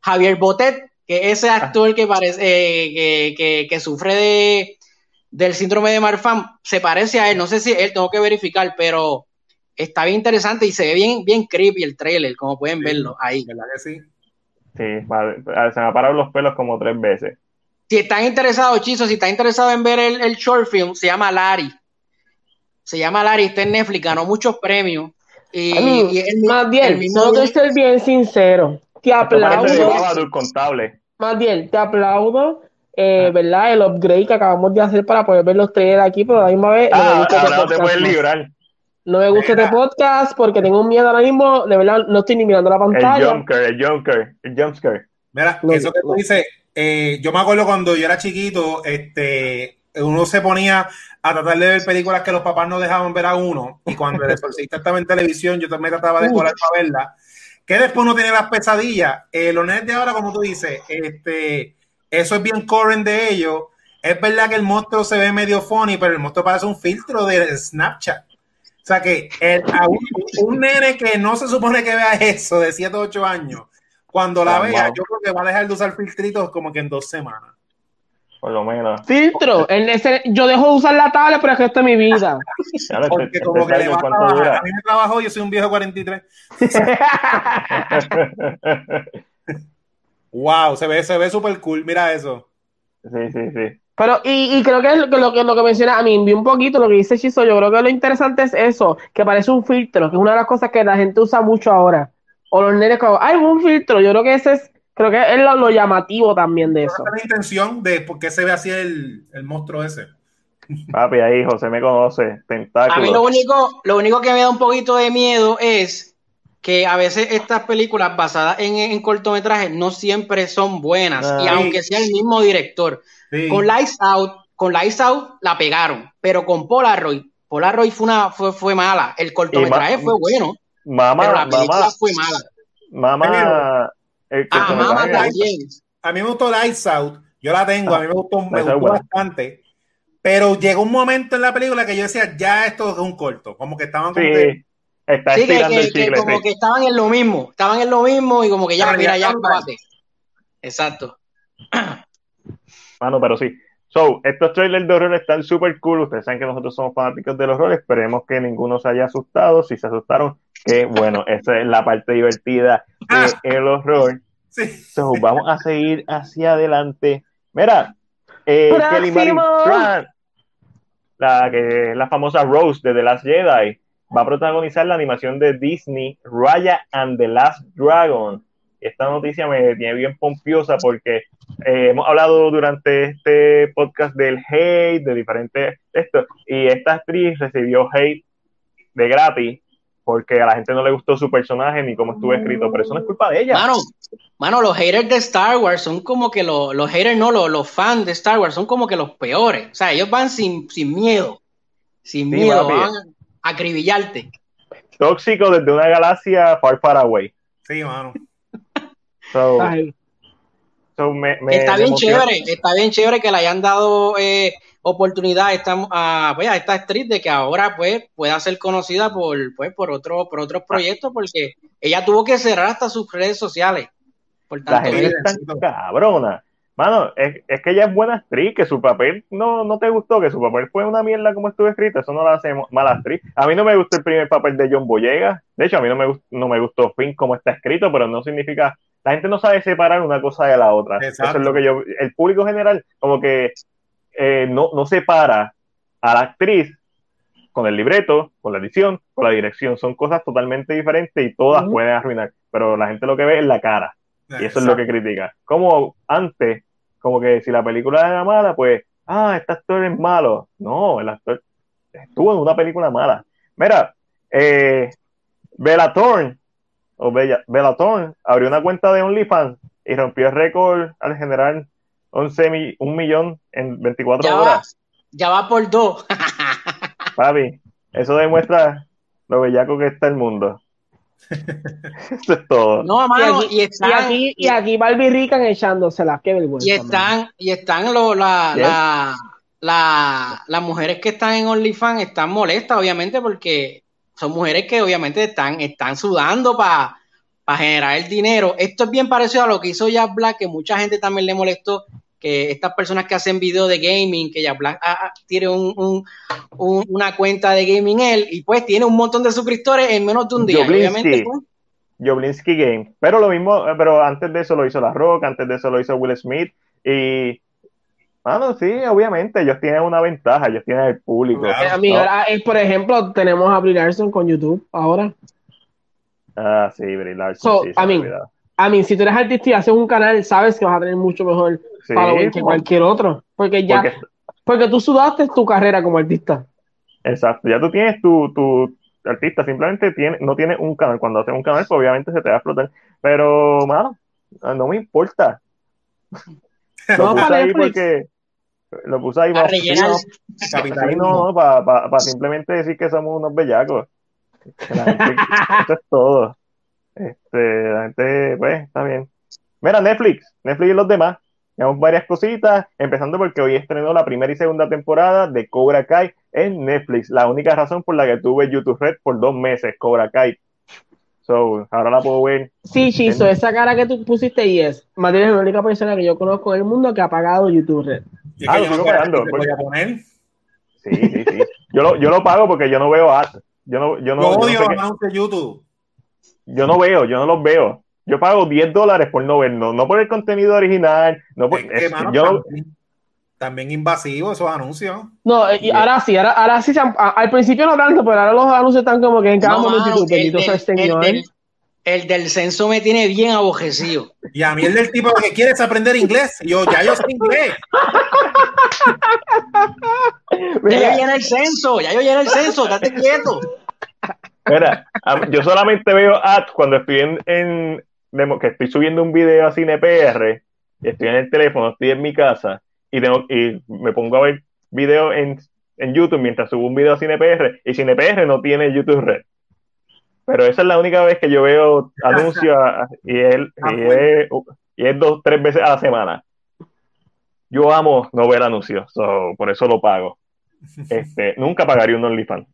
Javier Botet, que ese actor que parece eh, que, que, que, sufre de del síndrome de Marfan, se parece a él. No sé si él tengo que verificar, pero está bien interesante y se ve bien, bien creepy el trailer, como pueden verlo ahí. ¿Verdad que sí? Sí, se me han parado los pelos como tres veces. Si están interesados, Chizo, si están interesados en ver el, short film, se llama Larry. Se llama Larry, está en Netflix, ganó muchos premios. Y, más bien, no te estoy bien sincero. Te aplaudo. contable. Más bien, te aplaudo. Eh, ah. ¿Verdad? El upgrade que acabamos de hacer para poder ver los trailers aquí, pero a la misma vez. Ah, no te puedes librar. No me gusta este podcast porque tengo un miedo ahora mismo. De verdad, no estoy ni mirando la pantalla. El jumpscare, el jumpscare, el jumpscare. Mira, eso que tú dices, eh, yo me acuerdo cuando yo era chiquito, este, uno se ponía a tratar de ver películas que los papás no dejaban ver a uno, y cuando el exorcista estaba en televisión, yo también trataba de colar para verla, que después uno tiene las pesadillas. Eh, los de ahora, como tú dices, este, eso es bien current de ellos. Es verdad que el monstruo se ve medio funny, pero el monstruo parece un filtro de Snapchat. O sea que un, un, nene que no se supone que vea eso de 7 o 8 años, cuando la vea, yo creo que va a dejar de usar filtritos como que en dos semanas. Por lo menos. Filtro. En ese, yo dejo de usar la tablet por el resto de mi vida. Porque como que le va a mí me trabajo, yo soy un viejo 43. wow, se ve, se ve súper cool. Mira eso. Sí, sí, sí. Pero, y, y creo que lo, que lo que menciona, a mí vi un poquito lo que dice Chizo, yo creo que lo interesante es eso, que parece un filtro, que es una de las cosas que la gente usa mucho ahora o los nenes como, hay un filtro. Yo creo que ese es, creo que es lo, llamativo también de eso. es la intención de por qué se ve así el, el monstruo ese. Papi, ahí José me conoce, A mí lo único, lo único que me da un poquito de miedo es que a veces estas películas basadas en, en cortometrajes no siempre son buenas. y aunque sea el mismo director. Con Lights Out, con Lights Out la pegaron, pero con Polaroid, Polaroid fue una fue, fue mala. El cortometraje fue bueno. Mamá, pero la película mamá, fue mala. Mamá. Ah, mamá también. A mí me gustó Lights Out. Yo la tengo, a mí me gustó, me gustó bastante. Pero llegó un momento en la película que yo decía, ya esto es un corto. Como que estaban como sí. Está sí, que, que, que como que estaban en lo mismo, estaban en lo mismo y como que ya, mira, ya, ya Exacto. Mano, pero sí. So, estos trailers de horror están súper cool. Ustedes saben que nosotros somos fanáticos del horror. Esperemos que ninguno se haya asustado. Si se asustaron, que bueno, esa es la parte divertida del horror. Sí. So, vamos a seguir hacia adelante. Mira, eh, Kelly Marie la, que, la famosa Rose de The Last Jedi, va a protagonizar la animación de Disney, Raya and the Last Dragon esta noticia me tiene bien pompiosa porque eh, hemos hablado durante este podcast del hate, de diferentes esto, y esta actriz recibió hate de gratis porque a la gente no le gustó su personaje ni cómo estuvo escrito, pero eso no es culpa de ella. Mano, mano los haters de Star Wars son como que los, los haters, no, los, los, fans de Star Wars son como que los peores. O sea, ellos van sin, sin miedo, sin miedo, van a acribillarte. Tóxico desde una galaxia far, far away. Sí, mano. So, está bien chévere, está bien chévere que le hayan dado eh, oportunidad a esta, a, pues, a esta actriz de que ahora pues pueda ser conocida por, pues, por, otro, por otros proyectos porque ella tuvo que cerrar hasta sus redes sociales. Por tanto, la gente cabrona. Mano, es, es, que ella es buena actriz, que su papel no, no te gustó, que su papel fue una mierda como estuvo escrito, eso no la hace mala actriz. A mí no me gustó el primer papel de John Boyega, de hecho a mí no me, no me gustó Finn como está escrito, pero no significa, la gente no sabe separar una cosa de la otra. Eso es lo que yo, el público general como que eh, no, no separa a la actriz con el libreto, con la edición, con la dirección, son cosas totalmente diferentes y todas pueden arruinar, pero la gente lo que ve es la cara. Y eso es lo que critica. Como antes como que si la película era mala, pues, ah, este actor es malo. No, el actor estuvo en una película mala. Mira, eh, Bella Thorne, o Bella, Bella Thorne, abrió una cuenta de OnlyFans y rompió el récord al generar 11 un millón en 24 horas. ya va por dos. Papi, eso demuestra lo bellaco que está el mundo. Eso es todo. No, y, aquí, y, aquí, Barbie Rican echándoselas, qué vergüenza. Y están, y están lo, la, la, las mujeres que están en OnlyFans están molestas, obviamente, porque son mujeres que obviamente están, están sudando para generar el dinero. Esto es bien parecido a lo que hizo Jack Black, que mucha gente también le molestó, que estas personas que hacen videos de gaming, que ya Black ah, ah, tiene un, una cuenta de gaming él y pues tiene un montón de suscriptores en menos de un día. Obviamente, Joblinski Game. Pero lo mismo, eh, pero antes de eso lo hizo La Rock, antes de eso lo hizo Will Smith y no sí, obviamente, ellos tienen una ventaja, ellos tienen el público. Eh, por ejemplo, tenemos a Brie Larson con YouTube ahora. Ah, sí, Brie Larson. a, mí, a mí, si tú eres artista y haces un canal, sabes que vas a tener mucho mejor que cualquier otro. Porque ya, porque, tú sudaste tu carrera como artista. Exacto, ya tú tienes tu, tu artista, simplemente tiene, no tienes un canal. Cuando haces un canal, pues obviamente se te va a explotar. Pero, mano, no me importa. puse ahí porque lo puse ahí para, no, para, simplemente decir que somos unos bellacos. esto es todo. Este, la gente, pues, está bien. Mira, Netflix, Netflix y los demás tenemos varias cositas, empezando porque hoy estrenó la primera y segunda temporada de Cobra Kai en Netflix. La única razón por la que tuve YouTube Red por dos meses, Cobra Kai. So, ahora la puedo ver. Sí, Chiso, esa cara que tú pusiste y es. Matías es la única persona que yo conozco en el mundo que ha pagado YouTube Red. Ah, lo sigo pagando. Sí, sí, sí. Yo lo, yo lo pago porque yo no veo ads. Yo no, yo no, odio los de YouTube. Yo no veo, yo no los veo. Yo pago 10 dólares por no verlo, no por el contenido original, no por, yo, también, invasivo esos anuncios. No, y ahora sí, ahora, ahora sí, al principio no tanto, pero ahora los anuncios están como que en cada momento el, del, el, del, censo me tiene bien abojecido. Y a mí el del tipo que quieres aprender inglés, yo ya yo sé inglés. ya yo llené el censo, ya yo llené el censo, date quieto. Mira, yo solamente veo ads cuando estoy en, que estoy subiendo un video a CinePR, estoy en el teléfono, estoy en mi casa y, tengo, y me pongo a ver video en, en YouTube mientras subo un video a CinePR y CinePR no tiene YouTube Red. Pero esa es la única vez que yo veo anuncios y, él, ah, y, es, y es dos, tres veces a la semana. Yo amo no ver anuncios, por eso lo pago. Este, nunca pagaría un OnlyFans.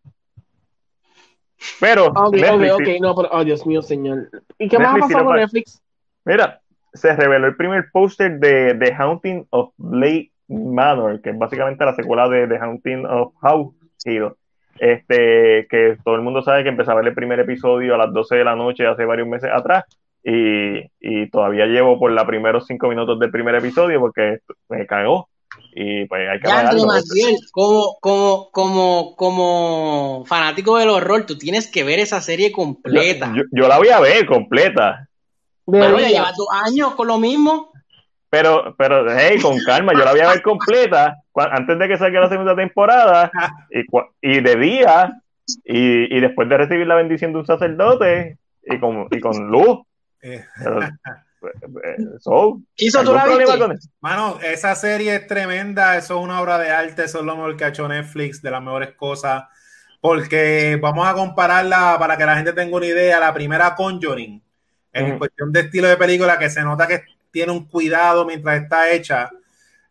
Pero. Ok, ok, ok, no, pero, oh Dios mío, señor. ¿Y qué más ha pasado con Netflix? Mira, se reveló el primer póster de The Haunting of Blade Manor, que es básicamente la secuela de The Haunting of House Hill. Este, que todo el mundo sabe que empezaba el primer episodio a las 12 de la noche hace varios meses atrás. Y, y todavía llevo por los primeros cinco minutos del primer episodio porque me cagó y pues hay que como, como, como, como fanático del horror, tú tienes que ver esa serie completa. Yo, la voy a ver completa. Pero ya llevas dos años con lo mismo. Pero, pero, hey, con calma, yo la voy a ver completa antes de que salga la segunda temporada y, y de día y, y, después de recibir la bendición de un sacerdote y con, y con luz. Eh. Mano, esa serie es tremenda, eso es una obra de arte, eso es lo mejor que ha hecho Netflix, de las mejores cosas, porque vamos a compararla para que la gente tenga una idea, la primera Conjuring, en cuestión de estilo de película, que se nota que tiene un cuidado mientras está hecha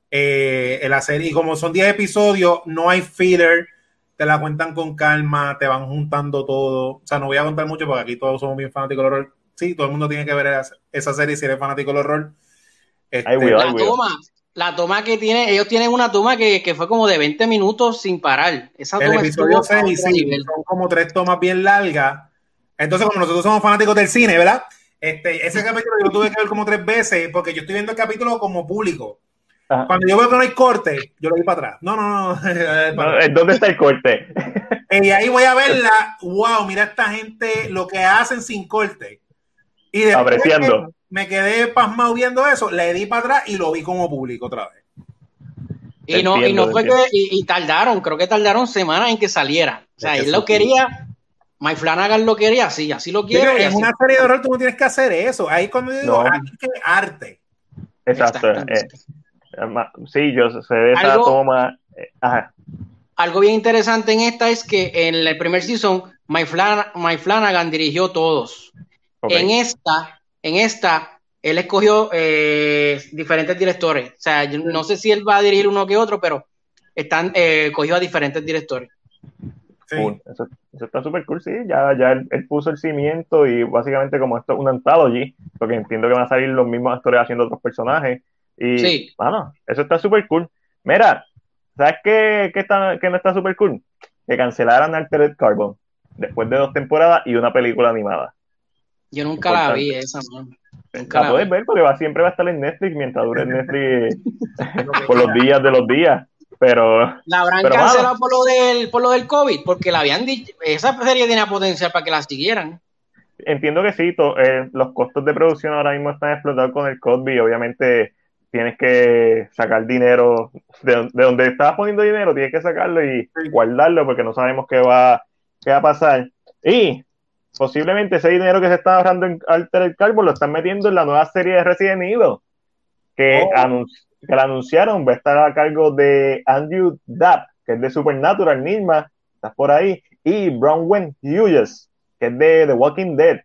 eh, la serie. Y como son 10 episodios, no hay filler, te la cuentan con calma, te van juntando todo. O sea, no voy a contar mucho porque aquí todos somos bien fanáticos del horror. Sí, todo el mundo tiene que ver esa serie si eres fanático del horror. Este, la toma, la toma que tiene, ellos tienen una toma que, que, fue como de 20 minutos sin parar. Esa el episodio 6, sí, son como tres tomas bien largas. Entonces, como nosotros somos fanáticos del cine, ¿verdad? Este, ese capítulo yo lo tuve que ver como tres veces porque yo estoy viendo el capítulo como público. Cuando yo veo que no hay corte, yo lo vi para atrás. No, no, no. ¿Dónde está el corte? y ahí voy a verla. Wow, mira esta gente lo que hacen sin corte. Y después Apreciando. me quedé pasmado viendo eso, le di para atrás y lo vi como público otra vez. Y no, y no fue que, y, tardaron, creo que tardaron semanas en que saliera. O sea, él lo quería, Mike Flanagan lo quería, sí, así lo quiero. en una serie de horror tú no tienes que hacer eso. Ahí cuando yo digo, que arte. Exacto. Eh, sí, yo sé de esa toma. Eh, algo bien interesante en esta es que en el primer season, Mike, Flanagan dirigió todos. En esta, en esta, él escogió eh, diferentes directores. O sea, yo no sé si él va a dirigir uno que otro, pero están, eh, cogió a diferentes directores. Eso, está súper cool, sí. Ya, ya él, puso el cimiento y básicamente como esto es un anthology, porque entiendo que van a salir los mismos actores haciendo otros personajes. Y, sí. bueno, eso está súper cool. Mira, ¿sabes qué, qué, está, qué no está súper cool? Que cancelaran Altered Carbon después de dos temporadas y una película animada. Yo nunca la vi esa, Nunca la, puedes ver porque va, siempre va a estar en Netflix mientras dure Netflix por los días de los días. Pero. La habrán cancelado por lo, del, por lo del COVID, porque la habían dicho. Esa serie tenía potencial para que la siguieran. Entiendo que sí, eh, los costos de producción ahora mismo están explotados con el COVID y obviamente tienes que sacar dinero de, donde estabas poniendo dinero, tienes que sacarlo y guardarlo porque no sabemos qué va, qué va a pasar. Y posiblemente ese dinero que se está ahorrando en Alter Carbon lo están metiendo en la nueva serie de Resident Evil que, oh. Que la anunciaron, va a estar a cargo de Andrew Dapp, que es de Supernatural misma, estás por ahí, y Bronwyn Hughes, que es de The Walking Dead.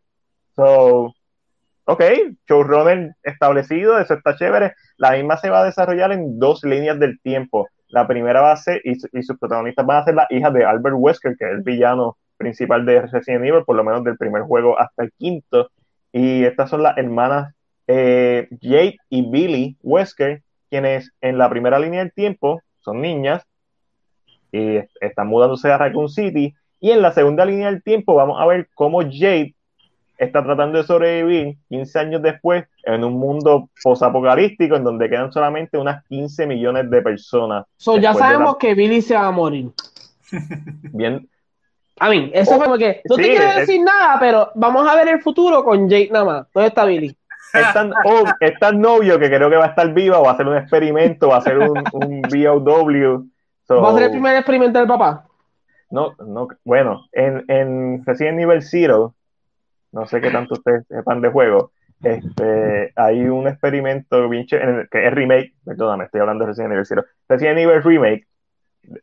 So, ok, showrunner establecido, eso está chévere. La misma se va a desarrollar en dos líneas del tiempo. La primera va a ser, y, y sus protagonistas van a ser la hija de Albert Wesker, que es el villano principal de Resident Evil, por lo menos del primer juego hasta el quinto. Y estas son las hermanas eh, Jade y Billy Wesker, quienes en la primera línea del tiempo son niñas y están mudándose a Raccoon City. Y en la segunda línea del tiempo vamos a ver cómo Jade está tratando de sobrevivir 15 años después en un mundo posapocalíptico en donde quedan solamente unas 15 millones de personas. ya sabemos que Billy se va a morir. Bien, a mí, eso fue como que no te quiero decir nada, pero vamos a ver el futuro con Jake nada más. ¿Dónde está Billy? Es tan, oh, novio que creo que va a estar viva, va a hacer un experimento, va a hacer un, un BOW. ¿Va a ser el primer experimento del papá? No, no, bueno, en, en Resident Evil Zero, no sé qué tanto ustedes sepan de juego, este, hay un experimento bien que es remake, perdóname, estoy hablando de Resident Evil Zero, Resident Evil Remake,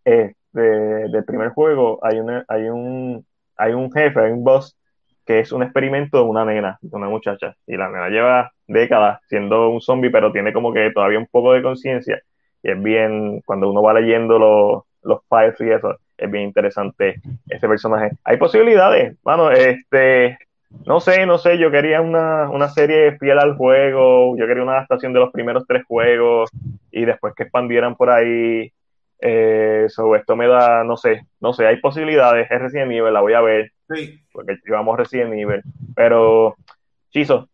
eh, del primer juego hay, una, hay, un, hay un jefe, hay un boss que es un experimento de una nena, de una muchacha. Y la nena lleva décadas siendo un zombie, pero tiene como que todavía un poco de conciencia. Y es bien, cuando uno va leyendo los, los files y eso, es bien interesante ese personaje. Hay posibilidades, bueno, este, no sé, no sé, yo quería una, una serie fiel al juego, yo quería una adaptación de los primeros tres juegos y después que expandieran por ahí eh, esto me da, no sé, no sé, hay posibilidades, es Resident Evil, la voy a ver, sí. porque llevamos Resident Evil, pero, Chizo,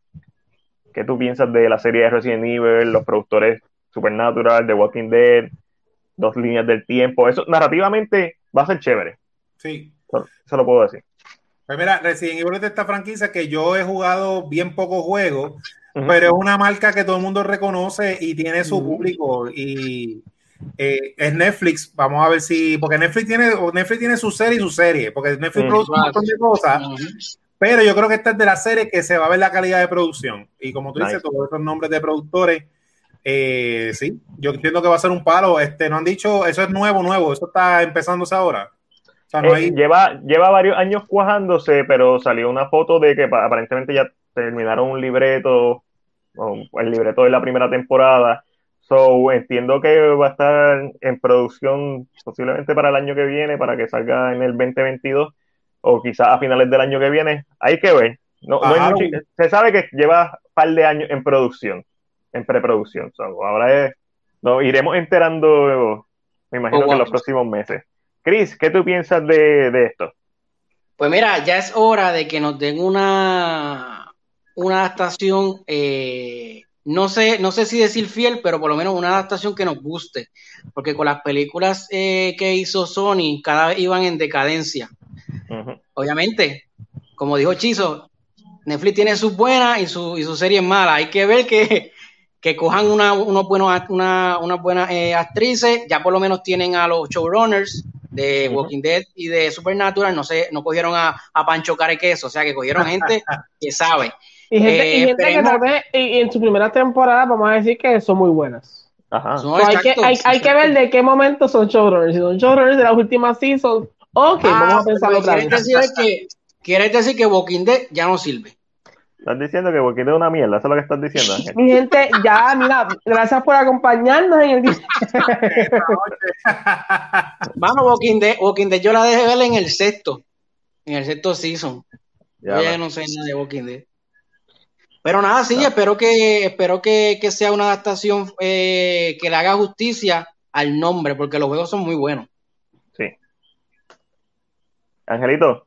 ¿qué tú piensas de la serie de Resident Evil, los productores Supernatural, The Walking Dead, dos líneas del tiempo? Eso narrativamente va a ser chévere. Sí. Eso, lo puedo decir. Pues mira, Resident Evil es de esta franquicia que yo he jugado bien pocos juegos, pero es una marca que todo el mundo reconoce y tiene su público y eh, es Netflix. Vamos a ver si, porque Netflix tiene, Netflix tiene su serie y su serie, porque Netflix produce un montón de cosas. Pero yo creo que esta es de la serie que se va a ver la calidad de producción. Y como tú dices, todos esos nombres de productores, eh, sí, yo entiendo que va a ser un palo. Este, no han dicho, eso es nuevo, nuevo, eso está empezándose ahora. Eh, lleva, lleva varios años cuajándose, pero salió una foto de que aparentemente ya terminaron un libreto el libreto de la primera temporada. So, entiendo que va a estar en producción posiblemente para el año que viene, para que salga en el 2022 o quizás a finales del año que viene. Hay que ver. No, se sabe que lleva un par de años en producción, en preproducción. ahora es, nos iremos enterando, me imagino que en los próximos meses. Chris, ¿qué tú piensas de, esto? Pues mira, ya es hora de que nos den una, una adaptación, eh, no sé, no sé si decir fiel, pero por lo menos una adaptación que nos guste, porque con las películas eh, que hizo Sony cada vez iban en decadencia. Obviamente, como dijo Chizo, Netflix tiene sus buenas y, su, y sus series malas. Hay que ver que, que cojan una, unos buenos, una, unas buenas eh, actrices. Ya por lo menos tienen a los showrunners de Walking Dead y de Supernatural. No sé, no cogieron a, a Pancho Carequeso, o sea que cogieron gente que sabe. Y gente, y eh, gente que tal vez y, en su primera temporada vamos a decir que son muy buenas. Ajá. hay, que, hay, hay, que ver de qué momento son showrunners. Si son showrunners de las últimas seasons, ok, ah, vamos a pensar pues, otra vez. Decir que, ¿Quieres decir que Walking Dead ya no sirve? Estás diciendo que Walking Dead es una mierda, eso es lo que estás diciendo, Ángel. Mi gente, ya, mira, gracias por acompañarnos en el día. Vamos, Walking Dead, Walking Dead yo la dejé ver en el sexto, en el sexto season. Ya, ya no sé nada de Walking Dead. Pero nada, sí, espero que espero que, que sea una adaptación eh, que le haga justicia al nombre, porque los juegos son muy buenos. Sí. Angelito.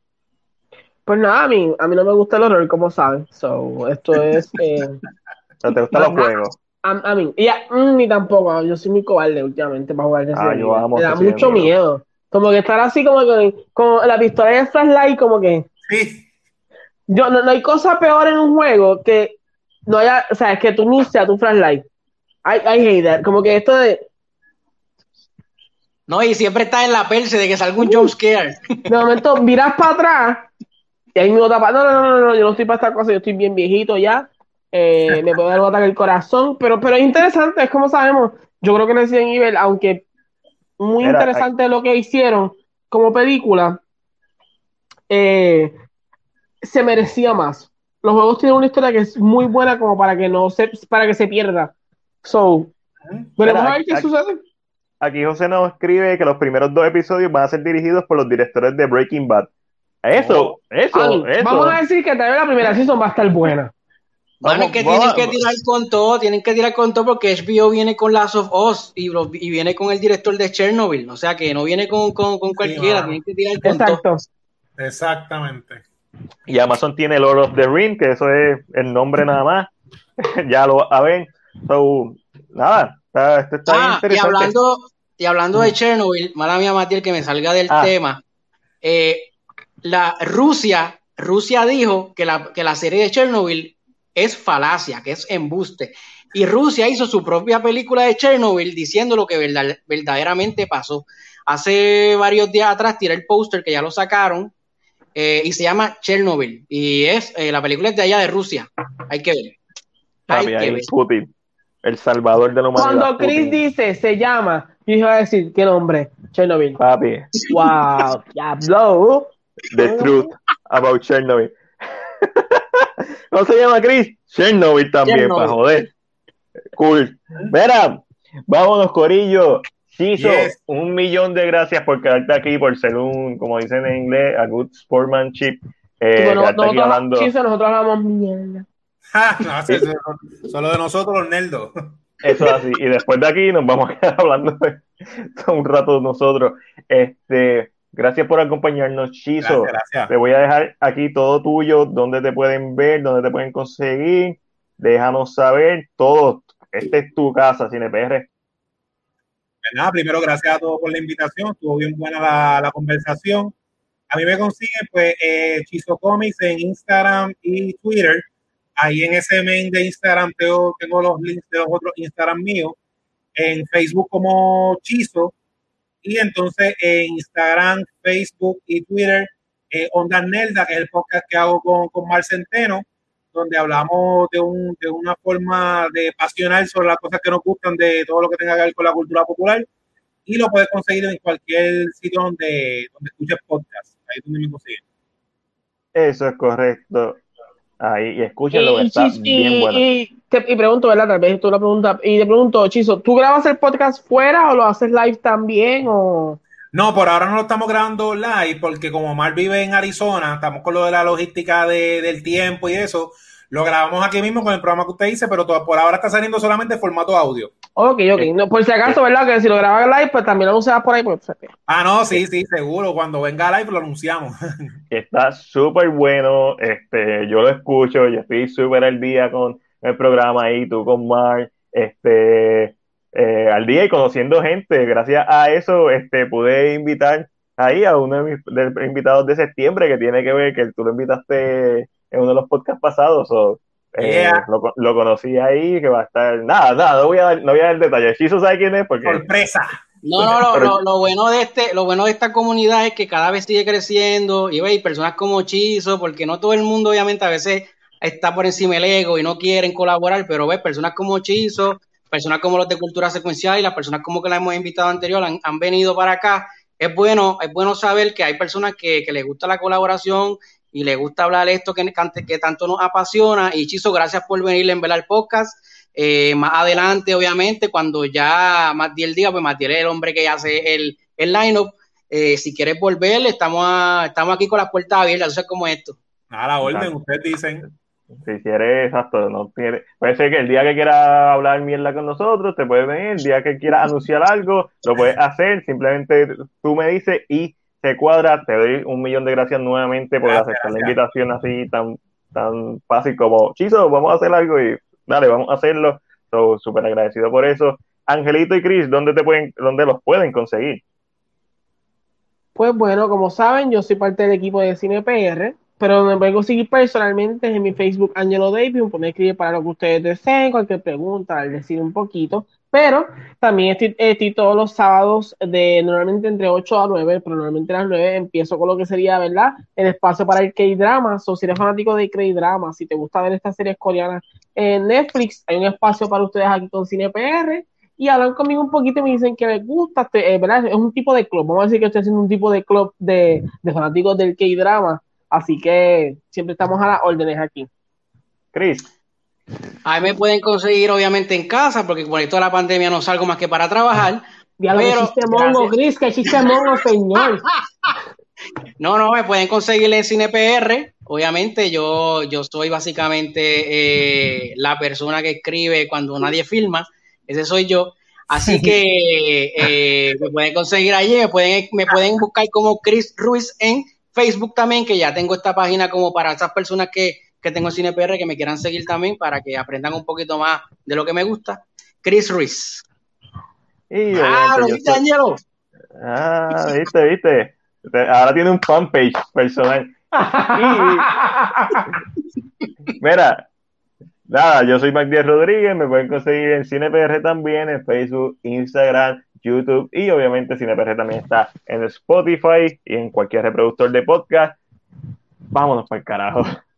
Pues nada, a mí, a mí no me gusta el horror, como sabes. So, esto es. Eh, ¿Te gustan los juegos? A, mí, ya, mm, ni tampoco. Yo soy muy cobarde últimamente para jugar ah, yo Me da mucho miedo. Como que estar así, como que. Como la pistola de flashlight, como que. Sí. Yo, no, no hay cosa peor en un juego que no haya. O sea, es que tú no a tu flashlight. I, I hate that. Como que esto de. No, y siempre está en la perse de que salga un jump scare. De momento, miras para atrás y ahí me tapa, no, no, no, no, yo no estoy para esta cosa, yo estoy bien viejito ya, eh, me puede dar un ataque el corazón, pero, pero es interesante, es como sabemos, yo creo que Resident Evil, aunque muy interesante lo que hicieron como película, eh, se merecía más. Los juegos tienen una historia que es muy buena como para que no se, para que se pierda. So, veremos a ver qué sucede. Aquí José nos escribe que los primeros dos episodios van a ser dirigidos por los directores de Breaking Bad. Eso, eso, eso. Vamos a decir que tal vez la primera season va a estar buena. Bueno, que tienen que tirar con todo, tienen que tirar con todo porque HBO viene con Last of Us y, y viene con el director de Chernobyl, o sea que no viene con, con, con cualquiera, tienen que tirar con Exacto. todo. Exactamente. Y Amazon tiene Lord of the Ring, que eso es el nombre nada más. ya lo a ver. So, nada, está, está ah, interesante. Y hablando, y hablando de Chernobyl, mala mía Matiel que me salga del ah. tema. Eh, la Rusia, Rusia dijo que la, que la serie de Chernobyl es falacia, que es embuste. Y Rusia hizo su propia película de Chernobyl diciendo lo que verdaderamente pasó. Hace varios días atrás tiré el póster que ya lo sacaron eh, y se llama Chernobyl. Y es eh, la película es de allá de Rusia. Hay que ver. Hay que ver. Putin, el salvador de la humanidad. Cuando Chris dice se llama, yo iba a decir, ¿qué nombre? Chernobyl. Papi. Wow, diablo. The Truth About Chernobyl. ¿Cómo se llama Chris? Chernobyl también, para joder. Cool. Mira, vámonos, Corillo. Chiso, un millón de gracias por quedarte aquí, por ser un, como dicen en inglés, a good sportsmanship. Eh, nosotros, hablando... nosotros hablamos mierda. solo de nosotros los nerdos. Eso es así. Y después de aquí nos vamos a quedar hablando un rato nosotros. Este, Gracias por acompañarnos, Chizo. Te voy a dejar aquí todo tuyo, donde te pueden ver, donde te pueden conseguir. Déjanos saber todo. Esta es tu casa, CinePR. Nada, primero, gracias a todos por la invitación. Estuvo bien buena la, conversación. A mí me consiguen, pues, eh, Chizo Comics en Instagram y Twitter. Ahí en ese main de Instagram tengo, tengo los links de los otros Instagram míos. En Facebook como Chizo y entonces en Instagram, Facebook y Twitter, eh, Onda Nelda, que es el podcast que hago con, con Mar Centeno, donde hablamos de, un, de una forma de pasional sobre las cosas que nos gustan de todo lo que tenga que ver con la cultura popular. Y lo puedes conseguir en cualquier sitio donde, donde escuches podcast. Ahí es donde me consiguen. Eso es correcto. ahí y escúchenlo, y, está bien bueno. Y, pregunto, ¿verdad? Tal vez tú la pregunta, y te pregunto, Chizo, ¿tú grabas el podcast fuera o lo haces live también o...? No, por ahora no lo estamos grabando live porque como Omar vive en Arizona, estamos con lo de la logística del tiempo y eso, lo grabamos aquí mismo con el programa que usted dice, pero por ahora está saliendo solamente en formato audio. Ok, ok. No, por si acaso, ¿verdad? Que si lo grabas live, pues también lo usas por ahí. Pues, ah, no, sí, sí, seguro. Cuando venga live lo anunciamos. Está súper bueno. Este, yo lo escucho, yo estoy súper al día con el programa ahí, tú con Mar. Este, eh, al día y conociendo gente. Gracias a eso este, pude invitar ahí a uno de mis invitados de septiembre que tiene que ver que tú lo invitaste en uno de los podcasts pasados. o eh, lo, conocí ahí, que va a estar. Nada, nada, no voy a dar, no voy a dar detalles. Chizo sabe quién es porque. Sorpresa. No, no, no, lo, bueno de este, lo bueno de esta comunidad es que cada vez sigue creciendo y veis personas como Chizo, porque no todo el mundo, obviamente, a veces está por encima del ego y no quieren colaborar, pero ves personas como Chizo, personas como los de cultura secuencial y las personas como que la hemos invitado anterior han, venido para acá. Es bueno, es bueno saber que hay personas que, que les gusta la colaboración y les gusta hablar esto que, que tanto nos apasiona. Y Chizo, gracias por venir en velar el podcast. Eh, más adelante, obviamente, cuando ya Matiel diga, pues Matiel es el hombre que hace el, el line-up. Eh, si quieres volver, estamos, estamos aquí con las puertas abiertas, eso es como esto. A la orden, ustedes dicen. Si quieres, exacto, no tiene, puede ser que el día que quiera hablar mierda con nosotros, te puedes venir, el día que quieras anunciar algo, lo puedes hacer, simplemente tú me dices y se cuadra, te doy un millón de gracias nuevamente por aceptar la invitación así tan, tan fácil como, Chizo, vamos a hacer algo y dale, vamos a hacerlo, súper agradecido por eso. Angelito y Chris, ¿dónde, te pueden, ¿dónde los pueden conseguir? Pues bueno, como saben, yo soy parte del equipo de Cine PR pero me pueden seguir personalmente en mi Facebook Angelo David, me pueden escribir para lo que ustedes deseen, cualquier pregunta, al decir un poquito, pero también estoy, todos los sábados de normalmente entre 8 a 9, pero normalmente a las 9 empiezo con lo que sería, ¿verdad? El espacio para el K-Drama, o si eres fanático de K-Drama, si te gusta ver estas series coreanas en Netflix, hay un espacio para ustedes aquí con Cine PR, y hablan conmigo un poquito y me dicen que les gusta, eh, ¿verdad? Es un tipo de club, vamos a decir que estoy haciendo un tipo de club de, fanáticos del K-Drama, Así que siempre estamos a las órdenes aquí. Chris. Ahí me pueden conseguir, obviamente, en casa, porque por toda la pandemia no salgo más que para trabajar. Ya pero, que mongo, Chris, que chiste mongo, señor. No, no, me pueden conseguir en CinePR. Obviamente, yo, yo soy básicamente eh, la persona que escribe cuando nadie filma. Ese soy yo. Así que eh, me pueden conseguir allí, me pueden, me pueden buscar como Chris Ruiz en Facebook también, que ya tengo esta página como para esas personas que, que tengo en CinePR que me quieran seguir también para que aprendan un poquito más de lo que me gusta. Chris Ruiz. ah, lo viste, Angelo. Ah, viste, viste. Ahora tiene un fanpage personal. Mira, nada, yo soy Magdiel Rodríguez, me pueden conseguir en CinePR también, en Facebook, Instagram, YouTube y obviamente CinePR también está en Spotify y en cualquier reproductor de podcast. Vámonos para el carajo.